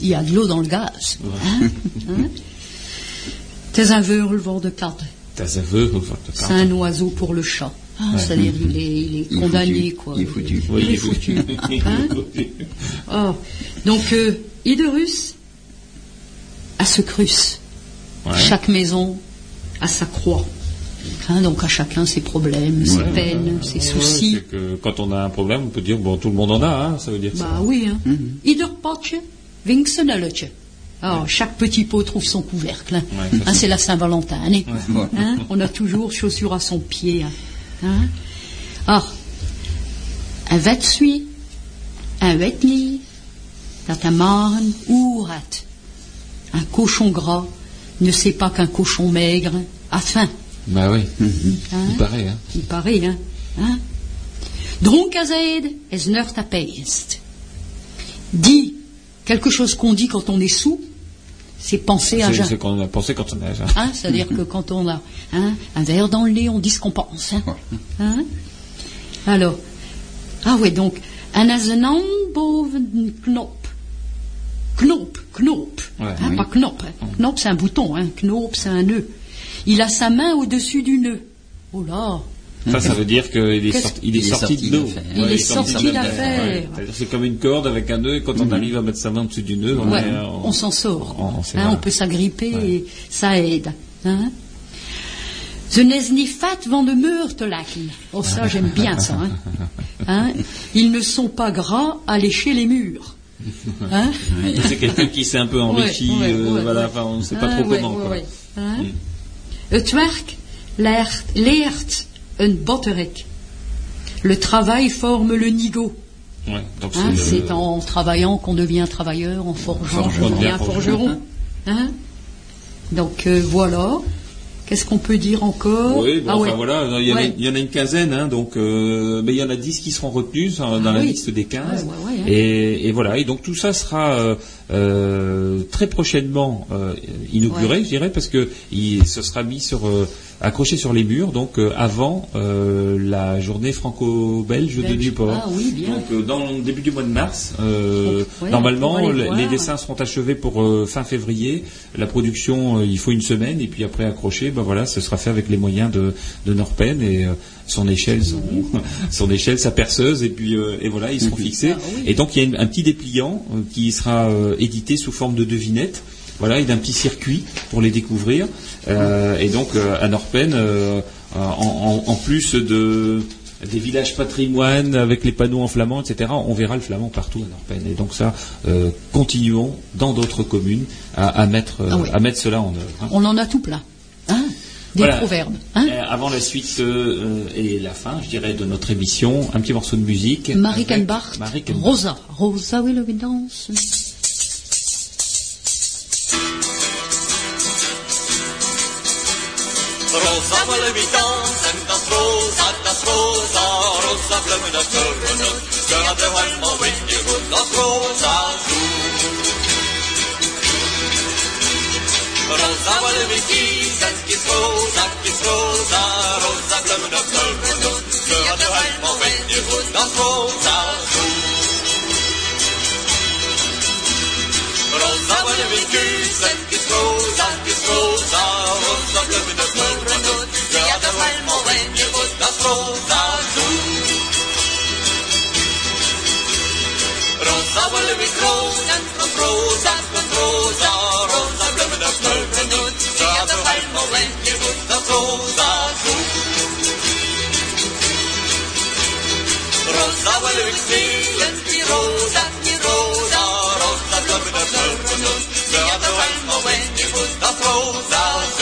Il y a de l'eau dans le gaz. T'es un veurlevor de carte. t'as aveu, C'est un oiseau pour le chat. Hein, C'est-à-dire il est, il est Il est condamné, foutu. quoi. Il est foutu. Oui, il est foutu. Hein Oh. Donc, euh, Iderus a ce crus. Ouais. Chaque maison a sa croix. Hein, donc à chacun ses problèmes, ses peines, ses Ouais, soucis. que quand on a un problème, on peut dire bon, tout le monde en a, hein, ça veut dire ça. Bah oui, hein. Iderpotje, Vinksenelletje. Alors, chaque petit pot trouve son couvercle. hein. Ouais, ça, Hein, c'est la Saint-Valentin. hein. Ouais. Hein, On a toujours chaussure à son pied. Hein? Ah, un vetsui, un vetni, dat un maren oerat. Un cochon gras ne sait pas qu'un cochon maigre a faim. Bah oui, Hein? Il paraît. Hein. Il paraît, hein. hein? Dronkazed es peest. Dit quelque chose qu'on dit quand on est sous, c'est penser à C'est qu'on a pensé quand on est. Hein, C'est-à-dire que quand on a hein, un verre dans le nez, on dit ce qu'on pense. Hein Hein? Alors, ah ouais, donc, un asenand boven knop. Knop, knop. Ouais, Hein, oui. Pas knop. Knop, c'est un bouton. Knop, c'est un nœud. Il a sa main au-dessus du nœud. Oh là Ça, ça veut dire qu'il est, sorti, il est Il est sorti sorti de l'eau. Il Ouais, est sorti d'affaire. Ouais. C'est comme une corde avec un nœud, et quand on arrive à mettre sa main au-dessus du nœud, on, Ouais, euh, on s'en sort. on- Hein, on peut s'agripper et ça aide. Hein? Ze n'est ni fat van de meurtelaken. Oh, ça, j'aime bien ça. Hein Hein? Ils ne sont pas gras à lécher les murs. Hein? C'est quelqu'un qui s'est un peu enrichi, Ouais, ouais, euh, ouais, voilà, enfin, on ne sait pas Ah, trop comment. quoi. Hein? Mm. Een botterek. Le travail forme le nigo. Ouais, Hein, c'est, en travaillant qu'on devient travailleur, en forgeant qu'on devient Forgeron. Hein Donc euh, voilà. Qu'est-ce qu'on peut dire encore Oui, bon, Ah enfin ouais. voilà, il y, en a, Ouais. il y en a une quinzaine, hein, donc euh, mais il y en a 10 qui seront retenus dans dans Ah la oui. liste des 15. Ouais, ouais, ouais, hein. et, et voilà, et donc tout ça sera euh, très prochainement inauguré, je dirais, parce que il, ce sera mis sur euh, accroché sur les murs, donc euh, avant euh, la journée franco-belge de Belge. Newport. Ah oui, bien. Donc euh, dans le début du mois de mars, euh, Ouais, normalement les dessins seront achevés pour fin février. La production, il faut une semaine et puis après accroché, ben voilà, ce sera fait avec les moyens de, de Norpen et euh, son échelle, son, son échelle, sa perceuse et puis euh, et voilà, ils seront fixés. Ah oui. Et donc il y a une- un petit dépliant euh, qui sera euh, édité sous forme de devinette. Voilà, et d'un petit circuit pour les découvrir. Euh, et donc euh, à Norpen, euh, en, en- en plus de des villages patrimoine avec les panneaux en flamand, etc. On verra le flamand partout à Norpen. Et donc ça, euh, continuons dans d'autres communes à, à mettre, euh, Ah oui. à mettre cela en œuvre. hein. On en a tout plein. Hein Des Voilà. proverbes. Hein Euh, avant la suite et la fin, je dirais, de notre émission, un petit morceau de musique. Marie Kenbach. Rosa. Rosa will we rosa fölmitaas endast roosatas roosa, rosa rosa flöminast kõrgunud, sõnade vaimu võtja kullas roosa suu. Rosa valmikiis, äkis roosa, äkis roosa, rosa flöminast kõrgunud, sõnade vaimu võtja kullas roosa suu. Rosa valmikiis, äkis soldado Rosa willen we kronen van rosa, van rosa. Rosa bloemen op bloemen doen Ze gaat op helemaal in je goed dat rosa goed Rosa willen we zielen, die rosa, die rosa. Rosa bloemen op bloemen doen Ze gaat op helemaal in je goed dat rosa goed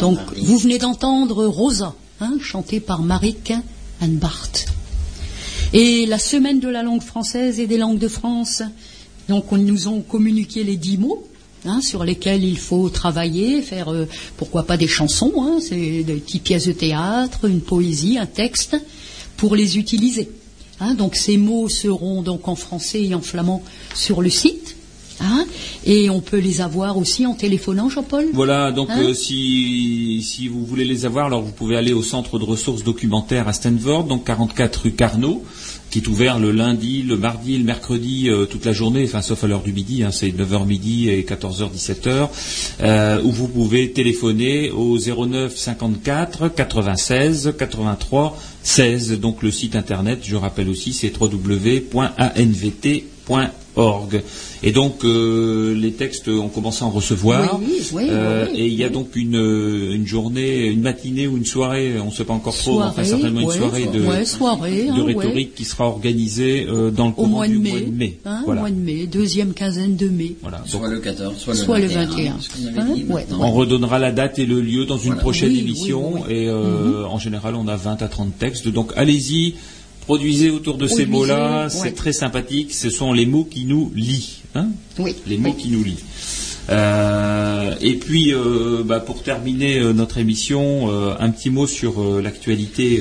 Donc, vous venez d'entendre Rosa, hein, chantée par Marik and Bart. Et la semaine de la langue française et des langues de France, donc on nous ont communiqué les dix mots hein, sur lesquels il faut travailler, faire euh, pourquoi pas des chansons, hein, c'est des petites pièces de théâtre, une poésie, un texte, pour les utiliser. Hein, donc ces mots seront donc en français et en flamand sur le site. hein, et on peut les avoir aussi en téléphonant, Jean-Paul Voilà, donc Hein euh, si, si vous voulez les avoir, alors vous pouvez aller au centre de ressources documentaires à Stanford, donc 44 rue Carnot, qui est ouvert le lundi, le mardi, le mercredi, euh, toute la journée, enfin sauf à l'heure du midi, hein, c'est 9h midi et 14h 17h, euh, où vous pouvez téléphoner au 09 54 96 83 16. Donc le site internet, je rappelle aussi, c'est www.anvt.org. Et donc euh, les textes, on commence à en recevoir. Oui, oui, Euh, et il y a donc une, euh, une journée, une matinée ou une soirée, on ne sait pas encore trop, Soirée, enfin certainement une soirée de, de hein, rhétorique qui sera organisée euh, dans le courant mois du mai, mois de mai. hein, Voilà. mois de mai, deuxième quinzaine de mai. Voilà. Soit le 14, soit le Soit le 21. 21. ce qu'on avait Hein, on redonnera la date et le lieu dans une prochaine émission et euh, en général on a 20 à 30 textes. Donc allez-y, produisez autour de ces mots-là, ouais. c'est très sympathique. Ce sont les mots qui nous lient. Hein Oui. les mots qui nous lient. Euh, et puis, euh, bah, pour terminer euh, notre émission, un petit mot sur l'actualité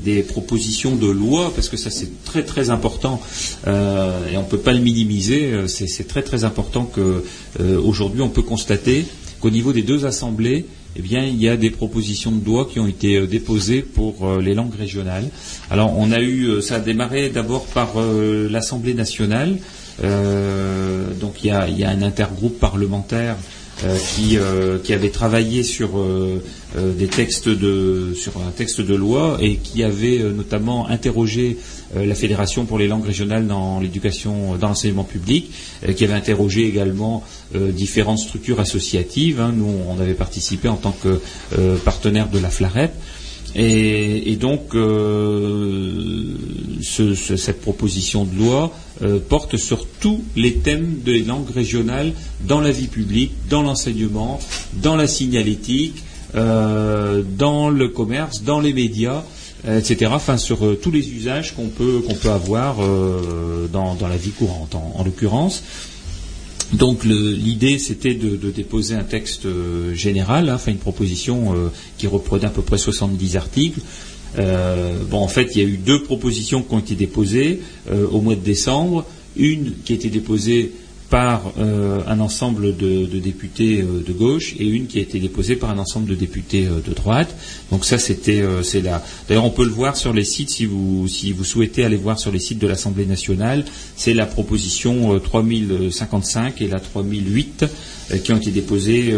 des propositions de loi, parce que ça c'est très très important et on ne peut pas le minimiser. C'est très très important que euh, aujourd'hui on peut constater qu'au niveau des deux assemblées, eh bien, il y a des propositions de loi qui ont été euh, déposées pour euh, les langues régionales. Alors, on a eu, euh, ça a démarré d'abord par l'Assemblée nationale. Donc, il y a, un intergroupe parlementaire qui, avait travaillé sur des textes de, sur un texte de loi et qui avait notamment interrogé la Fédération pour les langues régionales dans l'éducation, dans l'enseignement public, euh, qui avait interrogé également euh, différentes structures associatives. hein. Nous, on avait participé en tant que euh, partenaire de la FLAREP. Et, donc, euh, ce- ce- cette proposition de loi euh, porte sur tous les thèmes des langues régionales dans la vie publique, dans l'enseignement, dans la signalétique, euh, dans le commerce, dans les médias, euh, etc. Enfin, sur euh, tous les usages qu'on peut peut avoir euh, dans, dans la vie courante, en, en l'occurrence. Donc l'idée c'était de, déposer un texte euh, général, hein, enfin une proposition euh, qui reprenait à peu près 70 articles. Euh, bon, en fait, il y a eu deux propositions qui ont été déposées euh, au mois de décembre. Une qui a été déposée par euh, un ensemble de, députés euh, de gauche et une qui a été déposée par un ensemble de députés euh, de droite. Donc ça, c'était c'est là. D'ailleurs, on peut le voir sur les sites si vous si vous souhaitez aller voir sur les sites de l'Assemblée nationale. C'est la proposition euh, 3055 et la 3008 euh, qui ont été déposées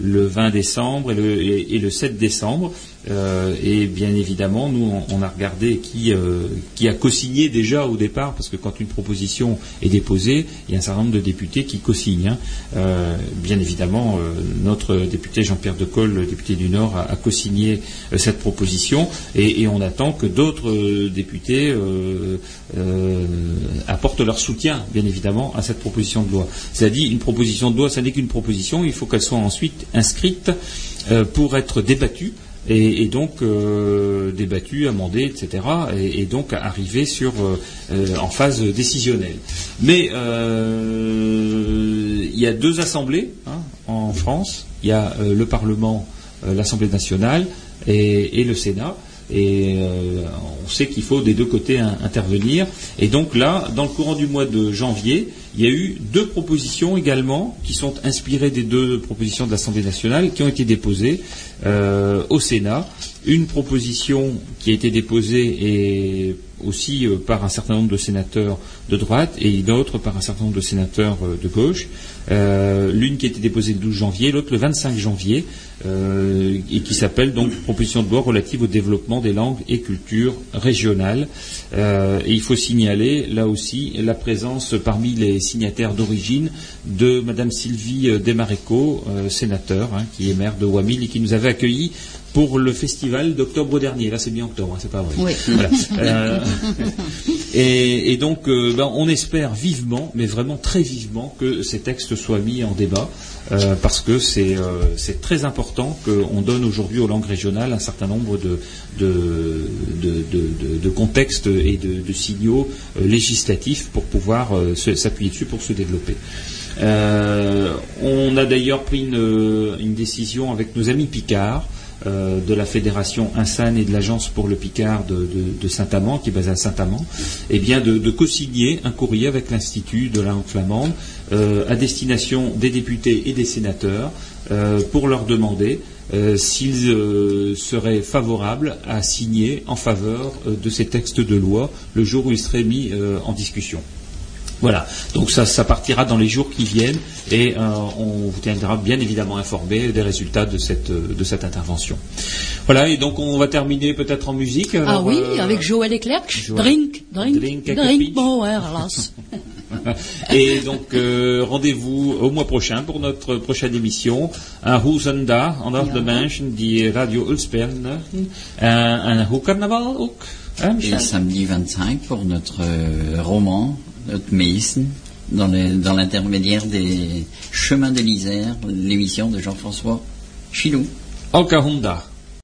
le 20 décembre et le, et- et le 7 décembre. Euh, et bien évidemment, nous, on, a regardé qui, euh, qui a co-signé déjà au départ, parce que quand une proposition est déposée, il y a un certain nombre de députés qui co-signent. hein. Euh, bien évidemment, notre député Jean-Pierre Decolle, le député du Nord, a, a co-signé cette proposition, et, on attend que d'autres députés apportent leur soutien, bien évidemment, à cette proposition de loi. C'est-à-dire, une proposition de loi, ça n'est qu'une proposition, il faut qu'elle soit ensuite inscrite euh, pour être débattue et, donc euh, débattu, etc. Et, donc arriver sur euh, euh, en phase décisionnelle. Mais il y a deux assemblées hein, en France. Il y a le Parlement, l'Assemblée nationale et, le Sénat. Et on sait qu'il faut des deux côtés intervenir. Et donc là, dans le courant du mois de janvier, il y a eu deux propositions également qui sont inspirées des deux propositions de l'Assemblée nationale qui ont été déposées euh, au Sénat. Une proposition qui a été déposée et aussi euh, par un certain nombre de sénateurs de droite et une autre par un certain nombre de sénateurs euh, de gauche. Euh, L'une qui a été déposée le 12 janvier, l'autre le 25 janvier, et qui s'appelle donc proposition de loi relative au développement des langues et cultures régionales. Et il faut signaler là aussi la présence parmi les signataires d'origine de Madame Sylvie Desmaréco, sénateur, hein, qui est maire de Wamil et qui nous avait accueillis pour le festival d'octobre dernier. Là, c'est bien octobre, hein, c'est pas vrai. Oui. Voilà. Euh, et, et donc, euh, ben, on espère vivement, mais vraiment très vivement, que ces textes soient mis en débat, euh, parce que c'est très important qu'on donne aujourd'hui aux langues régionales un certain nombre de, de, de, de- de- de contextes et de, signaux législatifs pour pouvoir s'appuyer dessus pour se développer. On a d'ailleurs pris une, une décision avec nos amis Picard euh, de la fédération Insan et de l'agence pour le Picard de, Saint-Amand, qui est basée à Saint-Amand, eh bien de, de co-signer un courrier avec l'Institut de la langue flamande euh, à destination des députés et des sénateurs euh, pour leur demander s'ils seraient favorables à signer en faveur de ces textes de loi le jour où ils seraient mis en discussion. Voilà, donc ça, ça partira dans les jours qui viennent et euh, on vous tiendra bien évidemment informé des résultats de cette, euh, de cette intervention. Voilà, et donc on va terminer peut-être en musique. Ah alors, oui, euh, avec Joël et Clerc. Joël. Drink, drink, Drink drink. Bauer. Et donc euh, rendez-vous au mois prochain pour notre prochaine émission. Un Hoesenda, onder de mensen die Radio Ulspern. Un hoe carnaval ook. Hein, Et samedi 25 pour notre roman, notre Meissen, dans dans l'intermédiaire des Chemins de l'Isère, l'émission de Jean-François Chilou.